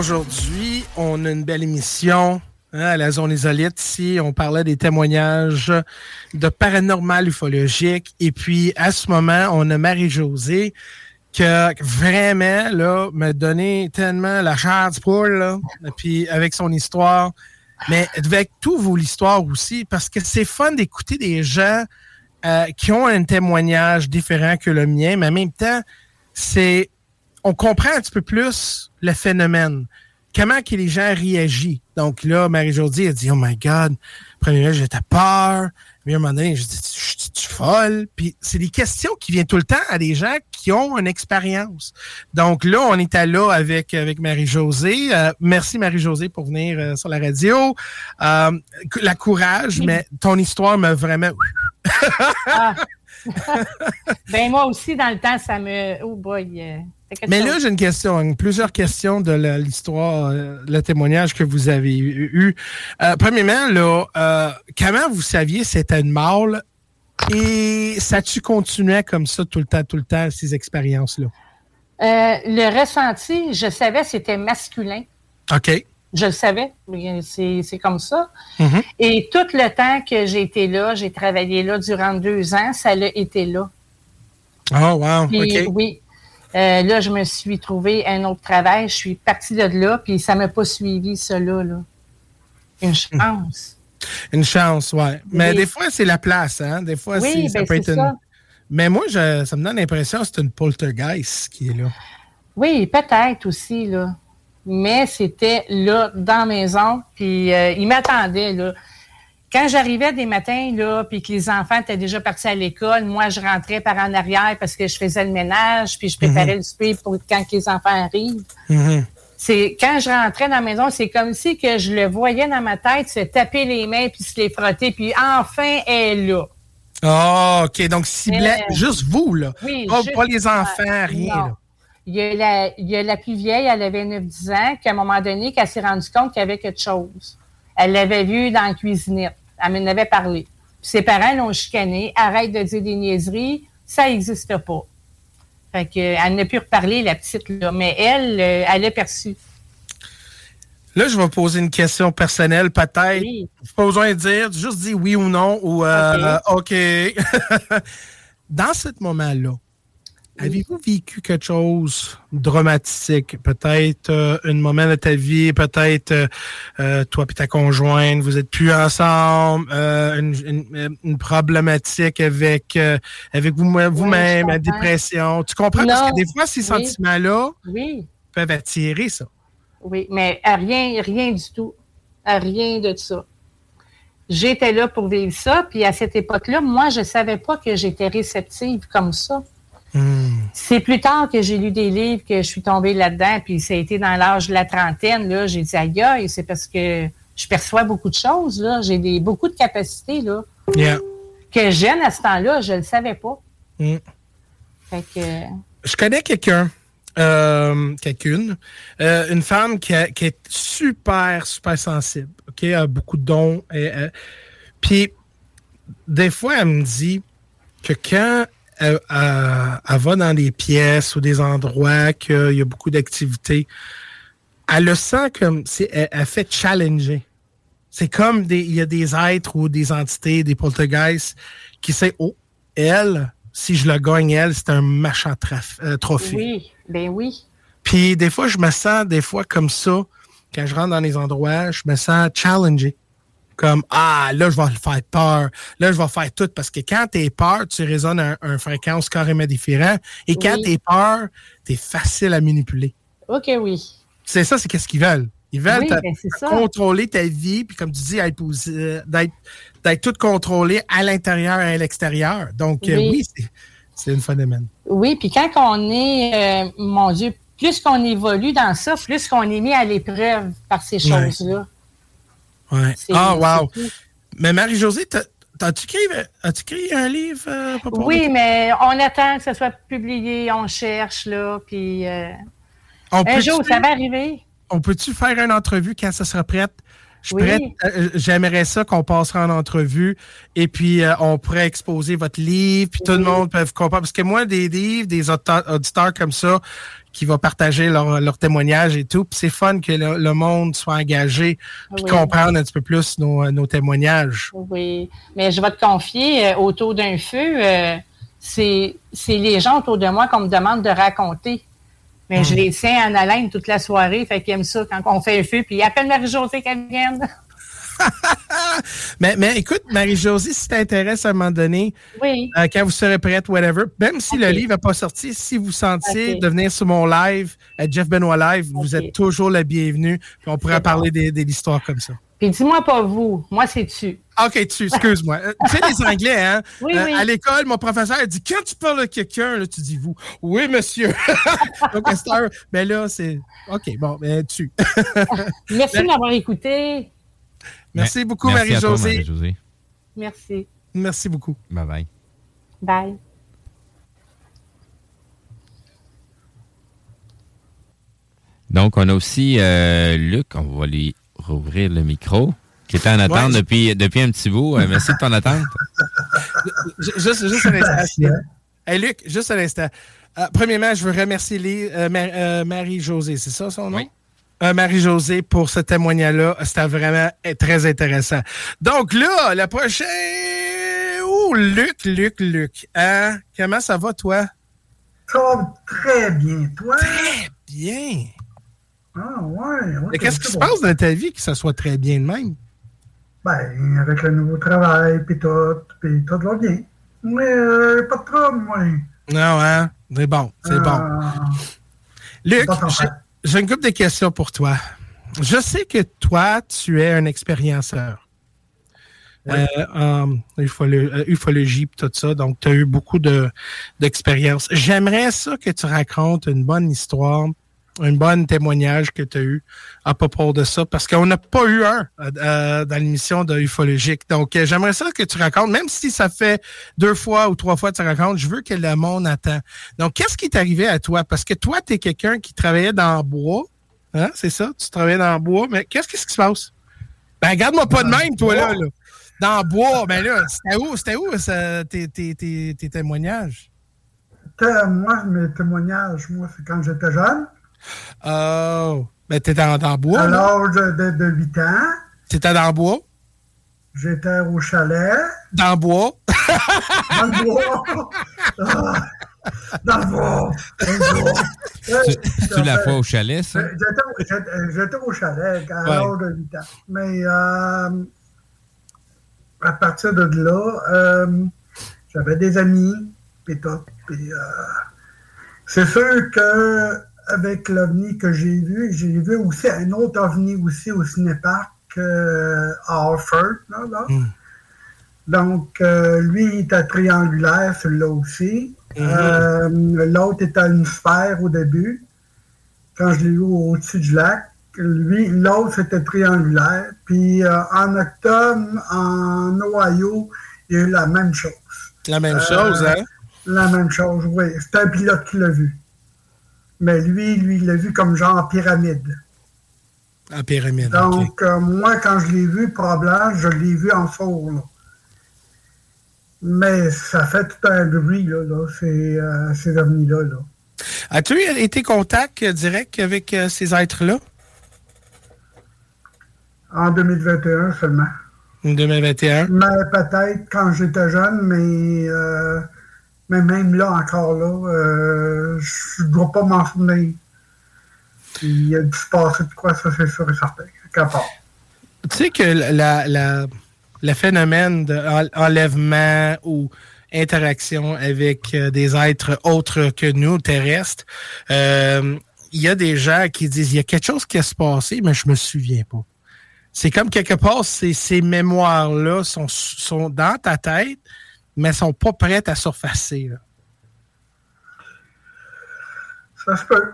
Aujourd'hui, on a une belle émission hein, à la zone isolite ici. On parlait des témoignages de paranormal ufologique. Et puis, à ce moment, on a Marie-Josée qui a vraiment là, m'a donné tellement la chair du poule, là, puis avec son histoire. Mais avec tout vos histoires aussi, parce que c'est fun d'écouter des gens euh, qui ont un témoignage différent que le mien, mais en même temps, c'est on comprend un petit peu plus le phénomène. Comment que les gens réagissent. Donc là, Marie-Josée a dit, oh my God, premièrement, j'étais peur. Mais à un moment donné, je dis, suis folle? Puis c'est des questions qui viennent tout le temps à des gens qui ont une expérience. Donc là, on était là avec, avec Marie-Josée. Euh, merci Marie-Josée pour venir euh, sur la radio. Euh, la courage, mais ton histoire m'a vraiment... Ah. ben moi aussi, dans le temps, ça me. Oh boy. euh, Mais là, j'ai une question, plusieurs questions de l'histoire, euh, le témoignage que vous avez eu. eu. Euh, premièrement, là, euh, comment vous saviez c'était une mâle? Et ça tu continuait comme ça tout le temps, tout le temps, ces expériences-là? Euh, le ressenti, je savais c'était masculin. OK. Je le savais. C'est comme ça. Mhm. Et tout le temps que j'ai été là, j'ai travaillé là durant deux ans, ça l'a été là. Oh, wow. Puis, OK. Oui. Euh, là, je me suis trouvé un autre travail. Je suis partie de là, puis ça m'a pas suivi, cela. Là. Une chance. Une chance, ouais. Mais Oui. des fois, c'est la place, hein? Des fois, Oui, ça ben, peut être une. ça. Mais moi, je- ça me donne l'impression que c'est une poltergeist qui est là. Oui, peut-être aussi, là. Mais c'était là, dans la maison, puis euh, il m'attendait, là. Quand j'arrivais des matins, là, puis que les enfants étaient déjà partis à l'école, moi, je rentrais par en arrière parce que je faisais le ménage, puis je préparais Mhm. le souper pour quand les enfants arrivent. Mhm. C'est quand je rentrais dans la maison, c'est comme si que je le voyais dans ma tête se taper les mains puis se les frotter, puis enfin elle est là. Ah, OK. Donc, ciblait Euh, juste vous, là. Oui, pas, juste pas les enfants, rien, Non. là. Il y, a la, il y a la plus vieille, elle avait 9-10 ans, qu'à un moment donné, qu'elle s'est rendue compte qu'il y avait quelque chose. Elle l'avait vu dans la cuisinette. Elle m'en avait parlé. Puis ses parents l'ont chicané. Arrête de dire des niaiseries, ça n'existe pas. Fait que, elle n'a pu reparler, la petite, là. Mais elle, euh, elle l'a perçu. Là, je vais poser une question personnelle, peut-être. Pas besoin de dire, juste dis oui ou non, ou euh, OK. Dans ce moment-là, Avez-vous vécu quelque chose de dramatique? Peut-être euh, un moment de ta vie, peut-être euh, euh, toi et ta conjointe, vous êtes plus ensemble, euh, une, une- une problématique avec, avec vous- vous-même, la dépression. Tu comprends? Parce que des fois, ces Oui. sentiments-là Oui, peuvent attirer ça. oui, mais à rien, rien du tout. À rien de ça. J'étais là pour vivre ça, puis à cette époque-là, moi, je savais pas que j'étais réceptive comme ça. C'est plus tard que j'ai lu des livres que je suis tombée là-dedans, puis ça a été dans l'âge de la trentaine, là, j'ai dit aïe, aïe, c'est parce que je perçois beaucoup de choses, là, j'ai des, beaucoup de capacités, là, Yeah. que jeune à ce temps-là, je le savais pas. Mm. Fait que, Je connais quelqu'un, euh, quelqu'une, euh, une femme qui, a- qui est super, super sensible, OK, a beaucoup de dons. et, euh, Puis, des fois, elle me dit que quand elle, elle- elle va dans des pièces ou des endroits qu'il y a beaucoup d'activités, elle le sent comme si elle, elle fait challenger. C'est comme des, il y a des êtres ou des entités, des poltergeists qui savent, oh, elle, si je le gagne, elle, c'est un machin euh, trophée. oui, ben oui. Puis des fois, je me sens des fois comme ça, quand je rentre dans les endroits, je me sens challengé. Comme, ah, là, je vais faire peur. Là, je vais faire tout. Parce que quand t'es peur, tu résonnes à un, un fréquence carrément différent. Et quand Oui. t'es peur, t'es facile à manipuler. OK, oui. C'est ça, c'est qu'est-ce qu'ils veulent. Ils veulent Oui, ben, contrôler ta vie, puis comme tu dis, d'être d'être tout contrôlé à l'intérieur et à l'extérieur. Donc, euh, Oui. c'est- un phénomène. Oui, puis quand on est, euh, mon Dieu, plus qu'on évolue dans ça, plus qu'on est mis à l'épreuve par ces choses-là. Ouais. Ah, wow. c'est tout. Mais Marie-Josée, écrit, as-tu écrit un livre? euh, Oui, mais on attend que ce soit publié, on cherche, là, puis euh, un jour, ça va arriver. On peut-tu faire une entrevue quand ça sera prête? Oui. euh, J'aimerais ça qu'on passera en entrevue et puis euh, on pourrait exposer votre livre, puis tout le monde peut comprendre. Parce que moi, des livres, des auditeurs, comme ça, qui vont partager leur, leur témoignage et tout, puis c'est fun que le, le monde soit engagé puis Oui. comprendre un petit peu plus nos, nos témoignages. Oui, mais je vais te confier, euh, autour d'un feu, euh, c'est c'est les gens autour de moi qu'on me demande de raconter. Mais Hmm. je les tiens en haleine toute la soirée, fait qu'ils aiment ça quand on fait un feu, puis ils appellent Marie-Josée qu'elle vienne. Mais, mais écoute, Marie-Josée, si t'intéresse à un moment donné, Oui. euh, quand vous serez prête, whatever, même si le livre n'est pas sorti, si vous sentez Ok. de venir sur mon live, à Jeff Benoit Live, vous êtes toujours la bienvenue. Puis on pourrait C'est parler des, des histoires comme ça. Puis dis-moi pas vous, moi c'est tu. OK, tu, excuse-moi. Euh, tu sais, les Anglais, hein? Oui, euh, oui. À l'école, mon professeur a dit quand tu parles à quelqu'un, là, tu dis vous. Oui, monsieur. Donc, à cette heure, ben là, c'est. OK, bon, ben tu. Merci de m'avoir écouté. Merci beaucoup. Marie-Josée. Merci. Merci beaucoup. Bye bye. Bye. Donc, on a aussi euh, Luc, on va lui rouvrir le micro, qui était en attente Ouais. depuis, depuis un petit bout. Euh, merci de ton attente. Ju- Juste, juste un instant. Hey, Luc, juste un instant. Euh, premièrement, je veux remercier euh, Ma- euh, Marie-Josée, c'est ça son nom? Euh, Marie-Josée pour ce témoignage-là. C'était vraiment très intéressant. Donc là, la prochaine. Oh, Luc, Luc, Luc. Hein? Comment ça va, toi? Ça va très bien, toi? Très bien. Ah, ouais. ouais Mais qu'est-ce qui se bon. passe dans ta vie que ça soit très bien de même? Ben, avec le nouveau travail, puis tout, puis tout va bien. Mais euh, pas de trouble, moi. Non, hein? C'est bon, c'est bon. Ah, Luc, j'ai- une couple de questions pour toi. Je sais que toi, tu es un expérienceur. Euh, en ufolo- euh, ufologie et tout ça, donc tu as eu beaucoup de d'expérience. J'aimerais ça que tu racontes une bonne histoire, un bon témoignage que tu as eu à propos de ça, parce qu'on n'a pas eu un euh, euh, dans l'émission de ufologique. Donc, euh, j'aimerais ça que tu racontes, même si ça fait deux fois ou trois fois que tu racontes, je veux que le monde attend. Donc, qu'est-ce qui est arrivé à toi? Parce que toi, tu es quelqu'un qui travaillait dans le bois. Hein? C'est ça? Tu travaillais dans le bois, mais qu'est-ce, qu'est-ce qui se passe? Ben, regarde-moi pas de même, toi, là. là. Dans le bois, ben là, c'était où, c'était où ça, tes, tes, tes, tes témoignages? moi, mes témoignages, moi, c'est quand j'étais jeune, Oh, ben t'étais dans, dans le bois, à l'âge de, de 8 ans, T'étais dans le bois? j'étais au chalet, Dans le bois? dans le bois. Ah, Dans le bois. Dans le bois. C'est-tu la fois au chalet, ça? J'étais au- j'étais- au chalet à l'âge de 8 ans. Mais euh, à partir de là, euh, j'avais des amis, puis tout. Puis, euh, c'est sûr que avec l'OVNI que j'ai vu, j'ai vu aussi un autre OVNI aussi au cinéparc euh, à Harford. Là, là. Donc, euh, lui, il était triangulaire, celui-là aussi. Euh, L'autre était une sphère au début, quand je l'ai eu au-dessus du lac. Lui, l'autre, c'était triangulaire. Puis, en octobre, en Ohio, il y a eu la même chose. La même chose, hein? La même chose, oui. C'est un pilote qui l'a vu. Mais lui, lui, il l'a vu comme genre pyramide. En pyramide. Donc, euh, moi, quand je l'ai vu, probablement, je l'ai vu en four, là. Mais ça fait tout un bruit, là, là ces, euh, ces ovnis-là, là. As-tu été contact direct avec euh, ces êtres-là? En 2021 seulement. En 2021? Mais peut-être quand j'étais jeune, mais, euh, mais même là, encore là, euh, je ne dois pas m'en souvenir. Il a dû se passer de quoi, ça, c'est sûr et certain. part. Tu sais que la, le phénomène d'enlèvement ou interaction avec euh, des êtres autres que nous, terrestres, euh, il y a des gens qui disent il y a quelque chose qui a se passé, mais je me souviens pas. C'est comme quelque part, ces, ces mémoires-là sont, sont dans ta tête, mais sont pas prêtes à surfacer. là. Ça se peut.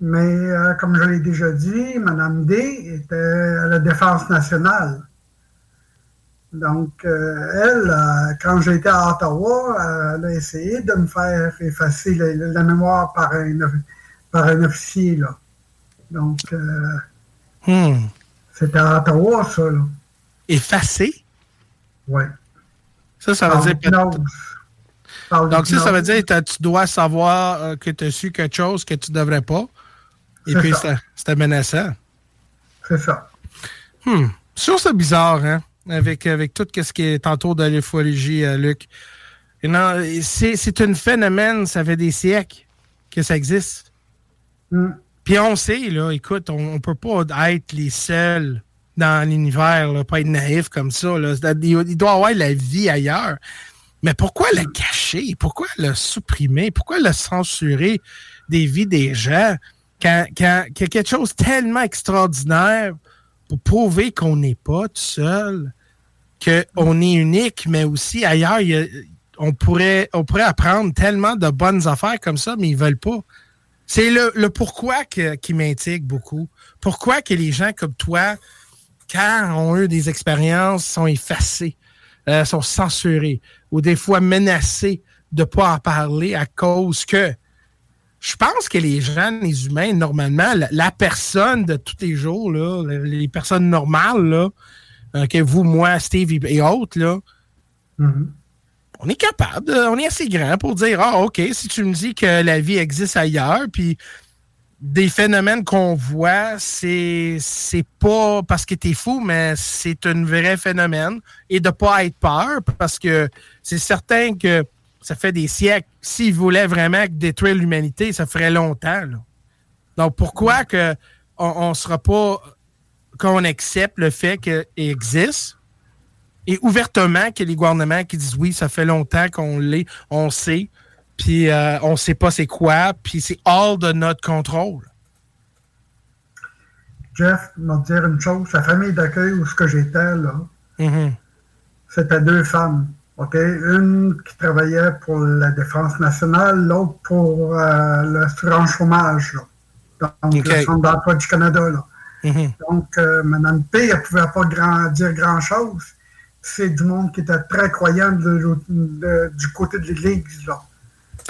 Mais euh, comme je l'ai déjà dit, Mme D était à la Défense nationale. Donc, euh, elle, euh, quand j'étais à Ottawa, elle a essayé de me faire effacer la, la mémoire par un, par un officier. Là. Donc, Hmm. c'était à Ottawa, ça. Là. Effacé? Oui. Ça, ça veut dire. Donc, ça, ça veut dire que tu dois savoir euh, que tu as su quelque chose que tu devrais pas. Et C'est puis, c'est c'est menaçant. C'est ça. Hmm. Trouve ça bizarre, hein? Avec, avec tout ce qui est tantôt de l'ufologie, euh, Luc. Non, c'est c'est un phénomène, ça fait des siècles que ça existe. Hmm. Puis on sait, là, écoute, on, on peut pas être les seuls dans l'univers, pas être naïf comme ça. Il, il doit avoir la vie ailleurs. Mais pourquoi le cacher? Pourquoi le supprimer? Pourquoi le censurer des vies des gens quand, qu'il y a quelque chose de tellement extraordinaire pour prouver qu'on n'est pas tout seul, qu'on est unique, mais aussi ailleurs, il on, pourrait, apprendre tellement de bonnes affaires comme ça, mais ils veulent pas. C'est le, pourquoi qui m'intrigue beaucoup. Pourquoi que les gens comme toi, quand ont eu des expériences, sont effacés, euh, sont censurés, ou des fois menacés de pas en parler à cause que je pense que les gens, les humains, normalement, la, la personne de tous les jours, là, les personnes normales, là, euh, que vous, moi, Steve et autres, là, on est capable, on est assez grand pour dire Ah, OK, si tu me dis que la vie existe ailleurs, puis des phénomènes qu'on voit, c'est c'est pas parce que t'es fou, mais c'est un vrai phénomène. Et de pas être peur, parce que c'est certain que ça fait des siècles. S'ils voulaient vraiment détruire l'humanité, ça ferait longtemps. là. Donc pourquoi que on, on sera pas qu'on accepte le fait qu'il existe et ouvertement que les gouvernements qui disent oui, ça fait longtemps qu'on l'est, on sait, puis euh, on sait pas c'est quoi, puis c'est hors de notre contrôle. Jeff m'a dit une chose. Sa famille d'accueil où ce que j'étais, là, Mhm. c'était deux femmes. OK? Une qui travaillait pour la Défense nationale, l'autre pour euh, l'assurance chômage. là. Donc, OK. le Centre d'emploi du Canada. Là. Mhm. Donc, euh, Mme P, elle ne pouvait pas grand- dire grand-chose. C'est du monde qui était très croyant de l'autre- de- du côté de l'Église. là.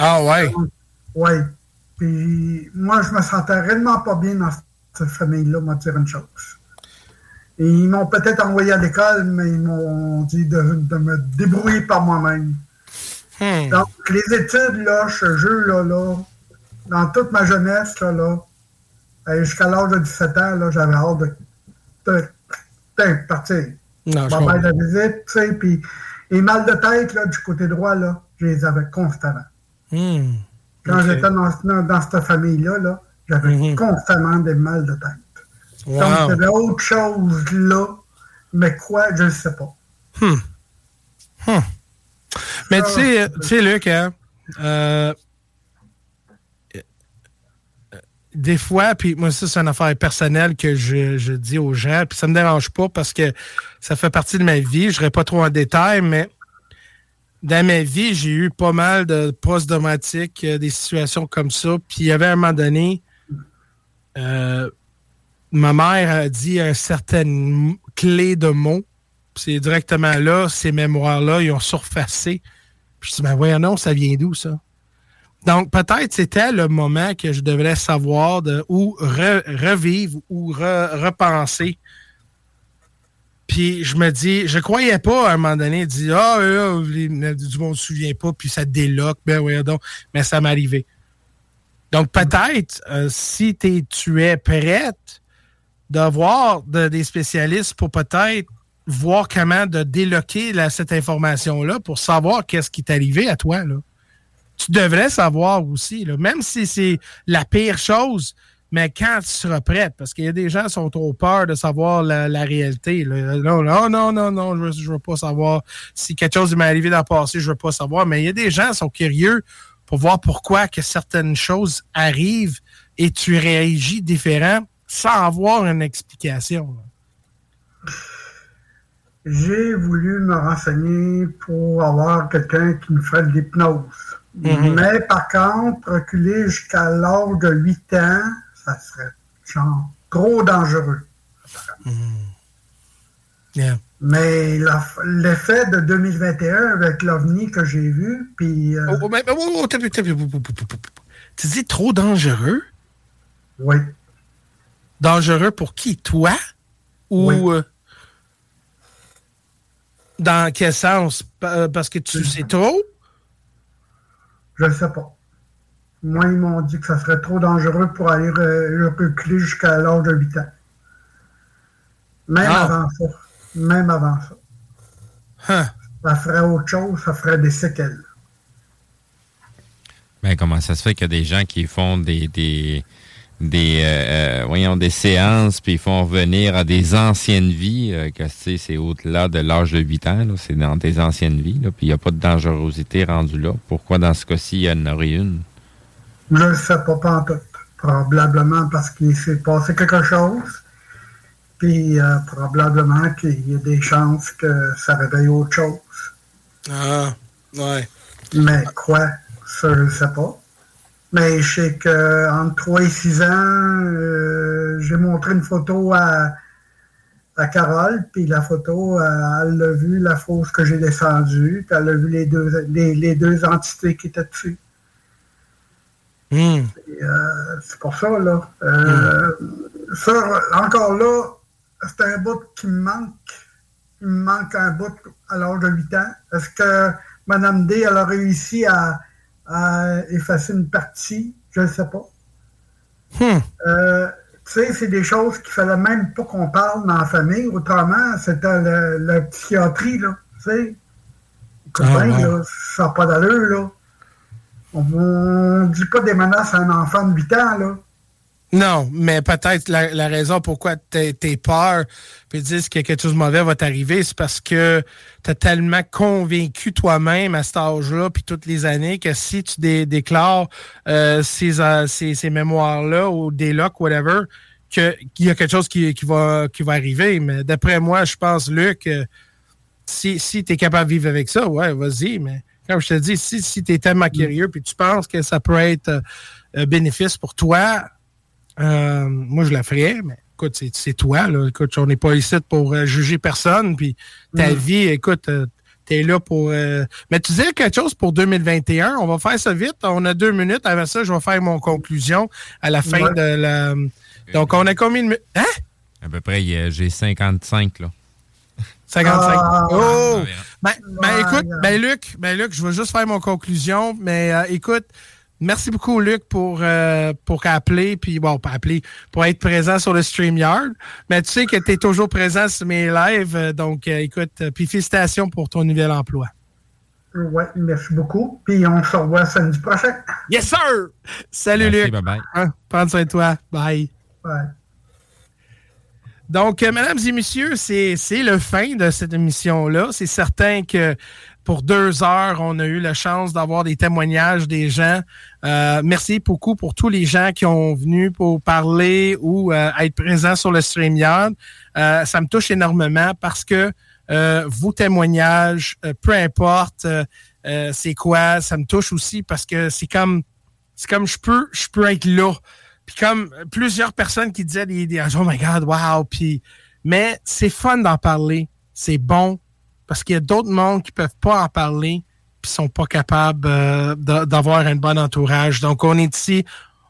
Ah ouais. Oui. Puis moi, je me sentais réellement pas bien dans cette famille-là, m'a dire une chose. Et ils m'ont peut-être envoyé à l'école, mais ils m'ont dit de, de me débrouiller par moi-même. Hmm. Donc, les études, là, ce jeu, là, là, dans toute ma jeunesse, là, là, euh, jusqu'à l'âge de 17 ans, là, j'avais hâte de, de- de partir. Non, je Ma mère comprends. de visite, tu sais, puis les mal de tête, là, du côté droit, là, je les avais constamment. Quand j'étais dans, dans, cette famille-là, -là, j'avais hmm. constamment des mal de tête. Donc, il y avait autre chose là, mais quoi, je ne sais pas. Hmm. Hmm. Mais tu sais, tu sais, Luc, hein, euh, des fois, puis moi, ça, c'est une affaire personnelle que je, dis aux gens, puis ça me dérange pas parce que ça fait partie de ma vie. Je n'irai pas trop en détail, mais dans ma vie, j'ai eu pas mal de post-domatiques, euh, des situations comme ça. Puis il y avait un moment donné, euh, ma mère a dit un certain clé de mots. C'est directement là, ces mémoires-là, ils ont surfacé. Puis je dis, ben voyons non, ça vient d'où ça? Donc, peut-être c'était le moment que je devrais savoir de, ou revivre ou repenser. Puis je me dis, je croyais pas à un moment donné, dire Ah, oh, du monde ne se souvient pas, puis ça déloque, ben oui, donc, mais ça m'arrivait. Donc, peut-être, euh, si tu es prête d'avoir des spécialistes pour peut-être voir comment de déloquer cette information-là pour savoir qu'est-ce qui t'est arrivé à toi. Là tu devrais savoir aussi, là, même si c'est la pire chose, mais quand tu seras prête, parce qu'il y a des gens qui sont trop peur de savoir la, réalité. Non, non, non, non, non, je ne veux pas savoir. Si quelque chose m'est arrivé dans le passé, je ne veux pas savoir. Mais il y a des gens qui sont curieux pour voir pourquoi que certaines choses arrivent et tu réagis différent sans avoir une explication. J'ai voulu me renseigner pour avoir quelqu'un qui me ferait de l'hypnose. Mhm. Mais par contre, reculer jusqu'à l'âge de 8 ans, ça serait genre, trop dangereux. Mhm. Mais l'effet de 2021 avec l'OVNI que j'ai vu, puis... tu dis trop dangereux? Oui. Dangereux pour qui? Toi? Ou... Euh, dans quel sens? Euh, parce que tu sais trop? Je ne sais pas. Moi, ils m'ont dit que ça serait trop dangereux pour aller reculer jusqu'à l'âge de 8 ans. Même ah. avant ça. Même avant ça. Hein. Ça ferait autre chose, ça ferait des séquelles. Mais ben, comment ça se fait qu'il y a des gens qui font des, des euh, euh, voyons des séances puis ils font revenir à des anciennes vies euh, que c'est au-delà de l'âge de 8 ans c'est dans des anciennes vies puis il n'y a pas de dangerosité rendue là pourquoi dans ce cas-ci il y en aurait une? Ne sais pas pas en tout probablement parce qu'il s'est passé quelque chose. Puis probablement qu'il y a des chances que ça réveille autre chose. Ah ouais. Mais quoi? Ça je ne sais pas. Mais je sais qu'entre 3 et 6 ans, euh, j'ai montré une photo à, à Carole, puis la photo, euh, elle a vu la fosse que j'ai descendue, puis elle a vu les deux, les, deux entités qui étaient dessus. Hmm. Euh, c'est pour ça, là. Ça, encore là, c'est un bout qui me manque. Il me manque un bout à l'âge de 8 ans. Est-ce que Mme D, elle a réussi à à effacer une partie, je ne sais pas. Hmm. Euh, tu sais, c'est des choses qu'il fallait même pas qu'on parle dans la famille. Autrement, c'était la, psychiatrie, là. Tu sais, ah, ça n'a pas d'allure, là. On ne dit pas des menaces à un enfant de 8 ans, là. Non, mais peut-être la, raison pourquoi tu es peur puis dis que quelque chose de mauvais va t'arriver, c'est parce que tu es tellement convaincu toi-même à cet âge-là, puis toutes les années, que si tu déclares euh, euh, ces, ces, mémoires-là ou des locks, whatever, qu'il y a quelque chose qui, va, qui va arriver. Mais d'après moi, je pense, Luc, euh, si, si tu es capable de vivre avec ça, ouais, vas-y. Mais comme je te dis, si, si tu es tellement mm. curieux puis tu penses que ça peut être bénéfice pour toi, euh, moi, je la ferais, mais écoute, c'est toi. Là. Écoute, on n'est pas ici pour euh, juger personne. Puis ta mm. vie, écoute, euh, tu es là pour. Mais tu disais quelque chose pour 2021. On va faire ça vite. On a deux minutes. Avant ça, je vais faire mon conclusion à la fin de la. Donc, on a combien de minutes? Hein? À peu près, j'ai 55, là. 55. Ah. oh! Ben, ben écoute, ben Luc, ben Luc, je vais juste faire mon conclusion, mais écoute, Merci beaucoup, Luc, pour, euh, pour appeler, puis bon, pas appeler, pour être présent sur le StreamYard. Mais tu sais que tu es toujours présent sur mes lives, euh, donc euh, écoute, puis félicitations pour ton nouvel emploi. Oui, merci beaucoup. Puis on se revoit samedi prochain. Yes, sir! Salut, Merci, Luc. bye-bye. Hein, prends soin de toi. Bye. Ouais. Donc, euh, mesdames et messieurs, c'est le fin de cette émission-là. C'est certain que pour deux heures, on a eu la chance d'avoir des témoignages des gens. Euh, merci beaucoup pour tous les gens qui ont venu pour parler ou euh, être présents sur le StreamYard. Euh, ça me touche énormément parce que euh, vos témoignages, euh, peu importe c'est quoi, ça me touche aussi parce que c'est comme c'est comme je peux je peux être là. Puis comme plusieurs personnes qui disaient des, des oh my god, wow, puis mais c'est fun d'en parler, c'est bon parce qu'il y a d'autres mondes qui peuvent pas en parler puis sont pas capables euh, d'a- d'avoir un bon entourage. Donc on est ici,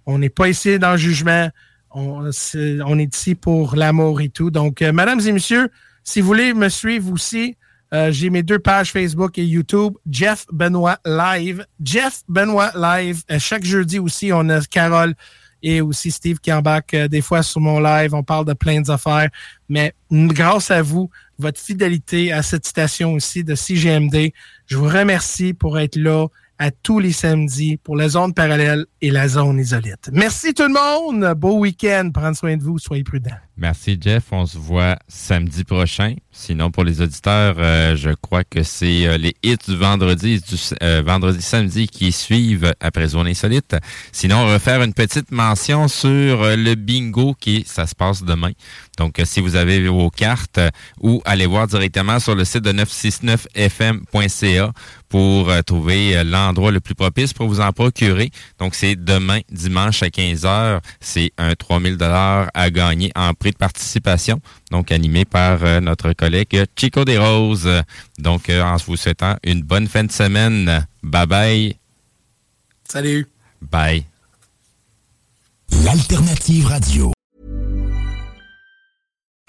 on n'est pas ici dans le jugement, on, c'est- on est ici pour l'amour et tout. Donc euh, mesdames et messieurs, si vous voulez me suivre aussi, euh, j'ai mes deux pages Facebook et YouTube, Jeff Benoît Live. Jeff Benoît Live. Euh, chaque jeudi aussi, on a Carole et aussi Steve qui embarque euh, des fois sur mon live. On parle de plein d'affaires. Mais grâce à vous, votre fidélité à cette station aussi de CGMD, je vous remercie pour être là à tous les samedis pour la zone parallèle et la zone isolite. Merci tout le monde. Beau week-end. Prenez soin de vous. Soyez prudents. Merci, Jeff. On se voit samedi prochain. Sinon, pour les auditeurs, euh, je crois que c'est euh, les hits du vendredi, du euh, vendredi, samedi qui suivent après Zone Insolite. Sinon, on va faire une petite mention sur le bingo qui, ça se passe demain. Donc, si vous avez vos cartes ou allez voir directement sur le site de 969fm.ca pour trouver l'endroit le plus propice pour vous en procurer. Donc, c'est demain, dimanche à 15h. C'est un 3000 dollars à gagner en prix de participation. Donc, animé par euh, notre collègue Chico Des Roses. Donc, euh, en vous souhaitant une bonne fin de semaine. Bye bye. Salut. Bye. L'alternative radio.